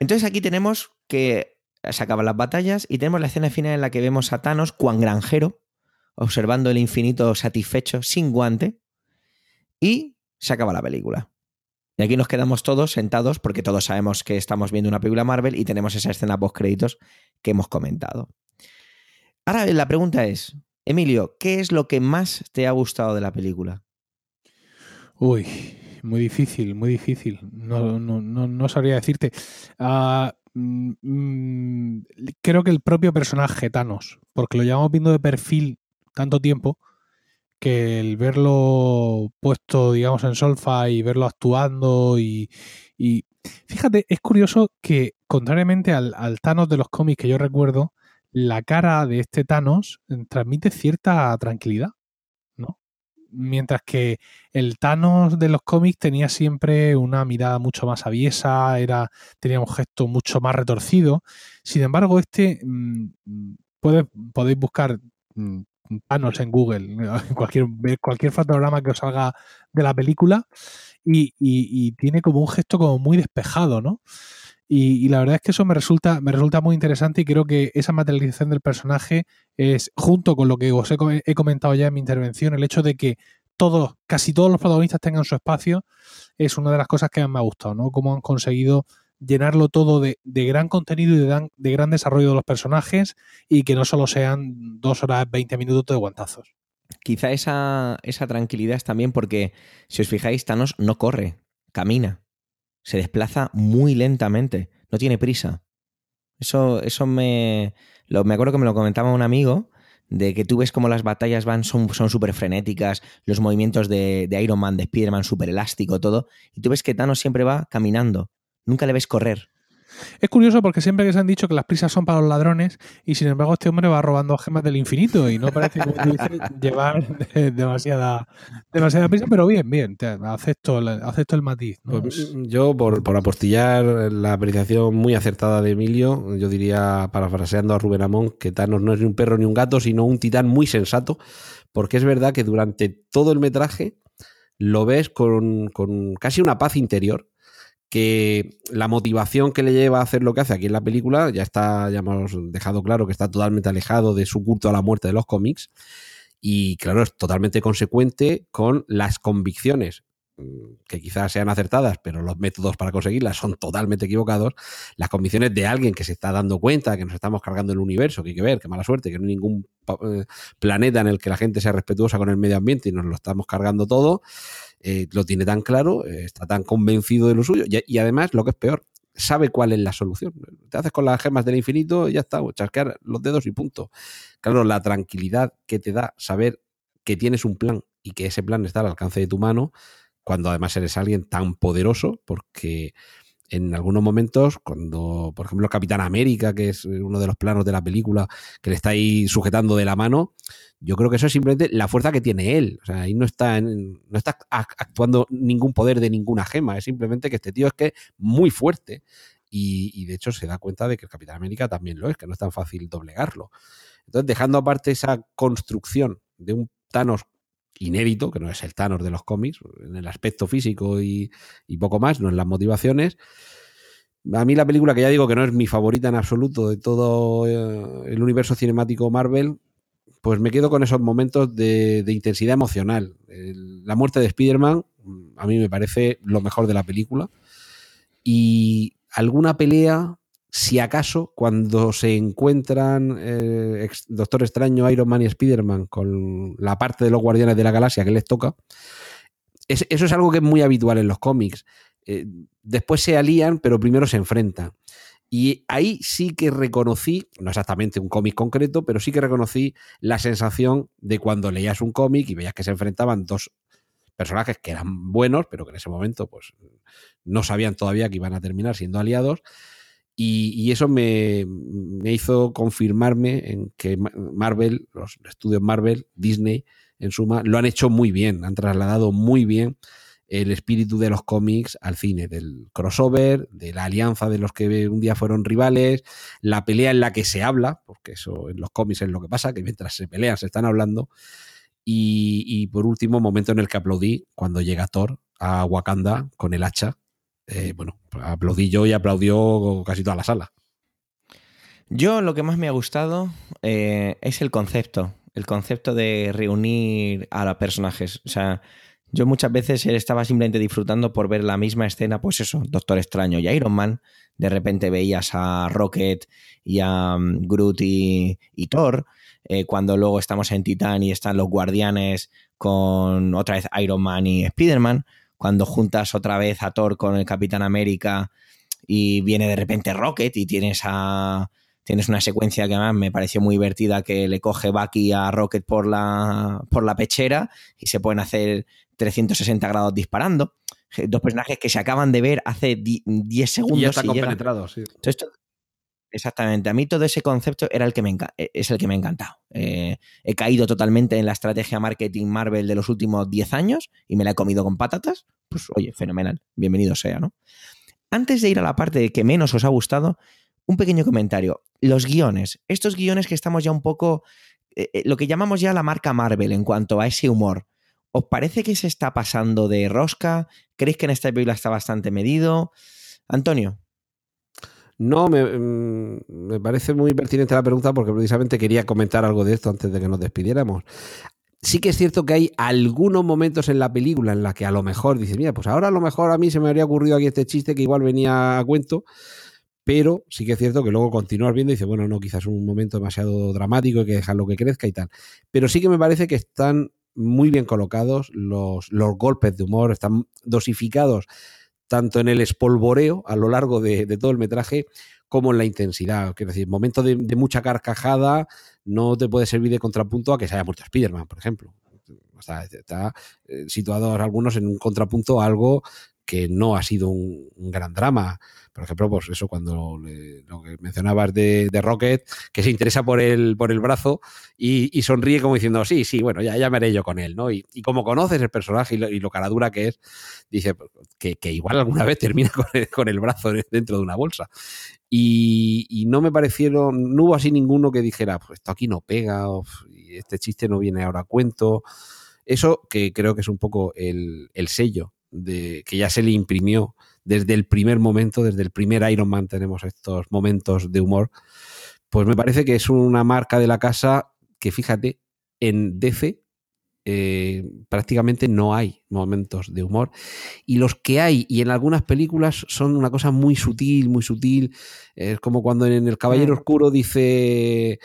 entonces aquí tenemos que se acaban las batallas y tenemos la escena final en la que vemos a Thanos, cuan granjero, observando el infinito satisfecho, sin guante, y se acaba la película. Y aquí nos quedamos todos sentados porque todos sabemos que estamos viendo una película Marvel y tenemos esa escena post créditos que hemos comentado. Ahora la pregunta es, Emilio, ¿qué es lo que más te ha gustado de la película? Uy, muy difícil, muy difícil. No, no, no, no sabría decirte. Ah, mm, mm, creo que el propio personaje Thanos, porque lo llevamos viendo de perfil tanto tiempo que el verlo puesto, digamos, en solfa y verlo actuando y, y- fíjate, es curioso que contrariamente al, al Thanos de los cómics que yo recuerdo, la cara de este Thanos transmite cierta tranquilidad. Mientras que el Thanos de los cómics tenía siempre una mirada mucho más aviesa, era, tenía un gesto mucho más retorcido. Sin embargo, este mm, puede- podéis buscar mm, Thanos en Google, cualquier, cualquier fotograma que os salga de la película, y, y- y tiene como un gesto como muy despejado, ¿no? Y, la verdad es que eso me resulta, me resulta muy interesante y creo que esa materialización del personaje es, junto con lo que os he, co- he comentado ya en mi intervención, el hecho de que todos, casi todos los protagonistas tengan su espacio, es una de las cosas que más me ha gustado, ¿no? Cómo han conseguido llenarlo todo de, de gran contenido y de, dan- de gran desarrollo de los personajes y que no solo sean dos horas 20 minutos de guantazos. Quizá esa, esa tranquilidad es también porque, si os fijáis, Thanos no corre, camina. Se desplaza muy lentamente, no tiene prisa. Eso, eso me, lo, me acuerdo que me lo comentaba un amigo, de que tú ves como las batallas van, son son súper frenéticas, los movimientos de, de Iron Man, de Spider-Man, súper elástico, todo. Y tú ves que Thanos siempre va caminando, nunca le ves correr. Es curioso porque siempre que se han dicho que las prisas son para los ladrones y sin embargo este hombre va robando gemas del infinito y no parece, como tú dices, llevar de- demasiada, demasiada prisa, pero bien, bien, acepto, el- acepto el matiz. ¿no? Pues, Es- yo, por, por apostillar la apreciación muy acertada de Emilio, yo diría, parafraseando a Rubén Amón, que Thanos no es ni un perro ni un gato, sino un titán muy sensato, porque es verdad que durante todo el metraje lo ves con, con casi una paz interior, que la motivación que le lleva a hacer lo que hace aquí en la película ya está, ya hemos dejado claro que está totalmente alejado de su culto a la muerte de los cómics, y claro, es totalmente consecuente con las convicciones mm, que quizás sean acertadas, pero los métodos para conseguirlas son totalmente equivocados, las convicciones de alguien que se está dando cuenta que nos estamos cargando el universo, que hay que ver, que mala suerte, que no hay ningún eh, planeta en el que la gente sea respetuosa con el medio ambiente y nos lo estamos cargando todo, eh, lo tiene tan claro, eh, está tan convencido de lo suyo y, y además, lo que es peor, sabe cuál es la solución. Te haces con las gemas del infinito y ya está, chasquear los dedos y punto. Claro, la tranquilidad que te da saber que tienes un plan y que ese plan está al alcance de tu mano, cuando además eres alguien tan poderoso, porque en algunos momentos, cuando, por ejemplo, Capitán América, que es uno de los planos de la película, que le está ahí sujetando de la mano, yo creo que eso es simplemente la fuerza que tiene él. O sea, ahí no está, no está ac- actuando ningún poder de ninguna gema, es simplemente que este tío es que es muy fuerte. Y, y de hecho se da cuenta de que el Capitán América también lo es, que no es tan fácil doblegarlo. Entonces, dejando aparte esa construcción de un Thanos inédito, que no es el Thanos de los cómics, en el aspecto físico y, poco más, no en las motivaciones. A mí la película, que ya digo que no es mi favorita en absoluto de todo eh, el universo cinemático Marvel, pues me quedo con esos momentos de, intensidad emocional. La muerte de Spider-Man a mí me parece lo mejor de la película. Y alguna pelea, si acaso, cuando se encuentran eh, Doctor Extraño, Iron Man y Spider-Man con la parte de los Guardianes de la Galaxia que les toca, es- eso es algo que es muy habitual en los cómics. Eh, después se alían, pero primero se enfrentan. Y ahí sí que reconocí, no exactamente un cómic concreto, pero sí que reconocí la sensación de cuando leías un cómic y veías que se enfrentaban dos personajes que eran buenos, pero que en ese momento pues no sabían todavía que iban a terminar siendo aliados. Y, y eso me, me hizo confirmarme en que Ma- Marvel, los estudios Marvel, Disney, en suma, lo han hecho muy bien, han trasladado muy bien el espíritu de los cómics al cine, del crossover, de la alianza de los que un día fueron rivales, la pelea en la que se habla, porque eso en los cómics es lo que pasa, que mientras se pelean se están hablando. Y, y por último, momento en el que aplaudí cuando llega Thor a Wakanda con el hacha. Eh, bueno, aplaudí yo y aplaudió casi toda la sala. Yo lo que más me ha gustado eh, es el concepto, el concepto de reunir a los personajes. O sea, yo muchas veces estaba simplemente disfrutando por ver la misma escena, pues eso, Doctor Extraño y Iron Man. De repente veías a Rocket y a um, Groot y, y Thor. Eh, cuando luego estamos en Titán y están los guardianes con otra vez Iron Man y Spider-Man. Cuando juntas otra vez a Thor con el Capitán América y viene de repente Rocket y tienes a, tienes una secuencia que además me pareció muy divertida que le coge Bucky a Rocket por la, por la pechera y se pueden hacer 360 grados disparando. Dos personajes que se acaban de ver hace 10 segundos. Y ya está y llegan- compenetrado, sí. Entonces, esto- exactamente, a mí todo ese concepto era el que me enca- es el que me ha encantado. Eh, he caído totalmente en la estrategia marketing Marvel de los últimos 10 años y me la he comido con patatas. Pues oye, fenomenal, bienvenido sea, ¿no? Antes de ir a la parte que menos os ha gustado, un pequeño comentario. Los guiones, estos guiones que estamos ya un poco, eh, eh, lo que llamamos ya la marca Marvel en cuanto a ese humor. ¿Os parece que se está pasando de rosca? ¿Creéis que en esta película está bastante medido? Antonio. No, me, mm, me parece muy pertinente la pregunta porque precisamente quería comentar algo de esto antes de que nos despidiéramos. Sí que es cierto que hay algunos momentos en la película en la que a lo mejor dices, mira, pues ahora a lo mejor a mí se me habría ocurrido aquí este chiste que igual venía a cuento, pero sí que es cierto que luego continúas viendo y dices, bueno, no, quizás un momento demasiado dramático, hay que dejarlo que crezca y tal. Pero sí que me parece que están muy bien colocados los, los golpes de humor, están dosificados tanto en el espolvoreo a lo largo de, todo el metraje como en la intensidad. Quiero decir, momentos de, de mucha carcajada no te puede servir de contrapunto a que se haya muerto Spiderman, por ejemplo. Está eh, situados algunos en un contrapunto a algo que no ha sido un, gran drama. Por ejemplo, pues eso cuando le- lo que mencionabas de, Rocket, que se interesa por el, por el brazo y, sonríe como diciendo, sí, sí, bueno, ya, ya me haré yo con él, ¿no? Y, como conoces el personaje y lo, y lo caradura que es, dice pues, que, igual alguna vez termina con el, con el brazo dentro de una bolsa. Y, no me parecieron, no hubo así ninguno que dijera, pues esto aquí no pega, o, este chiste no viene ahora a cuento. Eso que creo que es un poco el sello de que ya se le imprimió desde el primer momento, desde el primer Iron Man tenemos estos momentos de humor. Pues me parece que es una marca de la casa que, fíjate, en DC eh, prácticamente no hay momentos de humor. Y los que hay, y en algunas películas, son una cosa muy sutil, muy sutil. Es como cuando en El Caballero Mm. Oscuro dice.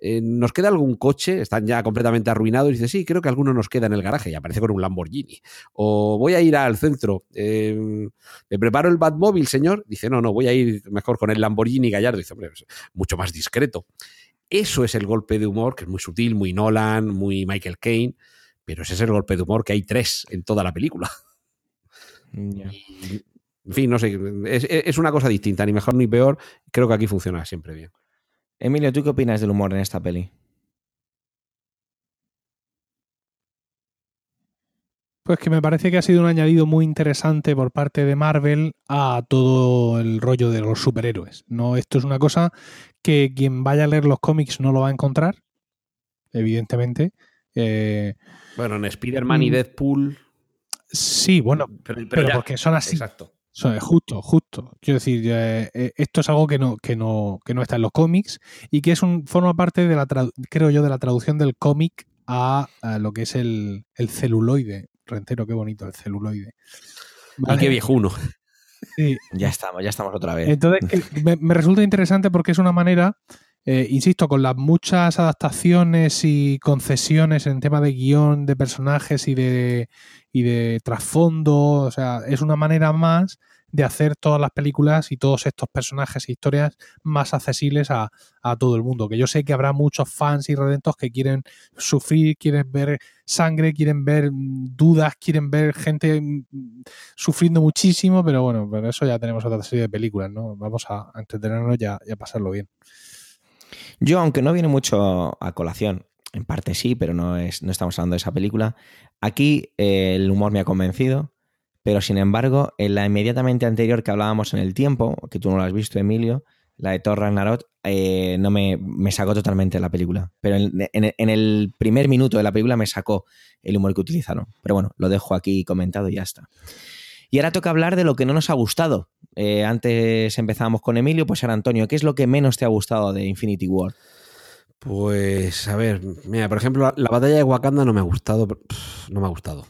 Eh, ¿Nos queda algún coche? Están ya completamente arruinados. Y dice, sí, creo que alguno nos queda en el garaje. Y aparece con un Lamborghini. O voy a ir al centro. eh, ¿Me preparo el Batmóvil, señor? Dice, no, no, voy a ir mejor con el Lamborghini Gallardo. Dice, hombre, es mucho más discreto. Eso es el golpe de humor, que es muy sutil, muy Nolan, muy Michael Caine. Pero ese es el golpe de humor que hay tres en toda la película. En fin, no sé, es, es una cosa distinta, ni mejor ni peor. Creo que aquí funciona siempre bien. Emilio, ¿tú qué opinas del humor en esta peli? Pues que me parece que ha sido un añadido muy interesante por parte de Marvel a todo el rollo de los superhéroes. No, esto es una cosa que quien vaya a leer los cómics no lo va a encontrar, evidentemente. Eh, Bueno, en Spider-Man y Mm. Deadpool. Sí, bueno, Pero, pero ya- porque son así. Exacto. Son- justo, justo. Quiero decir, eh, eh, esto es algo que no, que no, que no está en los cómics y que es un, forma parte de la, creo yo, de la traducción del cómic a, a lo que es el, el celuloide. Rentero, qué bonito el celuloide. Y Vale, qué viejuno. sí. Ya estamos, ya estamos otra vez. Entonces, me, me resulta interesante porque es una manera, eh, insisto, con las muchas adaptaciones y concesiones en tema de guion, de personajes y de, y de trasfondo, o sea, es una manera más de hacer todas las películas y todos estos personajes e historias más accesibles a, todo el mundo. Que yo sé que habrá muchos fans y redentos que quieren sufrir, quieren ver sangre, quieren ver mm, dudas, quieren ver gente mm, sufriendo muchísimo, pero bueno, pero eso ya tenemos otra serie de películas, ¿no? Vamos a, entretenernos y y a pasarlo bien. Yo, aunque no viene mucho a colación, en parte sí, pero no, es, no estamos hablando de esa película, aquí eh, el humor me ha convencido, pero sin embargo, en la inmediatamente anterior que hablábamos en el tiempo, que tú no lo has visto, Emilio, la de Thor Ragnarok, eh, no me, me sacó totalmente la película. Pero en, el primer minuto de la película me sacó el humor que utilizaron. Pero bueno, lo dejo aquí comentado y ya está. Y ahora toca hablar de lo que no nos ha gustado. Eh, antes empezábamos con Emilio, pues ahora Antonio, ¿qué es lo que menos te ha gustado de Infinity War? Pues, a ver, mira, por ejemplo, la, la batalla de Wakanda no me ha gustado. pff, no me ha gustado.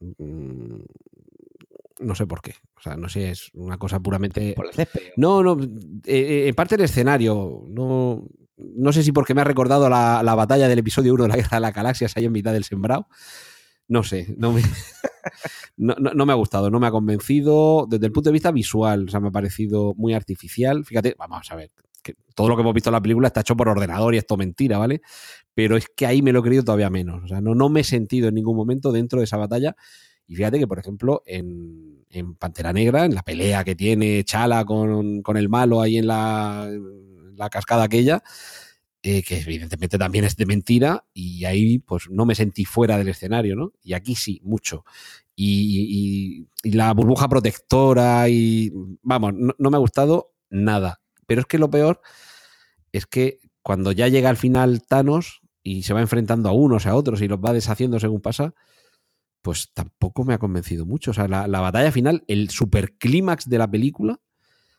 Mm, No sé por qué. O sea, no sé, es una cosa puramente. Por el césped. No, no. eh, eh, en parte el escenario. No, no sé si porque me ha recordado la, la batalla del episodio 1 de la Guerra de las Galaxias ahí en mitad del sembrado. No sé, no me, no, no- no me ha gustado, no me ha convencido. Desde el punto de vista visual, o sea, me ha parecido muy artificial. Fíjate, vamos a ver, todo lo que hemos visto en la película está hecho por ordenador y esto mentira, ¿vale? Pero es que ahí me lo he creído todavía menos. O sea, no, no me he sentido en ningún momento dentro de esa batalla. Y fíjate que, por ejemplo, en, en Pantera Negra, en la pelea que tiene Chala con, con el malo ahí en la, la cascada aquella, eh, que evidentemente también es de mentira, y ahí pues no me sentí fuera del escenario, ¿no? Y aquí sí, mucho. Y, y- y la burbuja protectora y... Vamos, no, no me ha gustado nada. Pero es que lo peor es que cuando ya llega al final Thanos y se va enfrentando a unos a otros y los va deshaciendo según pasa, pues tampoco me ha convencido mucho. O sea, la, la batalla final, el superclímax de la película,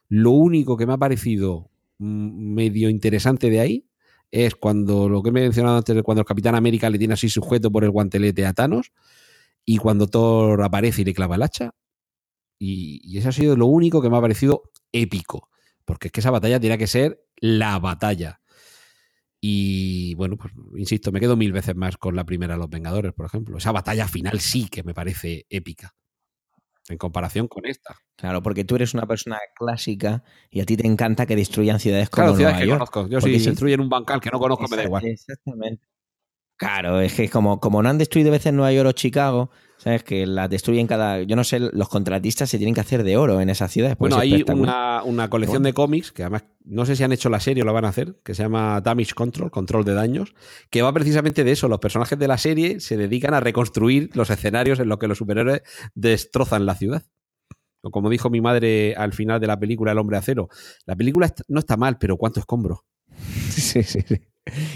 lo único que me ha parecido mm, medio interesante de ahí es cuando lo que he mencionado antes, cuando el Capitán América le tiene así sujeto por el guantelete a Thanos y cuando Thor aparece y le clava el hacha. Y, y eso ha sido lo único que me ha parecido épico. Porque es que esa batalla tiene que ser la batalla. Y bueno, pues insisto, me quedo mil veces más con la primera de los Vengadores, por ejemplo. Esa batalla final sí que me parece épica. En comparación con esta. Claro, porque tú eres una persona clásica y a ti te encanta que destruyan ciudades como Claro, ciudades Nueva que York. conozco. Yo Porque si si- destruyen un bancal que no conozco, me da igual. Exactamente. Claro, es que como, como no han destruido veces Nueva York o Chicago, ¿sabes? Que las destruyen cada. Yo no sé, los contratistas se tienen que hacer de oro en esas ciudades. pues Bueno, hay una, una colección de cómics que además no sé si han hecho la serie o la van a hacer, que se llama Damage Control, control de daños, que va precisamente de eso. Los personajes de la serie se dedican a reconstruir los escenarios en los que los superhéroes destrozan la ciudad. O como dijo mi madre al final de la película El hombre acero, la película no está mal, pero ¿cuánto escombro? Sí, sí, sí.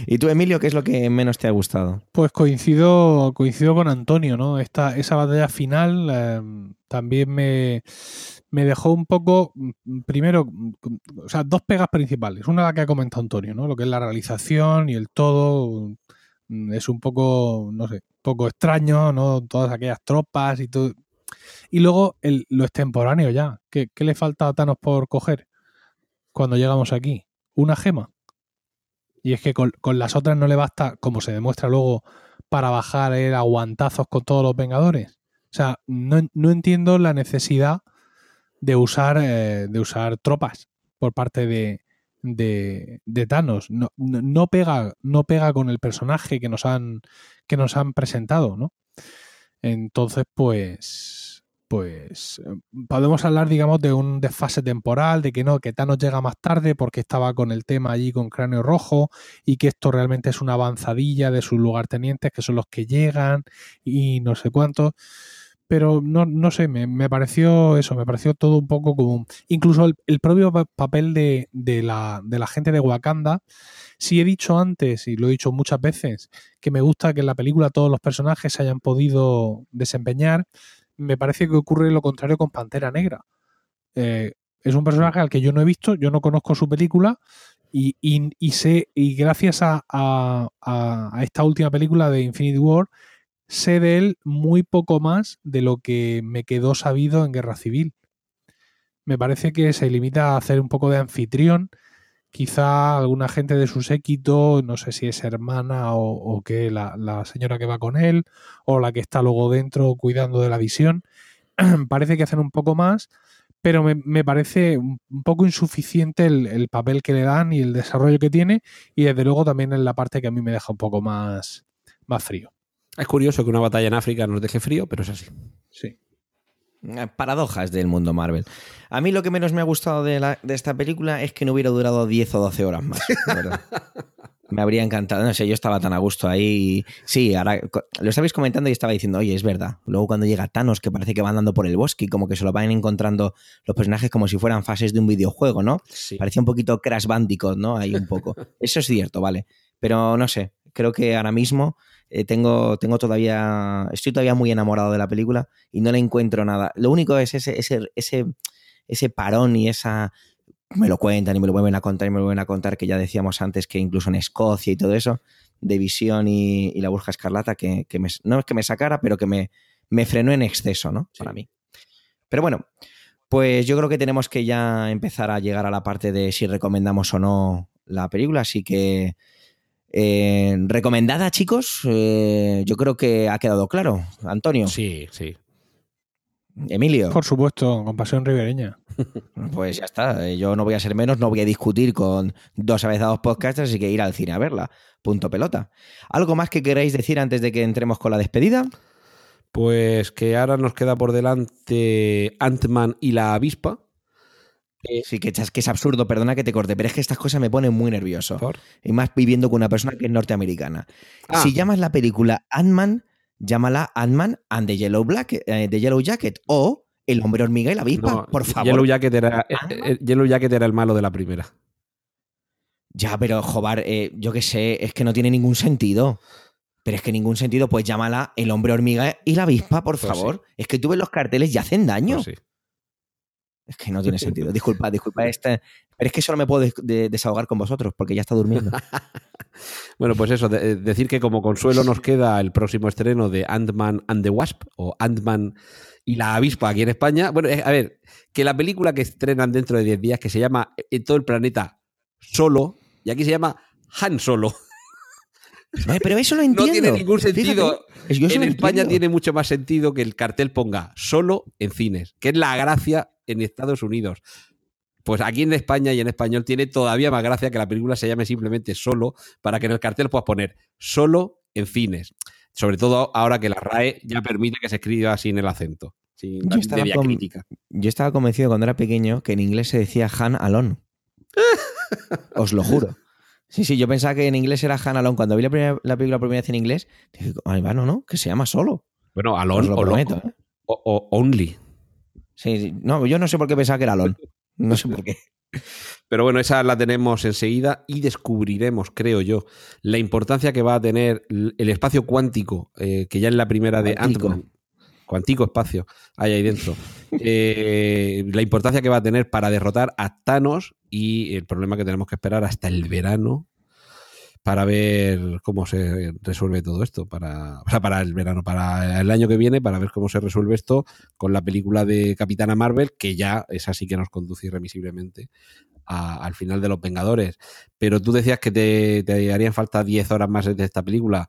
¿Y tú, Emilio, qué es lo que menos te ha gustado? Pues coincido, coincido con Antonio, ¿no? Esta, esa batalla final eh, también me, me dejó un poco, mm, primero, mm, o sea, dos pegas principales. Una la que ha comentado Antonio, ¿no? Lo que es la realización y el todo mm, es un poco, no sé, poco extraño, ¿no? Todas aquellas tropas y todo. Y luego el, lo extemporáneo ya. ¿Qué, ¿Qué le falta a Thanos por coger cuando llegamos aquí? Una gema. Y es que con, con las otras no le basta, como se demuestra luego, para bajar el aguantazos con todos los Vengadores. O sea, no, no entiendo la necesidad de usar, eh, de usar tropas por parte de, de, de Thanos. No, no, pega, no pega con el personaje que nos han, que nos han presentado, ¿no? Entonces, pues, pues eh, podemos hablar, digamos, de un desfase temporal, de que no, que Thanos llega más tarde porque estaba con el tema allí con Cráneo Rojo y que esto realmente es una avanzadilla de sus lugartenientes, que son los que llegan y no sé cuántos. pero no, no sé, me, me pareció eso, me pareció todo un poco como... Incluso el, propio pa- papel de, de la, de la gente de Wakanda, sí he dicho antes, y lo he dicho muchas veces, que me gusta que en la película todos los personajes se hayan podido desempeñar, me parece que ocurre lo contrario con Pantera Negra. Eh, es un personaje al que yo no he visto, yo no conozco su película, y, y- y sé, y gracias a, a- a- esta última película de Infinity War, sé de él muy poco más de lo que me quedó sabido en Guerra Civil. Me parece que se limita a hacer un poco de anfitrión. Quizá alguna gente de su séquito, no sé si es hermana o, o qué, la, la señora que va con él, o la que está luego dentro cuidando de la visión. parece que hacen un poco más, pero me, me parece un poco insuficiente el, el papel que le dan y el desarrollo que tiene, y desde luego también en la parte que a mí me deja un poco más, más frío. Es curioso que una batalla en África nos deje frío, pero es así. Sí. Eh, Paradojas del mundo Marvel. A mí lo que menos me ha gustado de, la- de esta película es que no hubiera durado 10 o 12 horas más. verdad. me habría encantado. No sé, yo estaba tan a gusto ahí. Sí, ahora lo estabais comentando y estaba diciendo, oye, es verdad. Luego cuando llega Thanos, que parece que va andando por el bosque y como que se lo van encontrando los personajes como si fueran fases de un videojuego, ¿no? Sí. Parecía un poquito Crash Bandicoot, ¿no? Ahí un poco. Eso es cierto, vale. Pero no sé, creo que ahora mismo eh, tengo, tengo todavía. Estoy todavía muy enamorado de la película y no le encuentro nada. Lo único es ese, ese, ese, ese parón y esa. Me lo cuentan y me lo vuelven a contar y me lo vuelven a contar, que ya decíamos antes que incluso en Escocia y todo eso, de Visión y, y la Burja Escarlata, que, que me, no es que me sacara, pero que me, me frenó en exceso, ¿no? Sí. Para mí. Pero bueno, pues yo creo que tenemos que ya empezar a llegar a la parte de si recomendamos o no la película, así que eh, recomendada, chicos. Eh, yo creo que ha quedado claro. Antonio, Sí, sí. Emilio, Por supuesto, con pasión ribereña. pues ya está. Eh, Yo no voy a ser menos, no voy a discutir con dos avezados podcasters, así que ir al cine a verla. Punto pelota. ¿Algo más que queráis decir antes de que entremos con la despedida? Pues que ahora nos queda por delante Ant-Man y la avispa. Sí, que, es- que es absurdo, perdona que te corte, pero es que estas cosas me ponen muy nervioso. Por- Y más viviendo con una persona que es norteamericana. Ah. Si llamas la película Ant-Man, llámala Ant-Man and the Yellow, Black, eh, the Yellow Jacket o El hombre hormiga y la avispa, No, por favor. Yellow Jacket, era, eh, Ant-Man. eh, Yellow Jacket era el malo de la primera. Ya, pero eh, yo qué sé, es que no tiene ningún sentido. Pero es que ningún sentido, pues llámala El hombre hormiga y la avispa, por Pues favor. Es que tú ves los carteles y hacen daño. Pues sí. Es que no tiene sentido. Disculpa, disculpa este. Pero es que solo me puedo des- de- desahogar con vosotros porque ya está durmiendo. Bueno, pues eso, de- eh, decir que como consuelo nos queda el próximo estreno de Ant-Man and the Wasp o Ant-Man y la avispa aquí en España. Bueno, eh, a ver, que la película que estrenan dentro de 10 días, que se llama En todo el planeta Solo, y aquí se llama Han Solo. Pero eso lo No entiendo. tiene ningún sentido. Fíjate, en España entiendo. tiene mucho más sentido que el cartel ponga solo en cines, que es la gracia en Estados Unidos. Pues aquí en España y en español tiene todavía más gracia que la película se llame simplemente solo, para que en el cartel puedas poner solo en Sobre todo ahora que la RAE ya permite que se escriba sin el acento, sin Yo estaba crítica. Yo estaba convencido cuando era pequeño que en inglés se decía Han Alone. Os lo juro. Sí, sí, yo pensaba que en inglés era Han Alone. Cuando vi la, primera- la película por primera vez en inglés, dije, ay, bueno, ¿no? Que se llama solo. Bueno, lo o, prometo. ¿eh? o- o Only. Sí, sí. No, yo no sé por qué pensaba que era Alone. No sé por qué. Pero bueno, esa la tenemos enseguida y descubriremos, creo yo, la importancia que va a tener el espacio cuántico, eh, que ya en la primera de. Ant-Man, cuántico espacio, hay ahí dentro, eh, la importancia que va a tener para derrotar a Thanos y el problema que tenemos que esperar hasta el verano para ver cómo se resuelve todo esto, para, o sea, para el verano, para el año que viene, para ver cómo se resuelve esto con la película de Capitana Marvel, que ya es así que nos conduce irremisiblemente al final de Los Vengadores. Pero tú decías que te, te harían falta 10 horas más de esta película.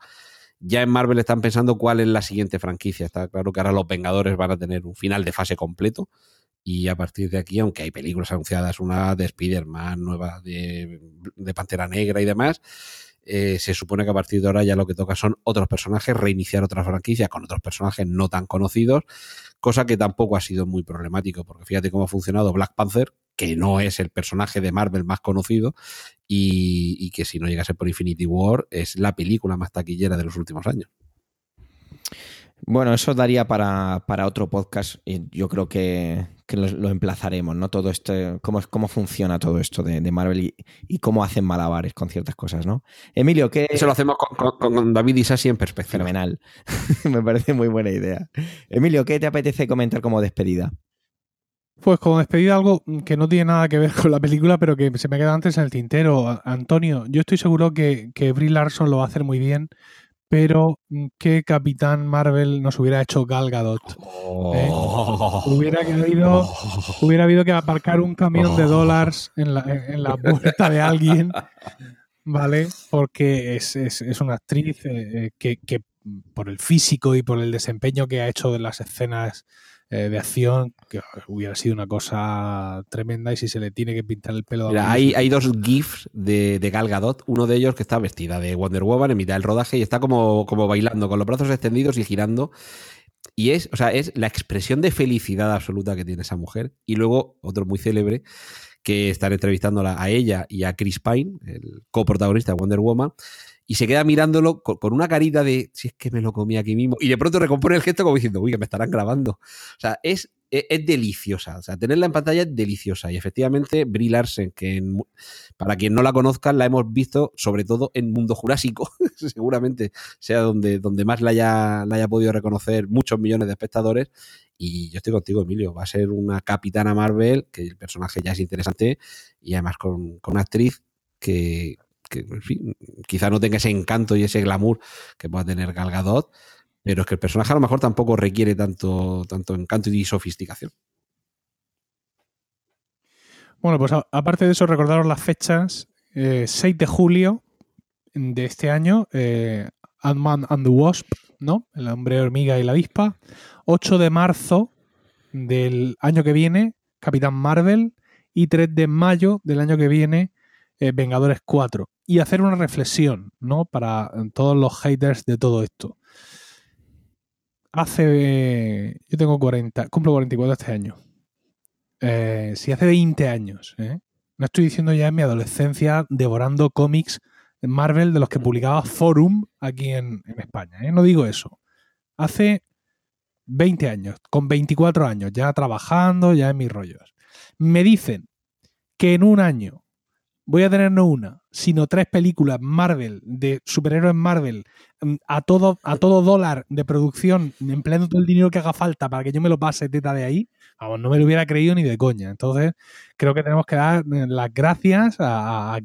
Ya en Marvel están pensando cuál es la siguiente franquicia. Está claro que ahora Los Vengadores van a tener un final de fase completo. Y a partir de aquí, aunque hay películas anunciadas, una de Spider-Man, nueva de, de Pantera Negra y demás, eh, se supone que a partir de ahora ya lo que toca son otros personajes, reiniciar otra franquicia con otros personajes no tan conocidos, cosa que tampoco ha sido muy problemático, porque fíjate cómo ha funcionado Black Panther, que no es el personaje de Marvel más conocido, y que si no llegase por Infinity War es la película más taquillera de los últimos años. Bueno, eso daría para, para otro podcast y yo creo que, que lo, lo emplazaremos, ¿no? Todo esto, cómo, cómo funciona todo esto de, de Marvel y, y cómo hacen malabares con ciertas cosas, ¿no? Emilio, ¿qué...? Eso lo hacemos con, con- con David Isasi en perspectiva. Fenomenal. Me parece muy buena idea. Emilio, ¿qué te apetece comentar como despedida? Pues como despedida algo que no tiene nada que ver con la película, pero que se me queda antes en el tintero. Antonio, yo estoy seguro que, que Brie Larson lo va a hacer muy bien, pero mm, ¿qué Capitán Marvel nos hubiera hecho Gal Gadot? ¿eh? Hubiera, habido, hubiera habido que aparcar un camión de dólares en la, en la puerta de alguien, ¿vale? Porque es, es- es una actriz eh, eh, que, que por el físico y por el desempeño que ha hecho de las escenas eh, de acción, que hubiera sido una cosa tremenda y si se le tiene que pintar el pelo Mira, hay, hay dos GIFs de, de Gal Gadot, uno de ellos que está vestida de Wonder Woman en mitad del rodaje y está como, como bailando, con los brazos extendidos y girando. Y es, o sea, es la expresión de felicidad absoluta que tiene esa mujer. Y luego, otro muy célebre, que están entrevistándola a ella y a Chris Pine, el coprotagonista de Wonder Woman, y se queda mirándolo con, una carita de si es que me lo comí aquí mismo. Y de pronto recompone el gesto como diciendo, uy, que me estarán grabando. O sea, es, es, es deliciosa. O sea, tenerla en pantalla es deliciosa. Y efectivamente, Brie Larsen, que en para quien no la conozca, la hemos visto sobre todo en Mundo Jurásico. Seguramente sea donde, donde más la haya, la haya podido reconocer muchos millones de espectadores. Y yo estoy contigo, Emilio. Va a ser una capitana Marvel, que el personaje ya es interesante, y además con, con una actriz que, que, quizá no tenga ese encanto y ese glamour que pueda tener Gal Gadot, pero es que el personaje a lo mejor tampoco requiere tanto, tanto encanto y sofisticación. Bueno, pues aparte de eso, recordaros las fechas. Eh, 6 de julio de este año, eh, Ant-Man and the Wasp, ¿no? El hombre hormiga y la avispa. 8 de marzo del año que viene, Capitán Marvel. Y 3 de mayo del año que viene, eh, Vengadores 4. Y hacer una reflexión, ¿no? Para eh, todos los haters de todo esto. Hace. Yo tengo 40, cumplo 44 este año. Eh, si hace 20 años, ¿eh? no estoy diciendo ya en mi adolescencia devorando cómics Marvel de los que publicaba Forum aquí en, España. No digo eso. Hace 20 años, con 24 años, ya trabajando, ya en mis rollos. Me dicen que en un año voy a tener no una, sino tres películas Marvel, de superhéroes Marvel, mm, a todo, a todo dólar de producción, empleando todo el dinero que haga falta para que yo me lo pase teta de ahí, no me lo hubiera creído ni de coña. Entonces, creo que tenemos que dar eh, las gracias a,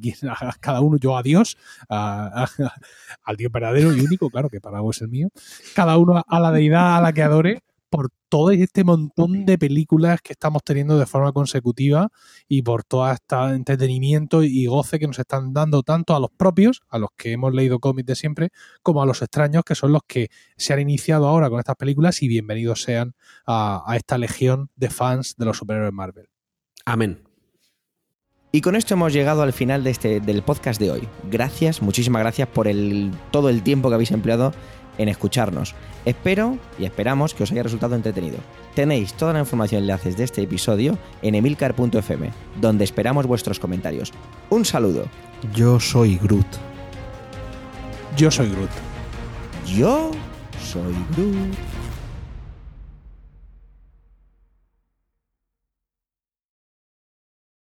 cada uno, yo a Dios, a- al Dios verdadero y único, claro, que para vos es el mío, cada uno a la deidad a la que adore por todo este montón de películas que estamos teniendo de forma consecutiva y por todo este entretenimiento y goce que nos están dando tanto a los propios, a los que hemos leído cómics de siempre, como a los extraños, que son los que se han iniciado ahora con estas películas y bienvenidos sean a, a esta legión de fans de los superhéroes Marvel. Amén. Y con esto hemos llegado al final de este, del podcast de hoy. Gracias, muchísimas gracias por el, todo el tiempo que habéis empleado en escucharnos. Espero y esperamos que os haya resultado entretenido. Tenéis toda la información y enlaces de este episodio en emilcar.fm, donde esperamos vuestros comentarios. Un saludo. Yo soy Groot. Yo soy Groot. Yo soy Groot.